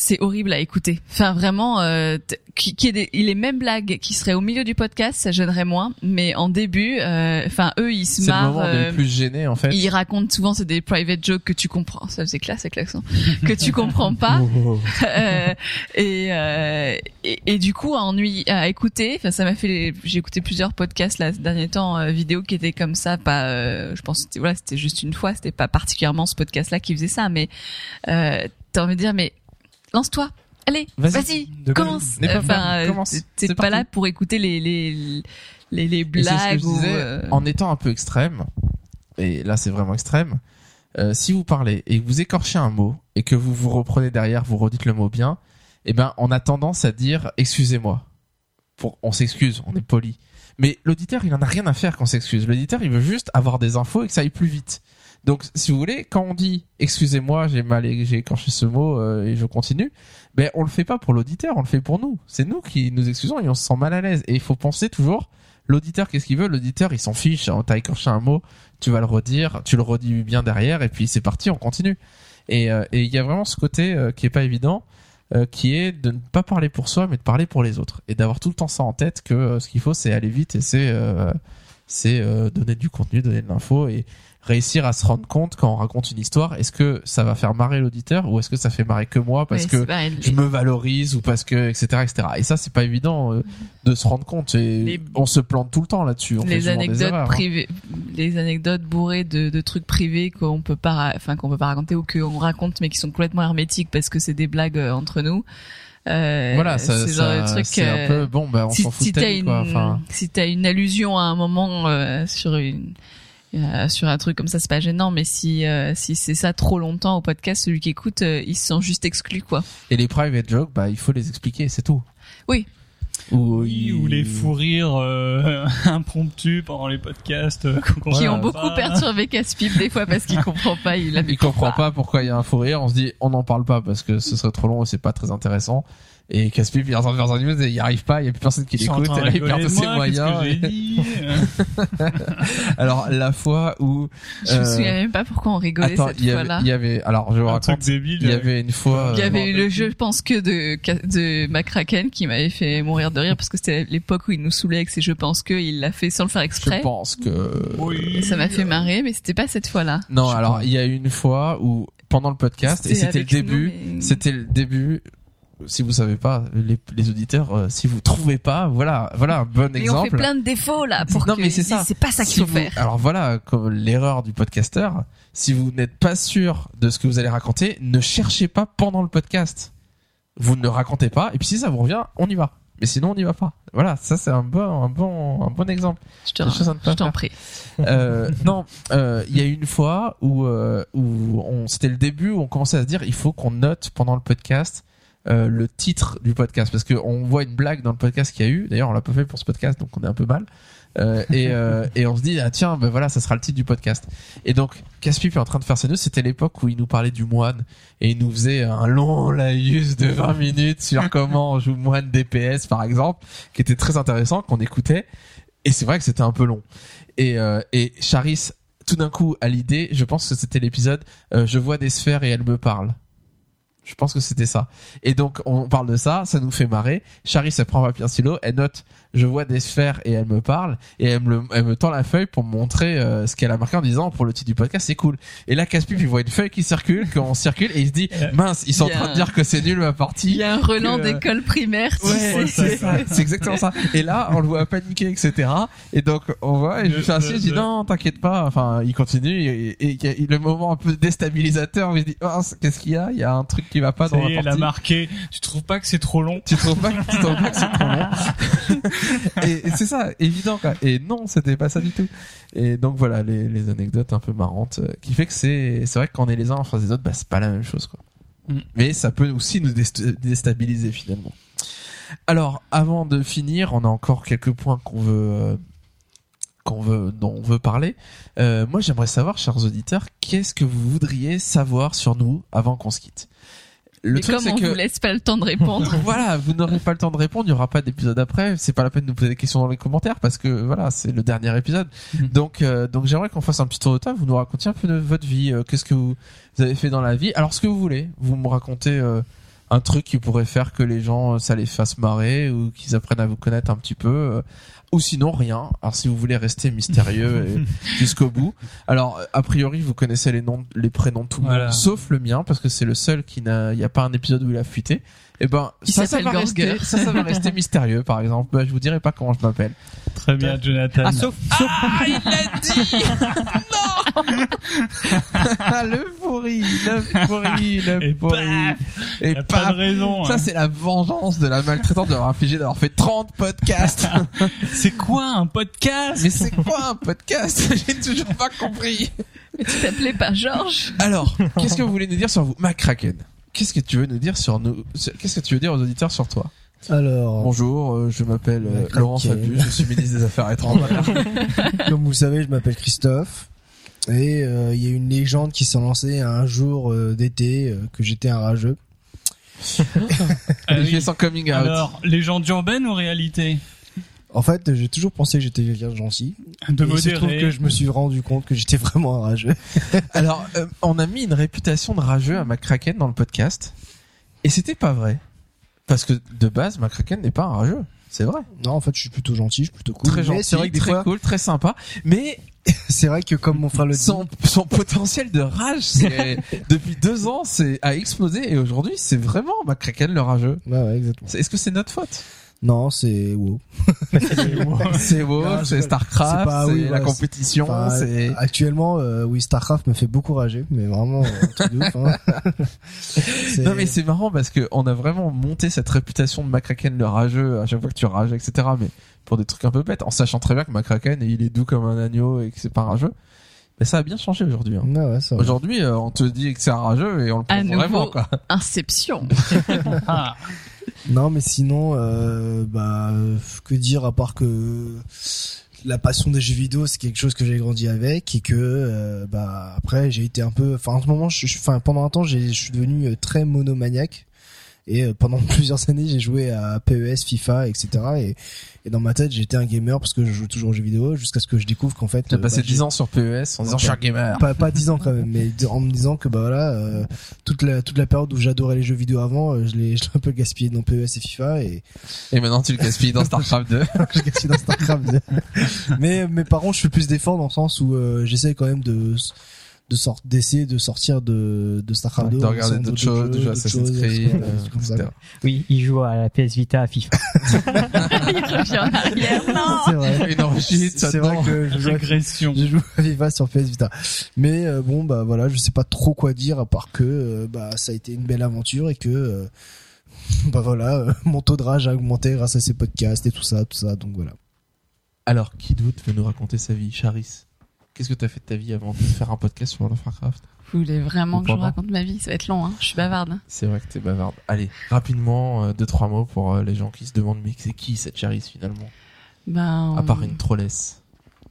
C'est horrible à écouter. Enfin, vraiment, euh, qui, qui est des, les mêmes blagues qui seraient au milieu du podcast, ça gênerait moins. Mais en début, euh, enfin, eux, ils se C'est le marrent. moment euh, le plus gêné en fait. ils racontent souvent c'est des private jokes que tu comprends. Ça faisait classe avec l'accent. que tu comprends pas. *laughs* Euh, et, euh, et et du coup, à ennui à écouter. Enfin, ça m'a fait. J'ai écouté plusieurs podcasts là ces derniers temps euh, vidéo qui étaient comme ça. Pas. euh, je pense que c'était voilà, c'était juste une fois. C'était pas particulièrement ce podcast-là qui faisait ça, mais euh, t'as envie de dire mais lance-toi. Allez, Vas-y. De- commence. Peur, Enfin, euh, commence. t'es- pas là pour écouter les les les, c'est ce que blagues je ou. disais, euh, en étant un peu extrême, et là c'est vraiment extrême, euh, si vous parlez et que vous écorchez un mot et que vous vous reprenez derrière, vous redites le mot bien, eh ben on a tendance à dire excusez-moi. Pour, on s'excuse, on est poli. Mais l'auditeur, il en a rien à faire qu'on s'excuse. L'auditeur, il veut juste avoir des infos et que ça aille plus vite. Donc, si vous voulez, quand on dit excusez-moi, j'ai mal, j'ai écorché ce mot euh, et je continue, ben on le fait pas pour l'auditeur, on le fait pour nous. C'est nous qui nous excusons et on se sent mal à l'aise. Et il faut penser toujours l'auditeur, qu'est-ce qu'il veut? L'auditeur, il s'en fiche. T'as écorché un mot, tu vas le redire, tu le redis bien derrière, et puis c'est parti, on continue. Et euh, et il y a vraiment ce côté euh, qui est pas évident, euh, qui est de ne pas parler pour soi, mais de parler pour les autres, et d'avoir tout le temps ça en tête que euh, ce qu'il faut, c'est aller vite et c'est euh, c'est euh, donner du contenu, donner de l'info et réussir à se rendre compte quand on raconte une histoire, est-ce que ça va faire marrer l'auditeur ou est-ce que ça fait marrer que moi parce que je me valorise ou parce que etc etc et ça c'est pas évident euh, de se rendre compte et Les- on se plante tout le temps là-dessus les anecdotes erreurs, hein. privées, les anecdotes bourrées de, de trucs privés qu'on peut pas, enfin qu'on peut pas raconter ou qu'on raconte mais qui sont complètement hermétiques parce que c'est des blagues euh, entre nous. Euh, voilà ça, c'est c'est un euh, peu bon bah on si, s'en fout si t'as une, quoi enfin si t'as une allusion à un moment euh, sur une euh, sur un truc comme ça, c'est pas gênant, mais si euh, si c'est ça trop longtemps au podcast, celui qui écoute, euh, il se sent juste exclu, quoi. et les private jokes bah il faut les expliquer c'est tout Oui. ou, Oui, ou les fous rires euh, *laughs* impromptus pendant les podcasts. euh, qu'on Qui ont beaucoup pas. perturbé Caspip des fois parce qu'il comprend pas, il il comprend pas pourquoi il y a un fou rire on se dit on n'en parle pas parce que ce serait trop long et c'est pas très intéressant et Caspip il est en train de faire sa news et il y arrive pas il y a plus personne qui l'écoute il perd tous ses moyens que j'ai et- dit *laughs* alors la fois où Je me euh, souviens même pas pourquoi on rigolait attends cette il y fois-là. avait il y avait alors je vous Un truc raconte débile. il y avait une fois Il y euh, avait eu le jeu, je pense que de de McCracken qui m'avait fait mourir de rire parce que c'était l'époque où il nous saoulait avec ses je pense que il l'a fait sans le faire je exprès. pense que Oui. Ça m'a fait marrer, mais c'était pas cette fois-là. Non, Je alors il y a eu une fois où pendant le podcast et c'était le début, mais- c'était le début. Si vous savez pas, les, les auditeurs, euh, si vous trouvez pas, voilà, voilà un bon Mais on fait exemple. plein de défauts là pour Non, que mais c'est ça. C'est pas ça qu'il Si faut vous- faire. Alors voilà, comme l'erreur du podcasteur, si vous n'êtes pas sûr de ce que vous allez raconter, ne cherchez pas pendant le podcast. Vous ne racontez pas, et puis si ça vous revient, on y va. Mais sinon, on n'y va pas. Voilà, ça c'est un bon, un bon, un bon exemple. Je t'en prie. Euh, non, euh, il y a eu une fois où, où on, c'était le début où on commençait à se dire il faut qu'on note pendant le podcast euh, le titre du podcast parce que on voit une blague dans le podcast qu'il y a eu. D'ailleurs, on l'a pas fait pour ce podcast, donc on est un peu mal. Euh, et, euh, et on se dit ah tiens ben voilà ça sera le titre du podcast et donc Caspip est en train de faire ses news c'était l'époque où il nous parlait du moine et il nous faisait un long laïus de 20 minutes sur *laughs* comment on joue moine DPS par exemple qui était très intéressant qu'on écoutait et c'est vrai que c'était un peu long et, euh, et Charis, tout d'un coup, à l'idée, je pense que c'était l'épisode euh, Je vois des sphères et elles me parlent. Je pense que c'était ça. Et donc on parle de ça, ça nous fait marrer. Charis elle prend un papier stylo, elle note je vois des sphères et elle me parle et elle me, elle me tend la feuille pour me montrer euh, ce qu'elle a marqué en disant pour le titre du podcast c'est cool. Et là Caspipe il voit une feuille qui circule, qu'on circule et il se dit *laughs* mince ils sont en Il train de dire que c'est nul ma Il partie. y a un relan que- d'école primaire, tu Ouais, sais. c'est exactement ça. Et là, on le voit paniquer, etc. Et donc, on voit, et je fais assis, je dis non, t'inquiète pas. Enfin, il continue, et, et il y a le moment un peu déstabilisateur où il se dit, oh, qu'est-ce qu'il y a? Il y a un truc qui va pas dans est, la elle a partie. marqué. Tu trouves pas que c'est trop long? Tu trouves pas, que- tu trouves pas que c'est trop long? *laughs* *laughs* Et, et c'est ça, évident, quoi. Et non, c'était pas ça du tout. Et donc voilà, les, les anecdotes un peu marrantes, euh, qui fait que c'est, c'est vrai que quand on est les uns en face des autres, bah, c'est pas la même chose, quoi. Mm. Mais ça peut aussi nous déstabiliser, finalement. Alors, avant de finir, on a encore quelques points qu'on veut, euh, qu'on veut, dont on veut parler. Euh, moi, j'aimerais savoir, chers auditeurs, qu'est-ce que vous voudriez savoir sur nous avant qu'on se quitte? Le Mais truc, comme on que vous laisse pas le temps de répondre, *laughs* voilà, vous n'aurez pas le temps de répondre, il n'y aura pas d'épisode après, c'est pas la peine de nous poser des questions dans les commentaires parce que voilà, c'est le dernier épisode. Mhm. Donc euh, donc j'aimerais qu'on fasse un petit tour de table, vous nous racontiez un peu de votre vie, euh, qu'est-ce que vous, vous avez fait dans la vie. Alors ce que vous voulez, vous me racontez euh, un truc qui pourrait faire que les gens euh, ça les fasse marrer ou qu'ils apprennent à vous connaître un petit peu ou sinon rien. Alors si vous voulez rester mystérieux et *laughs* jusqu'au bout. Alors a priori vous connaissez les noms les prénoms de tout le Voilà. monde sauf le mien parce que c'est le seul qui n'a il y a pas un épisode où il a fuité. Et ben Il ça ça va Gorger. rester ça ça va rester mystérieux par exemple. Bah, je vous dirai pas comment je m'appelle. Très bien, Jonathan. Ah, sauf, sauf Ah, il l'a dit *laughs* Non Le pourri, le pourri, le Et pourri. Et pas de raison. ça hein. c'est la vengeance de la maltraitante d'avoir infligé d'avoir fait 30 podcasts. *laughs* C'est quoi un podcast? Mais c'est quoi un podcast? *laughs* J'ai toujours pas compris. mais tu t'appelais pas Georges? Alors, *laughs* qu'est-ce que vous voulez nous dire sur vous? McCracken Qu'est-ce que tu veux nous dire sur nous? Qu'est-ce que tu veux dire aux auditeurs sur toi? Alors, Bonjour, euh, je m'appelle euh. Laurent Fabius, je suis ministre des Affaires étrangères. comme vous le savez, je m'appelle Christophe. Et euh, il y a une légende qui s'est lancée un jour euh, d'été euh, que j'étais un rageux. *laughs* Ah oui. son coming out. Alors, légende urbaine ou réalité? En fait, j'ai toujours pensé que j'étais quelqu'un de gentil. De et il se trouve que je me suis rendu compte que j'étais vraiment un rageux. *laughs* Alors, euh, on a mis une réputation de rageux à McCracken dans le podcast, et c'était pas vrai. Parce que de base, McCracken n'est pas un rageux. C'est vrai. Non, en fait, je suis plutôt gentil, je suis plutôt cool. Très gentil, c'est vrai que des très fois, cool, très sympa. Mais *laughs* c'est vrai que comme mon frère le dit, son, son potentiel de rage, c'est, *laughs* depuis deux ans, c'est, a explosé. Et aujourd'hui, c'est vraiment McCracken le rageux. ouais, ouais, exactement. Est-ce que c'est notre faute? Non, c'est WoW. *laughs* C'est WoW, c'est. Starcraft, C'est pas- oui, la voilà, compétition, Enfin, c'est... actuellement, euh, oui, Starcraft me fait beaucoup rager, mais vraiment euh, de ouf. Hein. *laughs* Non mais c'est marrant parce que on a vraiment monté cette réputation de McCracken le rageux à chaque fois que tu rages, etc. Mais pour des trucs un peu bêtes, en sachant très bien que McCracken il est doux comme un agneau et que c'est pas rageux. Mais ça a bien changé aujourd'hui. hein. Ouais, ouais. Aujourd'hui, euh, on te dit que c'est un rageux et on le À prend nouveau. vraiment quoi. Inception. *laughs* Ah, Non, mais sinon, euh, bah, que dire à part que la passion des jeux vidéo, c'est quelque chose que j'ai grandi avec et que, euh, bah, après, j'ai été un peu, enfin, en ce moment, je, je- enfin, pendant un temps, je suis devenu euh, très monomaniaque. Et euh, pendant *laughs* plusieurs années, j'ai joué à PES, FIFA, etc. Et, et dans ma tête, j'étais un gamer parce que je joue toujours aux jeux vidéo jusqu'à ce que je découvre qu'en fait, Tu as euh, passé bah, 10 ans sur PES en disant je suis un gamer. pas pas 10 ans quand même mais en me disant que bah voilà euh, toute la toute la période où j'adorais les jeux vidéo avant euh, je l'ai je l'ai un peu gaspillé dans PES et FIFA et Et maintenant tu le gaspilles dans StarCraft 2. *laughs* je gaspille dans Starcraft *laughs* mais mes parents je fais plus d'efforts dans le sens où euh, j'essaie quand même de de sort d'essayer de sortir de de Starcraft 2 de regarder d'autres choses, de jouer à d'autres Assassin's Creed, euh, oui, il joue à la PS Vita, à FIFA. *laughs* Il revient en arrière. Non. c'est vrai *laughs* Une c'est c'est vrai que je joue à régression. Je joue à FIFA sur PS Vita. Mais euh, bon bah voilà, je sais pas trop quoi dire à part que euh, bah ça a été une belle aventure et que euh, *laughs* bah voilà, euh, mon taux de rage a augmenté grâce à ces podcasts et tout ça, tout ça. Donc voilà. Alors, qui d'autre veut nous raconter sa vie Charis, qu'est-ce que t'as fait de ta vie avant de faire un podcast sur World of Warcraft? Vous voulez vraiment Ou que je vous pendant. raconte ma vie Ça va être long, hein. Je suis bavarde. hein. C'est vrai que t'es bavarde. Allez, rapidement, euh, deux trois mots pour euh, les gens qui se demandent mais c'est qui cette Charis finalement? Ben. À part une trollesse.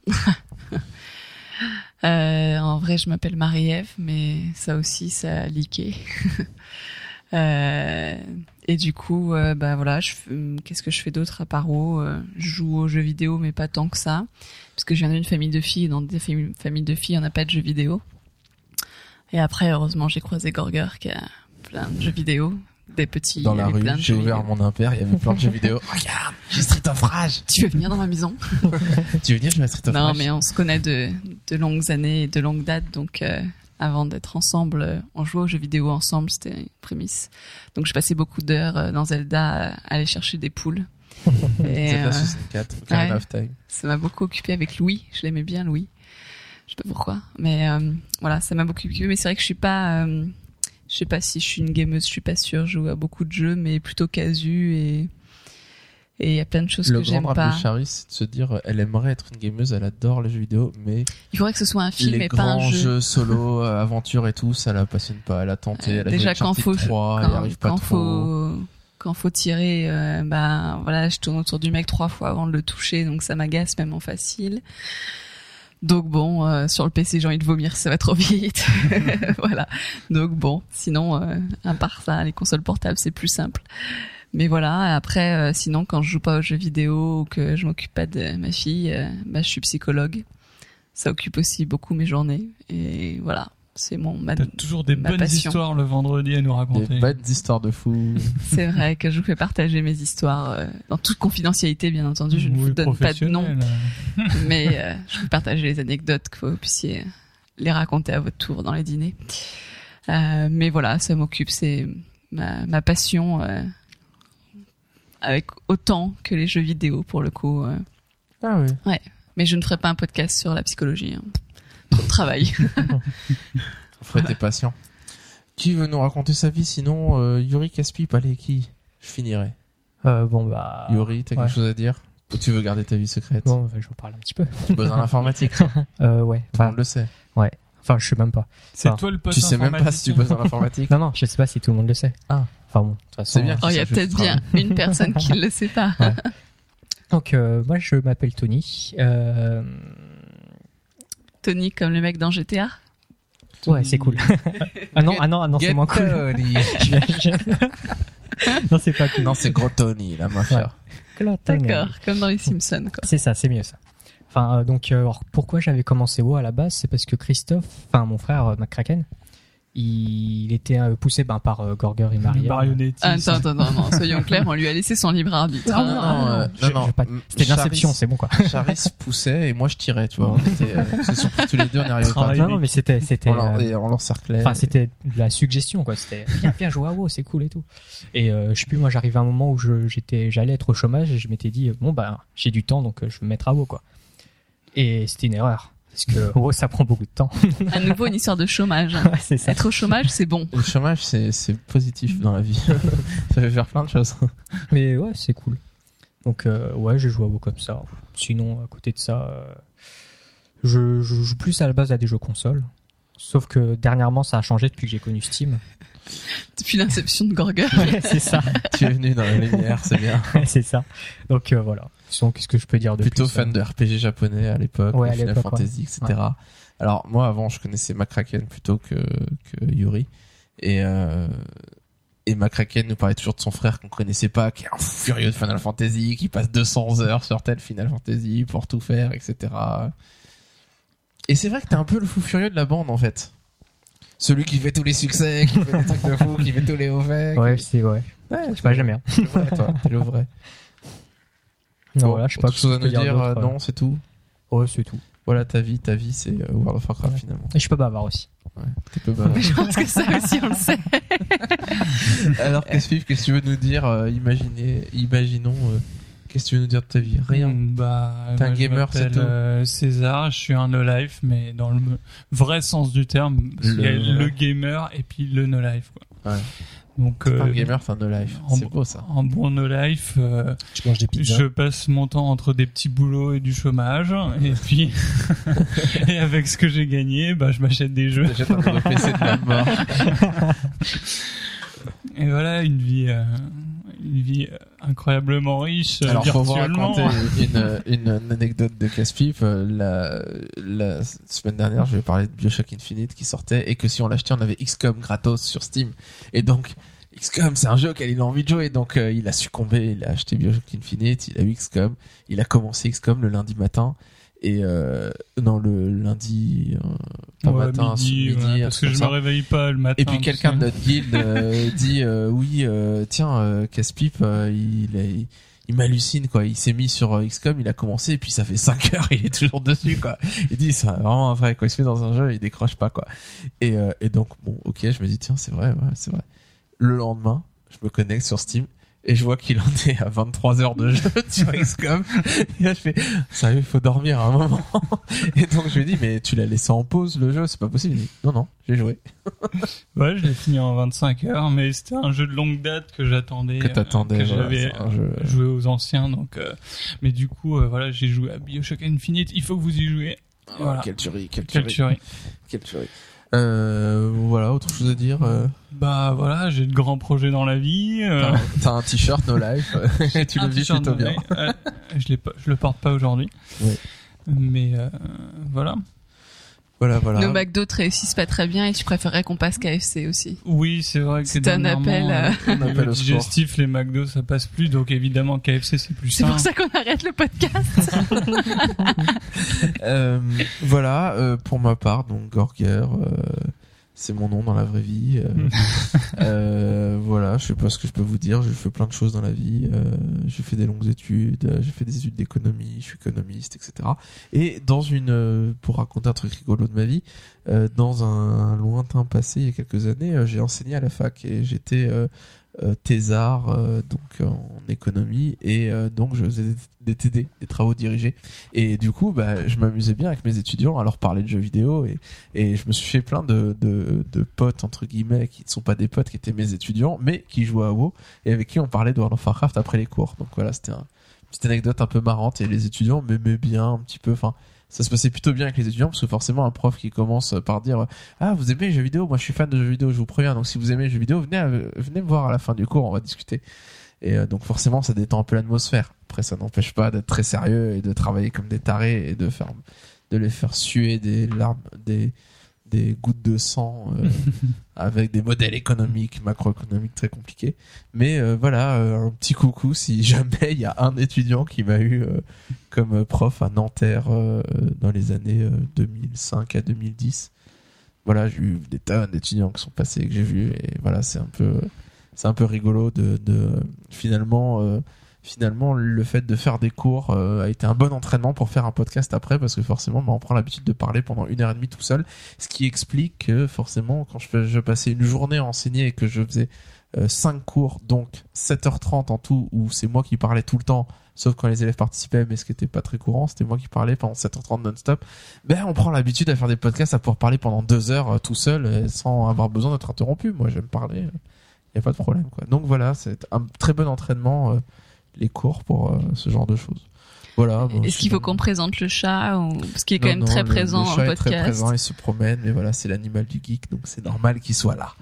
*laughs* Euh, en vrai, je m'appelle Marie-Ève, mais ça aussi, ça a. *laughs* Euh, et du coup, bah voilà, qu'est-ce que je fais d'autre à part Euh, Je joue aux jeux vidéo, mais pas tant que ça, parce que je viens d'une famille de filles. et Dans des familles familles de filles, on n'a pas de jeux vidéo. Et après, heureusement, j'ai croisé Gorger qui a plein de jeux vidéo, des petits. Dans la rue, j'ai ouvert vidéo. mon impair, il y avait plein de jeux vidéo. *laughs* Regarde, j'ai Street of Rage. Tu veux venir dans ma maison? *laughs* Tu veux venir jouer à Street of Non, Rage? mais on se connaît de, de longues années, et de longue date, donc euh, avant d'être ensemble, euh, on jouait aux jeux vidéo ensemble, c'était une prémisse. Donc je passais beaucoup d'heures euh, dans Zelda à aller chercher des poules. *laughs* Euh, 64, Ocarina ouais. ça m'a beaucoup occupé avec Louis. Je l'aimais bien, Louis. Je sais pas pourquoi, mais euh, voilà, ça m'a beaucoup occupé. Mais c'est vrai que je suis pas, euh, je sais pas si je suis une gameuse, je suis pas sûre. Je joue à beaucoup de jeux, mais plutôt casu et et il y a plein de choses Le que j'aime pas. de Charis, c'est de se dire, euh, elle aimerait être une gameuse, elle adore les jeux vidéo, mais Il faudrait que ce soit un film les et pas un grands jeu. jeux solo, *laughs* euh, aventure et tout, ça la passionne pas. Elle a tenté, Euh, elle a déjà, quand faut- 3, elle y quand, arrive pas quand trop. faut quand faut tirer, euh, bah voilà, je tourne autour du mec trois fois avant de le toucher, donc ça m'agace même en facile. Donc bon, euh, sur le PC j'ai envie de vomir, ça va trop vite. *laughs* *laughs* voilà. Donc bon, sinon euh, à part ça, les consoles portables c'est plus simple. Mais voilà, après euh, sinon quand je joue pas aux jeux vidéo ou que je m'occupe pas de ma fille, bah je suis psychologue. Ça occupe aussi beaucoup mes journées et voilà, c'est mon ma- T'as toujours des Ma bonnes passion. histoires le vendredi à nous raconter. Des bonnes histoires de fous. *laughs* C'est vrai que je vous fais partager mes histoires euh, dans toute confidentialité, bien entendu. Je ne Oui, vous donne pas de nom, professionnel. *laughs* mais euh, je vous partage les anecdotes que vous puissiez les raconter à votre tour dans les dîners. Euh, mais voilà, ça m'occupe, c'est ma, ma passion, euh, avec autant que les jeux vidéo pour le coup. euh. Ah oui. Mais je ne ferai pas un podcast sur la psychologie. hein. Trop de travail. *laughs* Fred, t'es patient. Qui veut nous raconter sa vie sinon euh, Yuri Caspip, allez, qui Je finirai? Euh, bon bah. Yuri, t'as ouais. quelque chose à dire? Ou tu veux garder ta vie secrète? Bon, bah, je vous parle un petit peu. Tu bosses dans l'informatique, toi. tout *laughs* Euh, ouais. le monde Enfin, le sait. enfin, je sais même pas. C'est Ah. toi le Tu sais même pas si tu bosses dans l'informatique. *laughs* Non, non, je sais pas si tout le monde le sait. Ah. Enfin bon, de toute façon. C'est bien. Oh, il y a peut-être bien une personne qui ne le sait pas. Donc euh, moi, je m'appelle Tony. Euh... Tony comme le mec dans GTA. Ouais, c'est cool. *laughs* ah non, ah non, ah non, c'est moins cool. Tony. *laughs* Non, c'est pas cool. non, c'est gros Tony, la mafia. D'accord, comme dans les Simpsons. Quoi. C'est ça, c'est mieux ça. Enfin, euh, donc, euh, alors, pourquoi j'avais commencé WoW à la base, c'est parce que Christophe, enfin mon frère euh, McCracken, il, était euh, poussé ben, par euh, Gorger et Maria. Marionnettiste. Ah, Attends, attends, non, non, soyons clairs, on lui a laissé son libre arbitre. Ah, hein. non, euh, non, non. pas- C'était l'inception, c'est bon quoi. *laughs* Charis poussait et moi je tirais, tu vois. On était, euh, que tous les deux on arrivait pas. Non, non, mais c'était, c'était, On l'en- euh, et on l'encerclait. enfin, c'était de la suggestion quoi. C'était viens, viens jouer à WoW, c'est cool et tout. Et euh, je sais plus, moi, j'arrivais à un moment où j'étais, j'allais être au chômage et je m'étais dit bon bah j'ai du temps donc je vais me mettre à WoW quoi. Et c'était une erreur parce que *laughs* WoW ça prend beaucoup de temps. *laughs* À nouveau, une histoire de chômage. *laughs* Ouais, c'est ça. Être au chômage, c'est bon. Le chômage, c'est, c'est positif dans la vie. ça fait faire plein de choses. Mais ouais, c'est cool. Donc euh, ouais, je joue à WoW comme ça. Sinon, à côté de ça, euh, je, je joue plus à la base à des jeux consoles. Sauf que dernièrement, ça a changé depuis que j'ai connu Steam. Depuis l'inception de Gorger. Ouais, c'est ça. tu es venu dans la lumière, c'est bien. Ouais, c'est ça. Donc euh, voilà. Qu'est-ce que je peux dire de Plutôt plus fan de RPG japonais à l'époque, Ouais, Final Fantasy, etc. Alors moi avant je connaissais McCracken plutôt que, que Yuri et euh, et McCracken nous parlait toujours de son frère qu'on connaissait pas, qui est un fou furieux de Final Fantasy, qui passe 200 heures sur tel Final Fantasy pour tout faire, etc. Et c'est vrai que t'es un peu le fou furieux de la bande en fait. Celui qui fait tous les succès, qui fait des trucs de fou, qui fait tous les hauts faits. Ouais, qui- c'est ouais. ouais, Je sais pas, jamais. hein. le vrai, toi, t'es le vrai. *laughs* Non, voilà, je sais pas autre ce chose que à nous peux dire dire, euh, non, c'est tout. Ouais, c'est tout. Voilà ta vie, ta vie c'est euh, World of Warcraft Ouais. finalement. Et je suis pas bavard aussi. Tu peux pas. *laughs* Je pense que ça aussi, on le sait. *laughs* Alors qu'est-ce que qu'est-ce que tu veux nous dire euh, Imaginez, imaginons, euh, qu'est-ce que tu veux nous dire de ta vie? Rien. Mm, Bah, T'es un gamer, c'est tout euh, César, je suis un no-life, mais dans le vrai sens du terme, Le- il y a le gamer et puis le no-life. Quoi. Ouais. Donc, un euh, gamer, c'est un no life. en- C'est beau ça. en bon euh, Tu manges des pizzas. je passe mon temps entre des petits boulots et du chômage, et *laughs* puis, *laughs* et avec ce que j'ai gagné, bah, je m'achète des jeux. J'achète un nouveau PC de la mort. *laughs* Et voilà, une vie, euh, une vie euh, incroyablement riche, euh, Alors pour vous raconter *laughs* une, une, une anecdote de casse-pipe, la, la semaine dernière, je vais parler de Bioshock Infinite qui sortait et que si on l'achetait, on avait XCOM gratos sur Steam. Et donc XCOM, c'est un jeu auquel il a envie de jouer, donc euh, il a succombé, il a acheté Bioshock Infinite, il a eu XCOM, il a commencé XCOM le lundi matin Et euh, non, le lundi, euh, pas Ouais, matin, midi, midi, ouais, un parce que je comme me ça. réveille pas le matin. Et puis quelqu'un de notre guilde euh, *laughs* dit euh, oui euh, tiens euh, euh, il, est- il m'hallucine quoi il s'est mis sur euh, XCOM il a commencé et puis ça fait *laughs* 5 heures il est toujours dessus quoi il dit c'est vraiment vrai quoi il se met dans un jeu il décroche pas quoi et, euh, et donc bon ok je me dis tiens c'est vrai ouais, c'est vrai le lendemain je me connecte sur Steam et je vois qu'il en est à 23 heures de jeu *laughs* sur XCOM et là je fais sérieux il faut dormir à un moment et donc je lui dis mais tu l'as laissé en pause le jeu c'est pas possible il dit non non j'ai joué *laughs* Ouais, je l'ai fini en 25 heures, mais c'était un jeu de longue date que j'attendais. que t'attendais euh, que voilà, j'avais jeu- joué aux anciens, donc. euh, mais du coup, euh, voilà, j'ai joué à Bioshock Infinite. Il faut que vous y jouiez. Voilà. Ah, Quelle tuerie, quelle Quelle tuerie. tuerie. Quelle tuerie. Euh, voilà, autre chose à dire. Bah voilà, j'ai de grands projets dans la vie. euh, T'as un- t-shirt No Life. *laughs* tu le vis plutôt bien. Euh, je pas, je le porte pas aujourd'hui. Mais euh, voilà. Voilà, voilà. Nos McDo te réussissent pas très bien et tu préférerais qu'on passe KFC aussi. Oui, c'est vrai que C'est un appel, Un digestif, les McDo, ça passe plus, donc évidemment KFC c'est plus C'est pour ça qu'on arrête le podcast. *laughs* Euh, voilà, euh, pour ma part, donc Gorger, euh, c'est mon nom dans la vraie vie. euh, *laughs* euh, voilà, je sais pas ce que je peux vous dire. J'ai fait plein de choses dans la vie. Euh, j'ai fait des longues études. J'ai fait des études d'économie. Je suis économiste, etc. Et dans une, pour raconter un truc rigolo de ma vie, dans un lointain passé, il y a quelques années, j'ai enseigné à la fac et j'étais thésard euh, donc en économie et euh, donc je faisais des, TD, des travaux dirigés. Et du coup, bah, je m'amusais bien avec mes étudiants à leur parler de jeux vidéo et, et je me suis fait plein de, de, de potes, entre guillemets, qui ne sont pas des potes, qui étaient mes étudiants, mais qui jouaient à WoW et avec qui on parlait de World of Warcraft après les cours. Donc voilà, c'était un, une petite anecdote un peu marrante et les étudiants m'aimaient bien un petit peu. Enfin, ça se passait plutôt bien avec les étudiants parce que forcément un prof qui commence par dire ah vous aimez les jeux vidéo moi je suis fan de jeux vidéo je vous préviens. Donc si vous aimez les jeux vidéo venez à- venez me voir à la fin du cours on va discuter et euh, donc forcément ça détend un peu l'atmosphère. Après ça n'empêche pas d'être très sérieux et de travailler comme des tarés et de faire de les faire suer des larmes des des gouttes de sang euh, *laughs* avec des modèles économiques macroéconomiques très compliqués. Mais euh, voilà euh, un petit coucou si *laughs* jamais il y a un étudiant qui m'a eu comme prof à Nanterre dans les années euh, 2005 à 2010 voilà j'ai eu des tonnes d'étudiants qui sont passés que j'ai vus et voilà c'est un peu c'est un peu rigolo de, de finalement finalement le fait de faire des cours euh, a été un bon entraînement pour faire un podcast après parce que forcément bah, on prend l'habitude de parler pendant une heure et demie tout seul ce qui explique que forcément quand je, passais une journée à enseigner et que je faisais euh, 5 cours donc 7h30 en tout où c'est moi qui parlais tout le temps sauf quand les élèves participaient mais ce qui était pas très courant c'était moi qui parlais pendant 7h30 non-stop ben on prend l'habitude à faire des podcasts à pouvoir parler pendant deux heures euh, tout seul euh, sans avoir besoin d'être interrompu. Moi j'aime parler il y a pas de problème quoi. Donc voilà c'est un très bon entraînement les cours pour euh, ce genre de choses voilà bon, Est-ce qu'il faut qu'on présente le chat ou... Parce qu'il est quand Non, même non, très le- présent le dans chat le est très podcast. présent il se promène mais voilà c'est l'animal du geek donc c'est normal qu'il soit là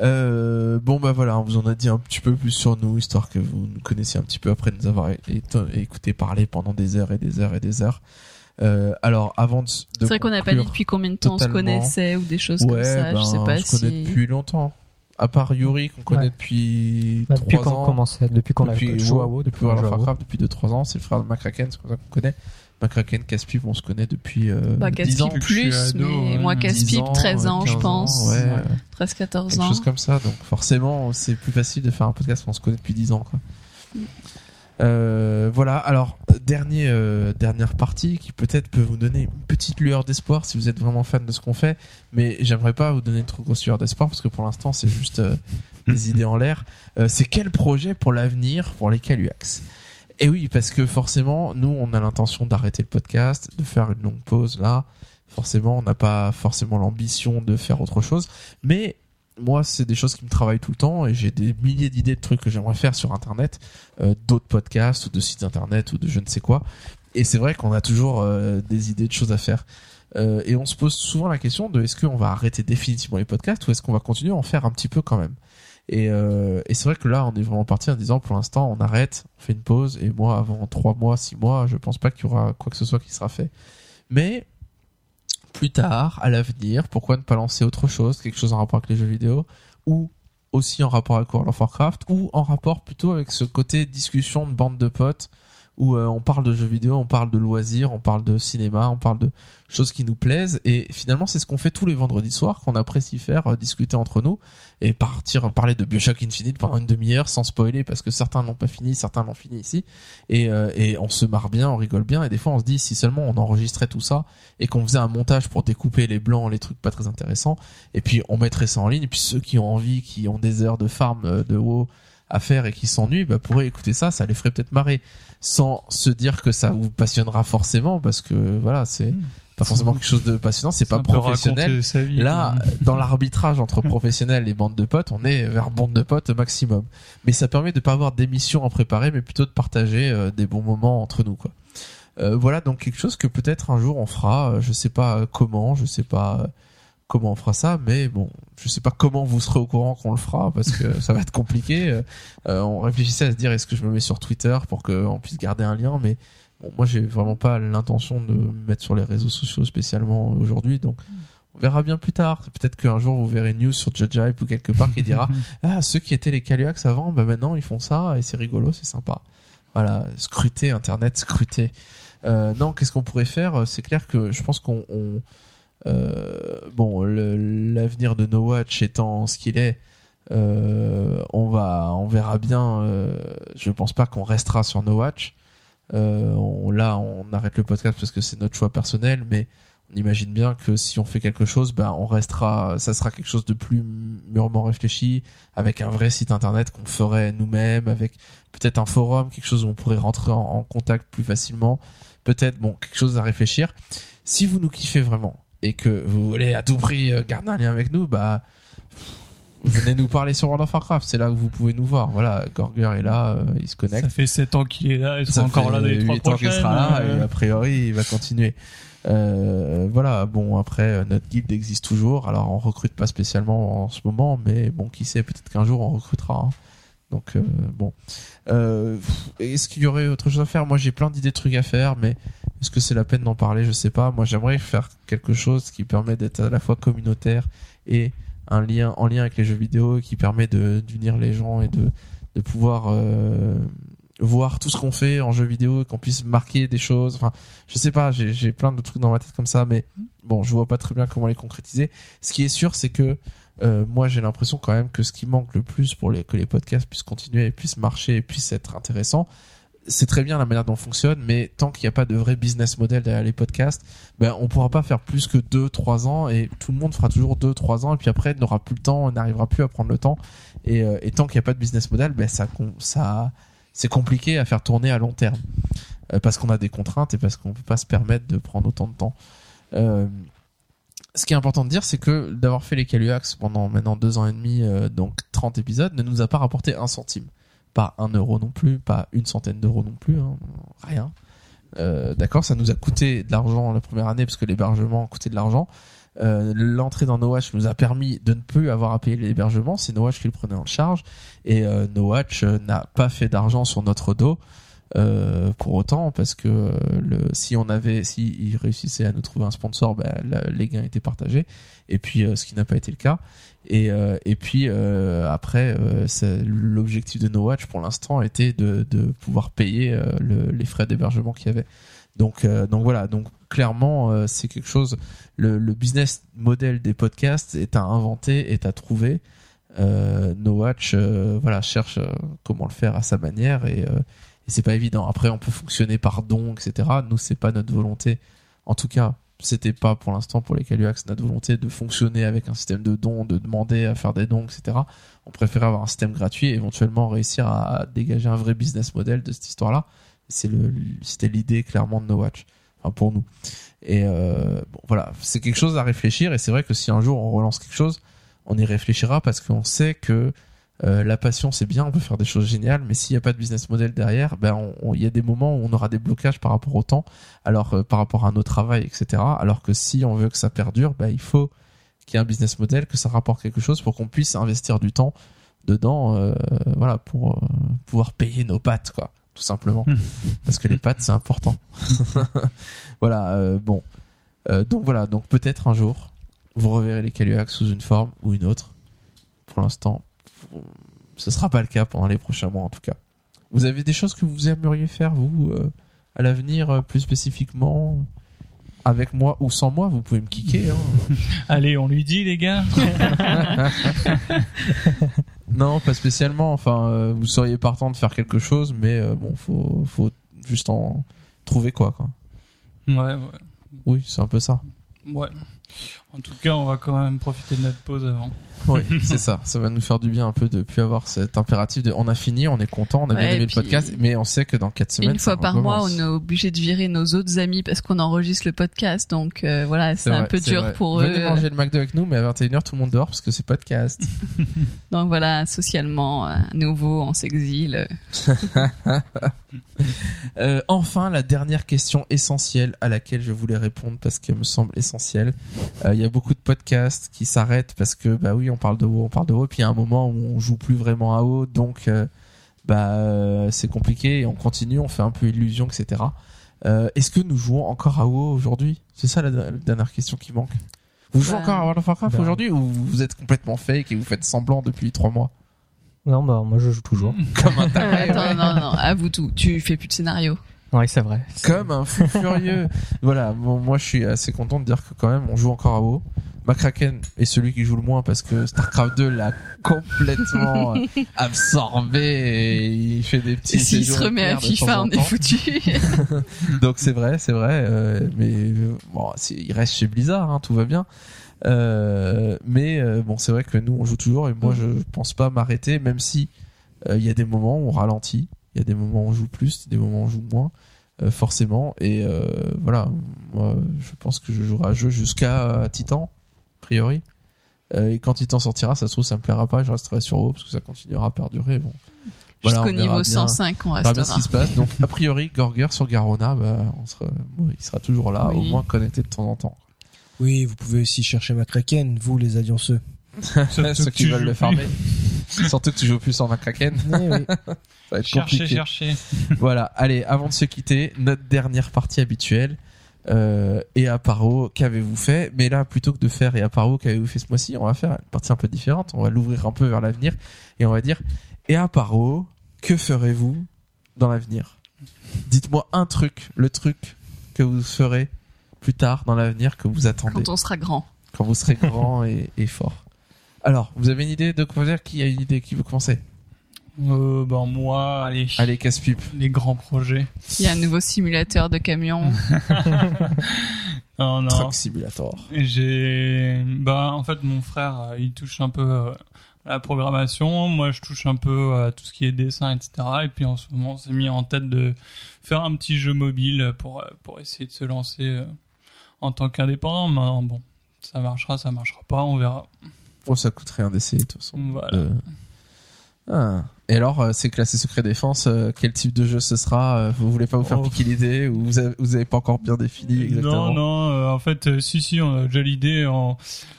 euh, bon bah voilà, on vous en a dit un petit peu plus sur nous, histoire que vous nous connaissiez un petit peu après nous avoir écouté parler pendant des heures et des heures et des heures. Euh, alors avant de, C'est vrai qu'on n'a pas dit depuis combien de temps on se connaissait ou des choses comme ouais, ça. ben, je sais pas je si. connais depuis longtemps. À part Yuri qu'on connaît Ouais. depuis Bah, depuis 3 qu'on ans. commence, depuis qu'on a joué à WoW, depuis qu'on World of. Warcraft depuis 2-3 ans, c'est le frère de Macraken, c'est comme ça qu'on connaît. Macraken, Caspipe, on se connaît depuis euh, Bah, 10 ans. Plus, ado, mais ouais. moi 10 Caspipe ans, 13 euh, ans, je 15 pense. ans, ouais. 13-14 quelque ans. chose comme ça. Donc forcément, c'est plus facile de faire un podcast quand on se connaît depuis 10 ans. Quoi. Mm. Euh, voilà. Alors dernier euh, dernière partie qui peut-être peut vous donner une petite lueur d'espoir si vous êtes vraiment fan de ce qu'on fait. Mais j'aimerais pas vous donner une trop grosse lueur d'espoir parce que pour l'instant c'est juste euh, des idées en l'air. Euh, c'est quel projet pour l'avenir pour les Caluax? Et oui, parce que forcément, nous, on a l'intention d'arrêter le podcast, de faire une longue pause là. Forcément, on n'a pas forcément l'ambition de faire autre chose, mais moi, c'est des choses qui me travaillent tout le temps et j'ai des milliers d'idées de trucs que j'aimerais faire sur Internet, euh, d'autres podcasts ou de sites Internet ou de je ne sais quoi. Et c'est vrai qu'on a toujours euh, des idées de choses à faire. Euh, et on se pose souvent la question de est-ce qu'on va arrêter définitivement les podcasts ou est-ce qu'on va continuer à en faire un petit peu quand même? Et, euh, et c'est vrai que là, on est vraiment parti en disant pour l'instant, on arrête, on fait une pause. Et moi, avant trois mois, six mois, je pense pas qu'il y aura quoi que ce soit qui sera fait. Mais plus tard, à l'avenir, pourquoi ne pas lancer autre chose, quelque chose en rapport avec les jeux vidéo, ou aussi en rapport avec World of Warcraft, ou en rapport plutôt avec ce côté discussion de bande de potes, où euh, on parle de jeux vidéo, on parle de loisirs, on parle de cinéma, on parle de choses qui nous plaisent. Et finalement c'est ce qu'on fait tous les vendredis soirs qu'on apprécie faire, euh, discuter entre nous et partir parler de BioShock Infinite pendant une demi-heure sans spoiler parce que certains n'ont pas fini, certains l'ont fini ici. Et, euh, et on se marre bien, on rigole bien. Et des fois on se dit si seulement on enregistrait tout ça et qu'on faisait un montage pour découper les blancs, les trucs pas très intéressants et puis on mettrait ça en ligne. Et puis ceux qui ont envie, qui ont des heures de farm euh, de WoW à faire et qui s'ennuient, bah, pourraient écouter ça, ça les ferait peut-être marrer sans se dire que ça vous passionnera forcément parce que voilà c'est Hmm. pas forcément quelque chose de passionnant c'est pas professionnel vie, là quoi. dans l'arbitrage entre professionnels et bande de potes on est vers bande de potes maximum mais ça permet de pas avoir d'émissions à préparer mais plutôt de partager euh, des bons moments entre nous quoi Euh, voilà donc quelque chose que peut-être un jour on fera euh, je sais pas euh, comment je sais pas euh, comment on fera ça mais bon je sais pas comment vous serez au courant qu'on le fera parce que ça va être compliqué. Euh, euh, on réfléchissait à se dire est-ce que je me mets sur Twitter pour qu'on puisse garder un lien mais bon moi j'ai vraiment pas l'intention de me mettre sur les réseaux sociaux spécialement aujourd'hui donc on verra bien plus tard. Peut-être qu'un jour vous verrez une news sur Judge Hype ou quelque part qui dira *laughs* ah ceux qui étaient les Caluax avant bah maintenant ils font ça et c'est rigolo c'est sympa. Voilà scruter internet scruter. Euh, non qu'est-ce qu'on pourrait faire? C'est clair que je pense qu'on on, bon le- l'avenir de No Watch étant ce qu'il est euh, on va on verra bien euh, je pense pas qu'on restera sur No Watch. Euh, là on arrête le podcast parce que c'est notre choix personnel mais on imagine bien que si on fait quelque chose ben on restera ça sera quelque chose de plus mûrement réfléchi avec un vrai site internet qu'on ferait nous-mêmes avec peut-être un forum quelque chose où on pourrait rentrer en, en contact plus facilement. Peut-être bon quelque chose à réfléchir. Si vous nous kiffez vraiment et que vous voulez à tout prix euh, garder un lien avec nous bah venez nous parler sur World of Warcraft c'est là où vous pouvez nous voir voilà Gorger est là euh, il se connecte Ça fait 7 ans qu'il est là, il ça sera encore là dans les trois huit ans qu'il prochaines. sera là euh, et a priori il va continuer. Euh, voilà, bon après euh, notre guilde existe toujours, alors on recrute pas spécialement en ce moment, mais bon qui sait, peut-être qu'un jour on recrutera. hein. Donc euh, bon, euh, est-ce qu'il y aurait autre chose à faire? Moi j'ai plein d'idées de trucs à faire, mais est-ce que c'est la peine d'en parler? Je sais pas. Moi j'aimerais faire quelque chose qui permet d'être à la fois communautaire et un lien en lien avec les jeux vidéo, qui permet de d'unir les gens et de de pouvoir euh, voir tout ce qu'on fait en jeu vidéo qu'on puisse marquer des choses. Enfin, je sais pas, j'ai j'ai plein de trucs dans ma tête comme ça, mais bon, je vois pas très bien comment les concrétiser. Ce qui est sûr, c'est que euh, moi, j'ai l'impression quand même que ce qui manque le plus pour les, que les podcasts puissent continuer et puissent marcher et puissent être intéressants, c'est très bien la manière dont on fonctionne, mais tant qu'il n'y a pas de vrai business model derrière les podcasts, ben on pourra pas faire plus que 2 3 ans et tout le monde fera toujours 2 3 ans et puis après n'aura plus le temps, n'arrivera plus à prendre le temps et, euh, et tant qu'il n'y a pas de business model, ben ça ça c'est compliqué à faire tourner à long terme Euh, parce qu'on a des contraintes et parce qu'on peut pas se permettre de prendre autant de temps. Euh, ce qui est important de dire, c'est que d'avoir fait les Caluax pendant maintenant deux ans et demi, euh, donc 30 épisodes, ne nous a pas rapporté un centime. Pas un euro non plus, pas une centaine d'euros non plus, hein, rien. Euh, D'accord, ça nous a coûté de l'argent la première année parce que l'hébergement coûtait de l'argent. Euh, L'entrée dans No Watch nous a permis de ne plus avoir à payer l'hébergement, c'est No Watch qui le prenait en charge et euh, No Watch euh, n'a pas fait d'argent sur notre dos euh, pour autant parce que euh, le, si on avait si il réussissait à nous trouver un sponsor la- les gains étaient partagés. Et puis euh, ce qui n'a pas été le cas. Et euh, et puis euh, après l'objectif de No Watch pour l'instant était de, de pouvoir payer le- les frais d'hébergement qu'il y avait. Donc donc voilà. Donc clairement c'est quelque chose le, le business model des podcasts est à inventer est à trouver. No Watch voilà cherche comment le faire à sa manière. Et, et c'est pas évident. Après on peut fonctionner par don etc nous c'est pas notre volonté. En tout cas c'était pas pour l'instant pour les Caluax notre volonté de fonctionner avec un système de dons de demander à faire des dons etc on préférait avoir un système gratuit et éventuellement réussir à dégager un vrai business model de cette histoire là c'est le c'était l'idée clairement de No Watch enfin pour nous. Et euh, bon voilà. C'est quelque chose à réfléchir et c'est vrai que si un jour on relance quelque chose on y réfléchira parce qu'on sait que euh, la passion c'est bien, on peut faire des choses géniales, mais s'il n'y a pas de business model derrière, ben il y a des moments où on aura des blocages par rapport au temps, alors euh, par rapport à nos travail, etc. Alors que si on veut que ça perdure, ben il faut qu'il y ait un business model, que ça rapporte quelque chose pour qu'on puisse investir du temps dedans, euh, voilà, pour pouvoir payer nos pattes, quoi, tout simplement, *laughs* parce que les pattes c'est important. *laughs* voilà, bon, donc voilà, donc peut-être un jour vous reverrez les Caluax sous une forme ou une autre. Pour l'instant, ce sera pas le cas pendant les prochains mois en tout cas. Vous avez des choses que vous aimeriez faire, vous, euh, à l'avenir, euh, plus spécifiquement avec moi ou sans moi, vous pouvez me kicker. Hein. *laughs* Allez, on lui dit, les gars. *laughs* non, pas spécialement. Enfin, euh, vous seriez partant de faire quelque chose, mais euh, bon, faut, faut juste en trouver quoi, quoi. Ouais, ouais. Oui, c'est un peu ça. Ouais. En tout cas, on va quand même profiter de notre pause avant. Oui, *laughs* c'est ça. Ça va nous faire du bien un peu de plus avoir cet impératif de on a fini, on est content, on a bien Ouais, aimé et le podcast, mais on sait que dans quatre semaines. Une fois par mois, on est obligé de virer nos autres amis parce qu'on enregistre le podcast. Donc euh, voilà, c'est un vrai, peu dur vrai. pour Venez eux. manger le McDo avec nous, mais à 21h, tout le monde dehors parce que c'est podcast. *laughs* *laughs* Donc voilà, socialement, à nouveau, on s'exile. Euh, enfin, la dernière question essentielle à laquelle je voulais répondre parce qu'elle me semble essentielle. Euh, Il y a beaucoup de podcasts qui s'arrêtent parce que bah oui, on parle de WoW, on parle de WoW, puis il y a un moment où on joue plus vraiment à WoW, donc euh, bah euh, c'est compliqué et on continue, on fait un peu illusion, etc. Euh, Est-ce que nous jouons encore à WoW aujourd'hui? C'est ça la, la dernière question qui manque. Vous jouez Bah, encore à World of Warcraft bah. aujourd'hui ou vous êtes complètement fake et vous faites semblant depuis trois mois? Non, bah, moi je joue toujours. *laughs* Comme un taré, attends, non, non, avoue tout. Tu fais plus de scénario. Ouais, c'est vrai. comme un fou furieux. *laughs* voilà, bon, moi je suis assez content de dire que quand même on joue encore à WoW. McCracken est celui qui joue le moins parce que StarCraft 2 l'a complètement euh, *laughs* absorbé et il fait des petits S'il se remet à FIFA, on est foutu. *laughs* Donc c'est vrai, c'est vrai, euh, mais bon, il reste chez Blizzard, hein, tout va bien. Euh, mais euh, bon, c'est vrai que nous on joue toujours et moi je pense pas m'arrêter, même si il y a des moments où on ralentit, il y a des moments où on joue plus, des moments où on joue moins, euh, forcément. Et euh, voilà, moi je pense que je jouerai à jeu jusqu'à Titan, a priori. Euh, et quand Titan sortira, ça se trouve ça me plaira pas, je resterai sur WoW parce que ça continuera à perdurer. Bon, Voilà, Jusqu'au on niveau bien. 105, on on verra bien ce restera. qui se passe. Donc, a priori, Gorger sur Garona, bah, on sera, bon, il sera toujours là, Oui. au moins connecté de temps en temps. Oui, vous pouvez aussi chercher McCracken, vous les allianceux. Surtout *laughs* Ceux que qui tu veulent le farmer. *laughs* Surtout que tu joues plus en Kraken, Eh oui. *laughs* ça va être Cherchez, compliqué. cherchez. Voilà, allez, avant de se quitter, notre dernière partie habituelle. Euh, et à Paro, qu'avez-vous fait? Mais là, plutôt que de faire et à Paro, qu'avez-vous fait ce mois-ci? On va faire une partie un peu différente. On va l'ouvrir un peu vers l'avenir et on va dire et à Paro, que ferez-vous dans l'avenir? Dites-moi un truc, le truc que vous ferez plus tard dans l'avenir que vous attendez Quand on sera grand. quand vous serez grand et, et fort. Alors, vous avez une idée de quoi dire Qui a une idée Qui veut commencer Euh, ben moi, allez, Allez, casse-pipe. les grands projets. Il y a un nouveau simulateur de camion. *laughs* Non, non. Truck Simulator. J'ai, bah, en fait, mon frère, euh, il touche un peu euh, à la programmation. Moi, je touche un peu à tout ce qui est dessin, etc. Et puis, en ce moment, on s'est mis en tête de faire un petit jeu mobile pour, euh, pour essayer de se lancer en tant qu'indépendant. Mais bon, ça marchera, ça marchera pas, on verra. Oh, ça coûte rien d'essayer, de toute façon. Voilà. Euh, ah. Et alors, euh, c'est classé secret défense. euh, quel type de jeu ce sera euh, Vous voulez pas vous faire Oh. piquer l'idée ou vous avez, vous avez pas encore bien défini exactement Non, non, en fait, si, si, on a déjà l'idée. En,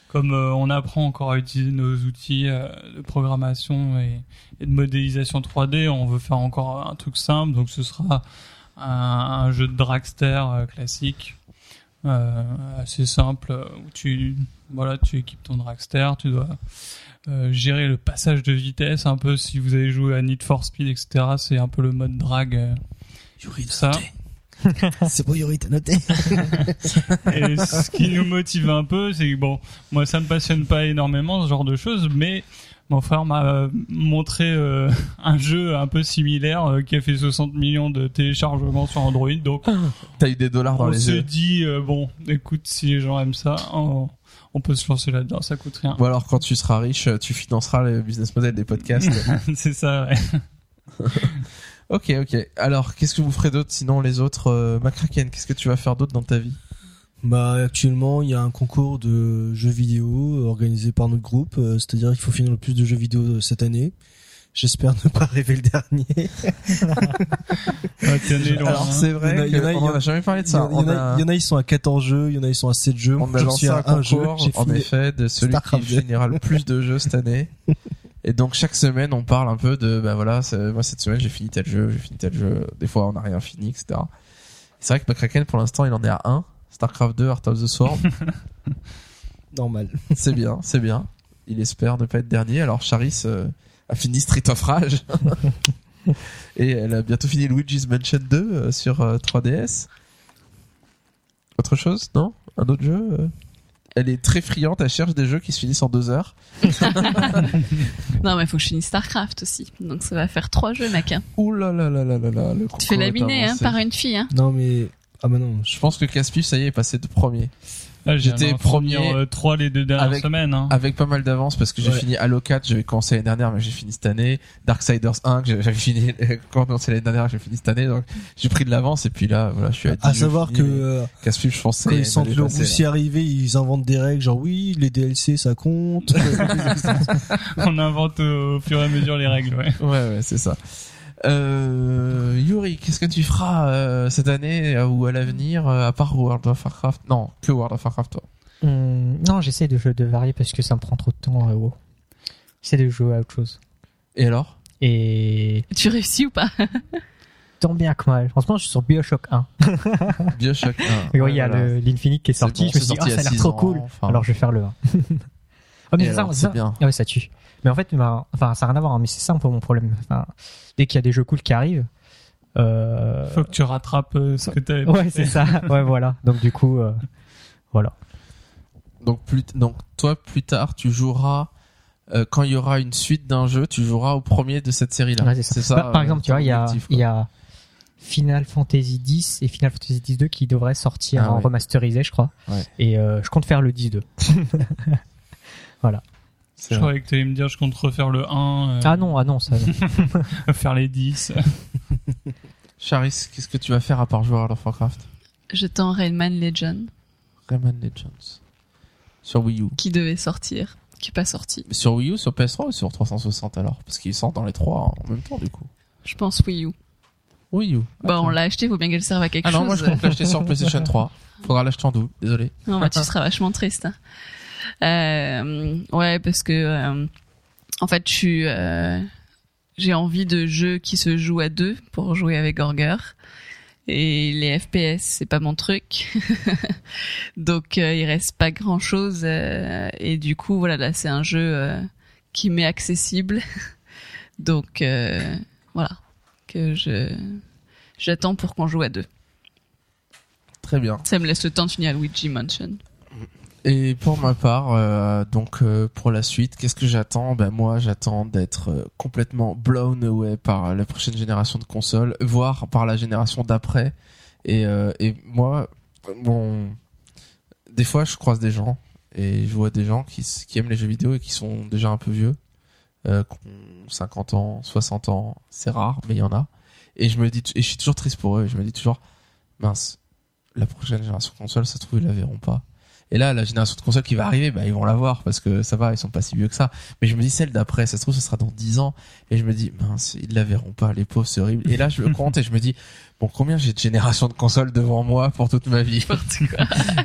comme on apprend encore à utiliser nos outils de programmation et, et de modélisation 3D, on veut faire encore un truc simple. Donc, ce sera un, un jeu de dragster classique, euh, assez simple, euh, où tu, voilà, tu équipes ton dragster, tu dois euh, gérer le passage de vitesse, un peu si vous avez joué à Need for Speed, etc. C'est un peu le mode drag. euh, Yuri, ça. *laughs* C'est bon, Yuri, t'as noté. *laughs* Et ce qui nous motive un peu, c'est que bon, moi ça me passionne pas énormément ce genre de choses, mais mon frère m'a euh, montré euh, *laughs* un jeu un peu similaire euh, qui a fait 60 millions de téléchargements sur Android, donc T'as eu des dollars dans on les se yeux. dit euh, bon, écoute, si les gens aiment ça, on, on peut se lancer là-dedans, ça coûte rien. Ou alors, quand tu seras riche, tu financeras le business model des podcasts. *laughs* c'est ça. Ouais. *laughs* ok, ok. Alors, qu'est-ce que vous ferez d'autre sinon les autres McCracken, qu'est-ce que tu vas faire d'autre dans ta vie? Bah actuellement il y a un concours de jeux vidéo euh, organisé par notre groupe, euh, c'est-à-dire qu'il faut finir le plus de jeux vidéo euh, cette année. J'espère ne pas rêver le dernier. *laughs* Loin, Alors, hein. c'est vrai Il y en a- il y en a- qu'on il y en en a jamais parlé de ça. il y en On a, il y en a, ils sont à 14 jeux, il y en a ils sont à 7 jeux. On a lancé un jeu, concours, j'ai en effet, de celui Starcraft qui finira le plus de jeux cette année. *laughs* Et donc chaque semaine, on parle un peu de, bah voilà, moi cette semaine j'ai fini tel jeu, j'ai fini tel jeu. Des fois, on n'a rien fini, etc. C'est vrai que McCracken, pour l'instant, il en est à 1. Starcraft 2, Heart of the Sword. *laughs* Normal. *laughs* c'est bien, c'est bien. Il espère ne pas être dernier. Alors Charis euh, a fini Street of Rage. *laughs* Et elle a bientôt fini Luigi's Mansion 2 euh, sur euh, 3DS. Autre chose Non? Un autre jeu euh? Elle est très friande, elle cherche des jeux qui se finissent en deux heures. Non, mais il faut que je finisse StarCraft aussi. Donc ça va faire trois jeux, mec. hein. Ouh là là là là là là. le Tu concours fais est laminer hein, avancé. par une fille. Hein. Non mais ah bah non. Je pense que Caspif, ça y est, est passé de premier. Ah, J'étais premier euh, trois les deux dernières avec- semaines. Hein. Avec pas mal d'avance parce que j'ai Ouais. fini Halo 4, j'avais commencé l'année dernière mais j'ai fini cette année. Darksiders 1 que j'avais *laughs* fini quand commencé l'année dernière, j'ai fini cette année donc j'ai pris de l'avance et puis là voilà, je suis à 10 À savoir que finis, euh, Casse-Pipe, je quand c'est ils sentent le roussi arriver, ils inventent des règles genre oui, les DLC ça compte. *laughs* *laughs* On invente euh, au fur et à mesure les règles. Ouais. Ouais ouais, c'est ça. Euh, Yuri, qu'est-ce que tu feras euh, cette année euh, ou à l'avenir euh, à part World of Warcraft? Non, que World of Warcraft toi. Hum, non, j'essaie de, de varier parce que ça me prend trop de temps. Euh, WoW. J'essaie de jouer à autre chose. Et alors? Et Tu réussis ou pas? *laughs* Tant bien que mal. En ce moment, je suis sur Bioshock 1. *laughs* BioShock 1. Et oui, il y a voilà. le- l'Infinite qui est sorti. bon, je me c'est suis dit, sorti ah, il y ça a l'air six trop ans, cool. enfin. Alors, je vais faire le 1. ah, *laughs* mais Et c'est ça, alors, c'est c'est ça. bien. Ah ouais, ça tue. Mais en fait, bah, enfin, ça n'a rien à voir, hein, mais c'est ça un peu mon problème. Enfin, dès qu'il y a des jeux cool qui arrivent, euh, Faut que tu rattrapes euh, ce que t'as. ouais, c'est ça. *laughs* Ouais, voilà. Donc, du coup, euh, voilà. Donc plus donc toi plus tard tu joueras euh, quand il y aura une suite d'un jeu, tu joueras au premier de cette série là. Ouais, c'est ça. Bah, par exemple, tu vois, il y a, il y a Final Fantasy X et Final Fantasy X-2 qui devraient sortir Ah en ouais. remasterisé, je crois. Ouais. Et euh, je compte faire le 10-2. *laughs* Je croyais que t'allais me dire je compte refaire le 1, euh, Ah non, ah non, ça. *laughs* faire les 10. *laughs* Charis, qu'est-ce que tu vas faire à part jouer à World of Warcraft? J'attends Rayman Legend Rayman Legends sur Wii U. qui devait sortir, qui est pas sorti. Sur Wii U, sur PS3 ou sur 360 alors? Parce qu'ils sortent dans les trois en même temps du coup. Je pense Wii U. Wii U. Bah, on l'a acheté, faut bien qu'elle serve à quelque Ah chose. non, moi je compte l'acheter sur *laughs* PlayStation 3. Faudra l'acheter en double, désolé. Non, bah, tu seras vachement triste. hein. Euh, ouais, parce que euh, en fait, je suis, euh, j'ai envie de jeux qui se jouent à deux pour jouer avec Gorger. Et les FPS, c'est pas mon truc. *laughs* Donc, il reste pas grand chose. et du coup, voilà, là, c'est un jeu qui m'est accessible. *laughs* Donc, voilà, que je j'attends pour qu'on joue à deux. Très bien. Ça me laisse le temps de finir Luigi Mansion. Et pour ma part, euh, donc euh, pour la suite, qu'est-ce que j'attends? Ben moi, j'attends d'être euh, complètement blown away par la prochaine génération de consoles, voire par la génération d'après. Et, moi, bon, des fois, je croise des gens et je vois des gens qui, aiment les jeux vidéo et qui sont déjà un peu vieux, euh, qui ont 50 ans, 60 ans, c'est rare, mais il y en a. Et je me dis, et je suis toujours triste pour eux. Je me dis toujours, mince, la prochaine génération de consoles, ça se trouve ils la verront pas. Et là, la génération de consoles qui va arriver, bah, ils vont l'avoir parce que ça va, ils sont pas si vieux que ça. Mais je me dis celle d'après, ça se trouve, ce sera dans 10 ans. Et je me dis, mince, ils la verront pas, les pauvres, c'est horrible. Et là, je me compte et je me dis, bon, combien j'ai de générations de consoles devant moi pour toute ma vie? *laughs*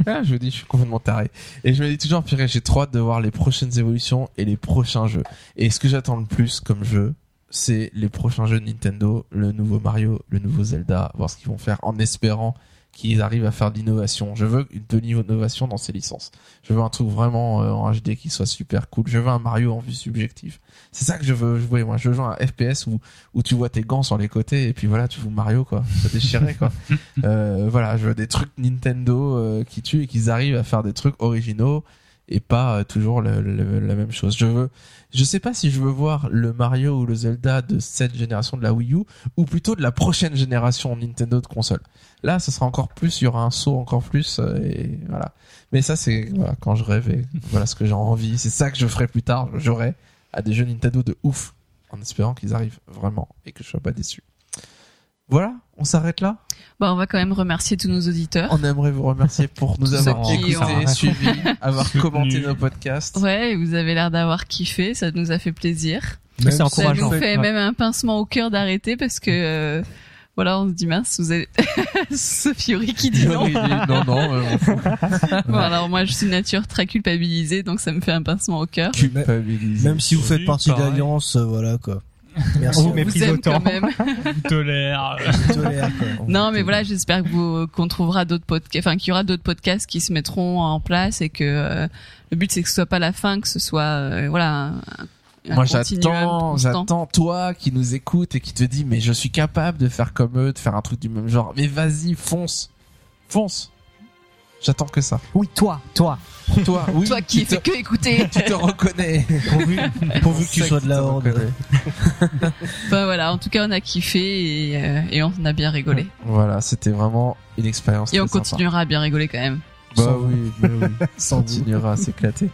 Ah, je me dis, je suis complètement taré. Et je me dis toujours, purée, j'ai trop hâte de voir les prochaines évolutions et les prochains jeux. Et ce que j'attends le plus comme jeu, c'est les prochains jeux de Nintendo, le nouveau Mario, le nouveau Zelda, voir ce qu'ils vont faire en espérant qu'ils arrivent à faire de l'innovation. Je veux une de l'innovation dans ces licences. Je veux un truc vraiment euh, en HD qui soit super cool. Je veux un Mario en vue subjective. C'est ça que je veux jouer, moi. Je veux un FPS où, où tu vois tes gants sur les côtés et puis voilà, tu joues Mario, quoi. Ça déchirait, quoi. *laughs* euh, voilà, je veux des trucs Nintendo euh, qui tuent et qu'ils arrivent à faire des trucs originaux et pas euh, toujours le- le- la même chose. Je veux, je sais pas si je veux voir le Mario ou le Zelda de cette génération de la Wii U ou plutôt de la prochaine génération Nintendo de console. Là, ce sera encore plus, il y aura un saut encore plus euh, et voilà. Mais ça, c'est voilà, quand je rêve et *laughs* voilà ce que j'ai envie. C'est ça que je ferai plus tard. Je jouerai à des jeux Nintendo de ouf en espérant qu'ils arrivent vraiment et que je sois pas déçu. Voilà, on s'arrête là? Bah, on va quand même remercier tous nos auditeurs. On aimerait vous remercier pour nous avoir écoutés, ont- suivis, avoir commenté nos podcasts. Ouais, vous avez l'air d'avoir kiffé, ça nous a fait plaisir. c'est Ça nous encourageant. fait Ouais. même un pincement au cœur d'arrêter parce que euh, voilà, on se dit mince, vous avez *laughs* Sophie qui dit non. non, non, euh. Bon, alors moi je suis nature très culpabilisée, donc ça me fait un pincement au cœur. Culpabilisé. Même si vous faites partie l'alliance, euh, voilà quoi. Merci. On vous méprise autant. quand même. *laughs* Tolère. vous. Tolère, quoi. Non, mais voilà, j'espère que vous qu'on trouvera d'autres podcasts, enfin qu'il y aura d'autres podcasts qui se mettront en place et que euh, le but c'est que ce soit pas la fin, que ce soit euh, voilà un, Moi, j'attends, j'attends toi qui nous écoute et qui te dit, mais je suis capable de faire comme eux, de faire un truc du même genre. Mais vas-y, fonce, fonce. J'attends que ça. Oui, toi, toi. Toi, oui. Toi qui fais que écouter. *laughs* tu te reconnais. Pourvu, pourvu que tu sois de la horde. Bah *laughs* voilà, en tout cas, on a kiffé et, euh, et on a bien rigolé. Voilà, c'était vraiment une expérience. Et on sympa. continuera à bien rigoler quand même. Bah Sans oui, mais oui. *laughs* Sans on continuera à s'éclater.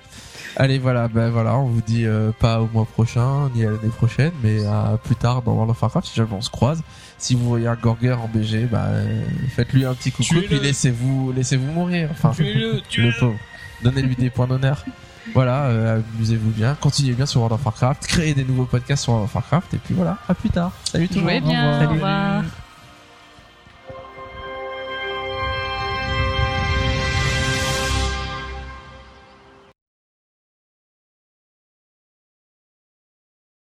Allez, voilà, ben voilà, on vous dit euh, pas au mois prochain, ni à l'année prochaine, mais à plus tard dans World of Warcraft, si jamais on se croise. Si vous voyez un Gorger en BG, bah, euh, faites-lui un petit coucou, puis laissez-vous, laissez-vous mourir. Enfin, Tuez-le, *laughs* le tuez-le. pauvre. Donnez-lui des points d'honneur. Voilà, euh, amusez-vous bien, continuez bien sur World of Warcraft, créez des nouveaux podcasts sur World of Warcraft, et puis voilà, à plus tard. Salut tout le Jouez monde. bien, revoir. au revoir.